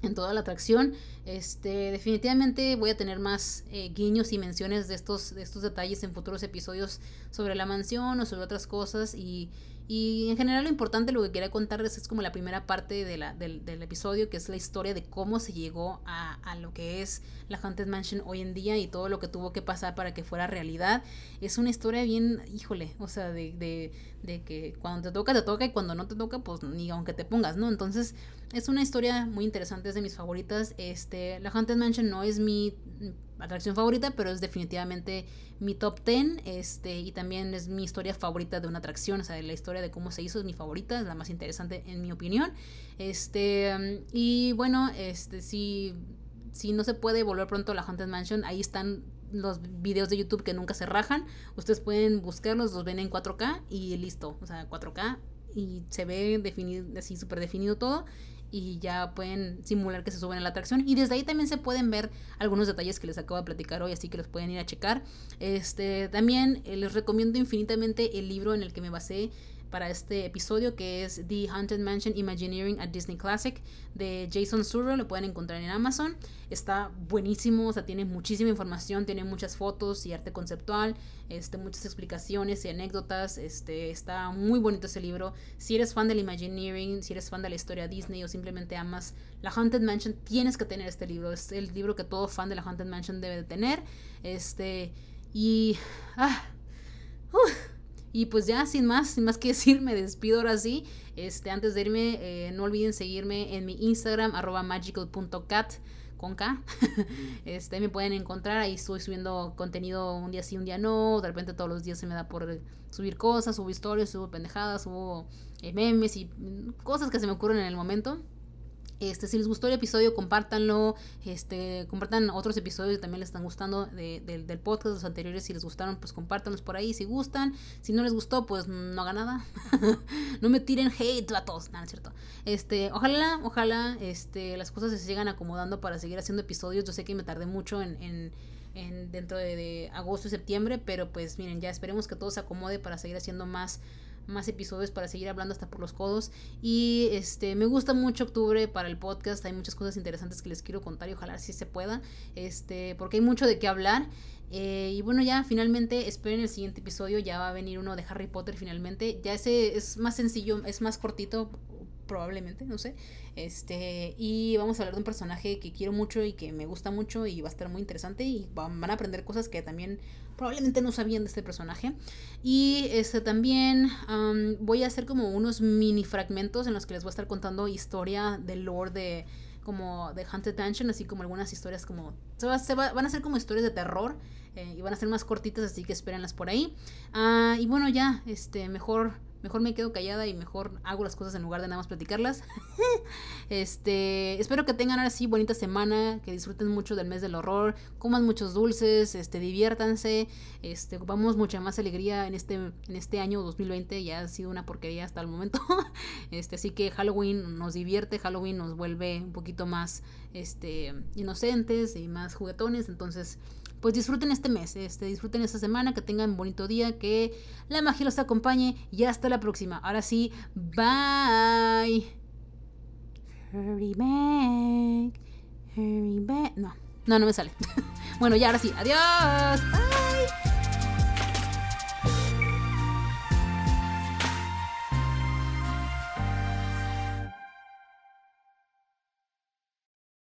en toda la atracción. Este, definitivamente voy a tener más eh, guiños y menciones de estos, de estos detalles en futuros episodios sobre la mansión o sobre otras cosas. Y, y en general lo importante, lo que quería contarles es como la primera parte de la, del, del, episodio, que es la historia de cómo se llegó a, a, lo que es la Haunted Mansion hoy en día y todo lo que tuvo que pasar para que fuera realidad. Es una historia bien, híjole, o sea, de, de, de que cuando te toca, te toca y cuando no te toca, pues ni aunque te pongas, ¿no? Entonces es una historia muy interesante, es de mis favoritas. Este, la Haunted Mansion no es mi atracción favorita, pero es definitivamente mi top 10. Este, y también es mi historia favorita de una atracción. O sea, la historia de cómo se hizo es mi favorita, es la más interesante en mi opinión. Este, y bueno, este, si, si no se puede volver pronto a la Haunted Mansion, ahí están los videos de YouTube que nunca se rajan. Ustedes pueden buscarlos, los ven en 4K y listo. O sea, 4K y se ve definido, así súper definido todo y ya pueden simular que se suben a la atracción y desde ahí también se pueden ver algunos detalles que les acabo de platicar hoy así que los pueden ir a checar este también eh, les recomiendo infinitamente el libro en el que me basé para este episodio que es The Haunted Mansion Imagineering at Disney Classic de Jason Surro, lo pueden encontrar en Amazon. Está buenísimo, o sea, tiene muchísima información, tiene muchas fotos y arte conceptual, este, muchas explicaciones y anécdotas. Este, está muy bonito ese libro. Si eres fan del Imagineering, si eres fan de la historia Disney o simplemente amas la Haunted Mansion, tienes que tener este libro. Es el libro que todo fan de la Haunted Mansion debe de tener. Este, y... Ah, uh, y pues ya, sin más, sin más que <laughs> decir, me despido ahora sí. Este, antes de irme, eh, no olviden seguirme en mi Instagram, arroba magical.cat con K. <laughs> este, me pueden encontrar, ahí estoy subiendo contenido un día sí, un día no. De repente todos los días se me da por subir cosas, subo historias, subo pendejadas, subo eh, memes y cosas que se me ocurren en el momento. Este, si les gustó el episodio, compártanlo. Este, compartan otros episodios que también les están gustando de, del podcast, los anteriores. Si les gustaron, pues compártanlos por ahí si gustan. Si no les gustó, pues no hagan nada. <laughs> no me tiren hate a todos. Nada, es cierto. Este, ojalá, ojalá este, las cosas se sigan acomodando para seguir haciendo episodios. Yo sé que me tardé mucho en, en, en dentro de, de agosto y septiembre, pero pues miren, ya esperemos que todo se acomode para seguir haciendo más más episodios para seguir hablando hasta por los codos. Y este me gusta mucho octubre para el podcast. Hay muchas cosas interesantes que les quiero contar y ojalá sí se pueda. Este, porque hay mucho de qué hablar. Eh, y bueno, ya finalmente esperen el siguiente episodio. Ya va a venir uno de Harry Potter finalmente. Ya ese es más sencillo, es más cortito probablemente, no sé. Este, y vamos a hablar de un personaje que quiero mucho y que me gusta mucho y va a estar muy interesante y van a aprender cosas que también probablemente no sabían de este personaje. Y este también voy a hacer como unos mini fragmentos en los que les voy a estar contando historia del lore de como de Haunted Mansion, así como algunas historias como se, va, se va, van a ser como historias de terror eh, y van a ser más cortitas, así que espérenlas por ahí. Ah, y bueno, ya, este, mejor mejor me quedo callada y mejor hago las cosas en lugar de nada más platicarlas. <laughs> este, espero que tengan ahora sí bonita semana, que disfruten mucho del mes del horror, coman muchos dulces, este, diviértanse, este, vamos mucha más alegría en este, en este año 2020, ya ha sido una porquería hasta el momento. <laughs> este, así que Halloween nos divierte, Halloween nos vuelve un poquito más este, inocentes y más juguetones, entonces pues disfruten este mes, este, disfruten esta semana, que tengan un bonito día, que la magia los acompañe y hasta la próxima. Ahora sí, bye. Hurry back, hurry back. No, no, no me sale. <laughs> bueno, ya ahora sí, adiós.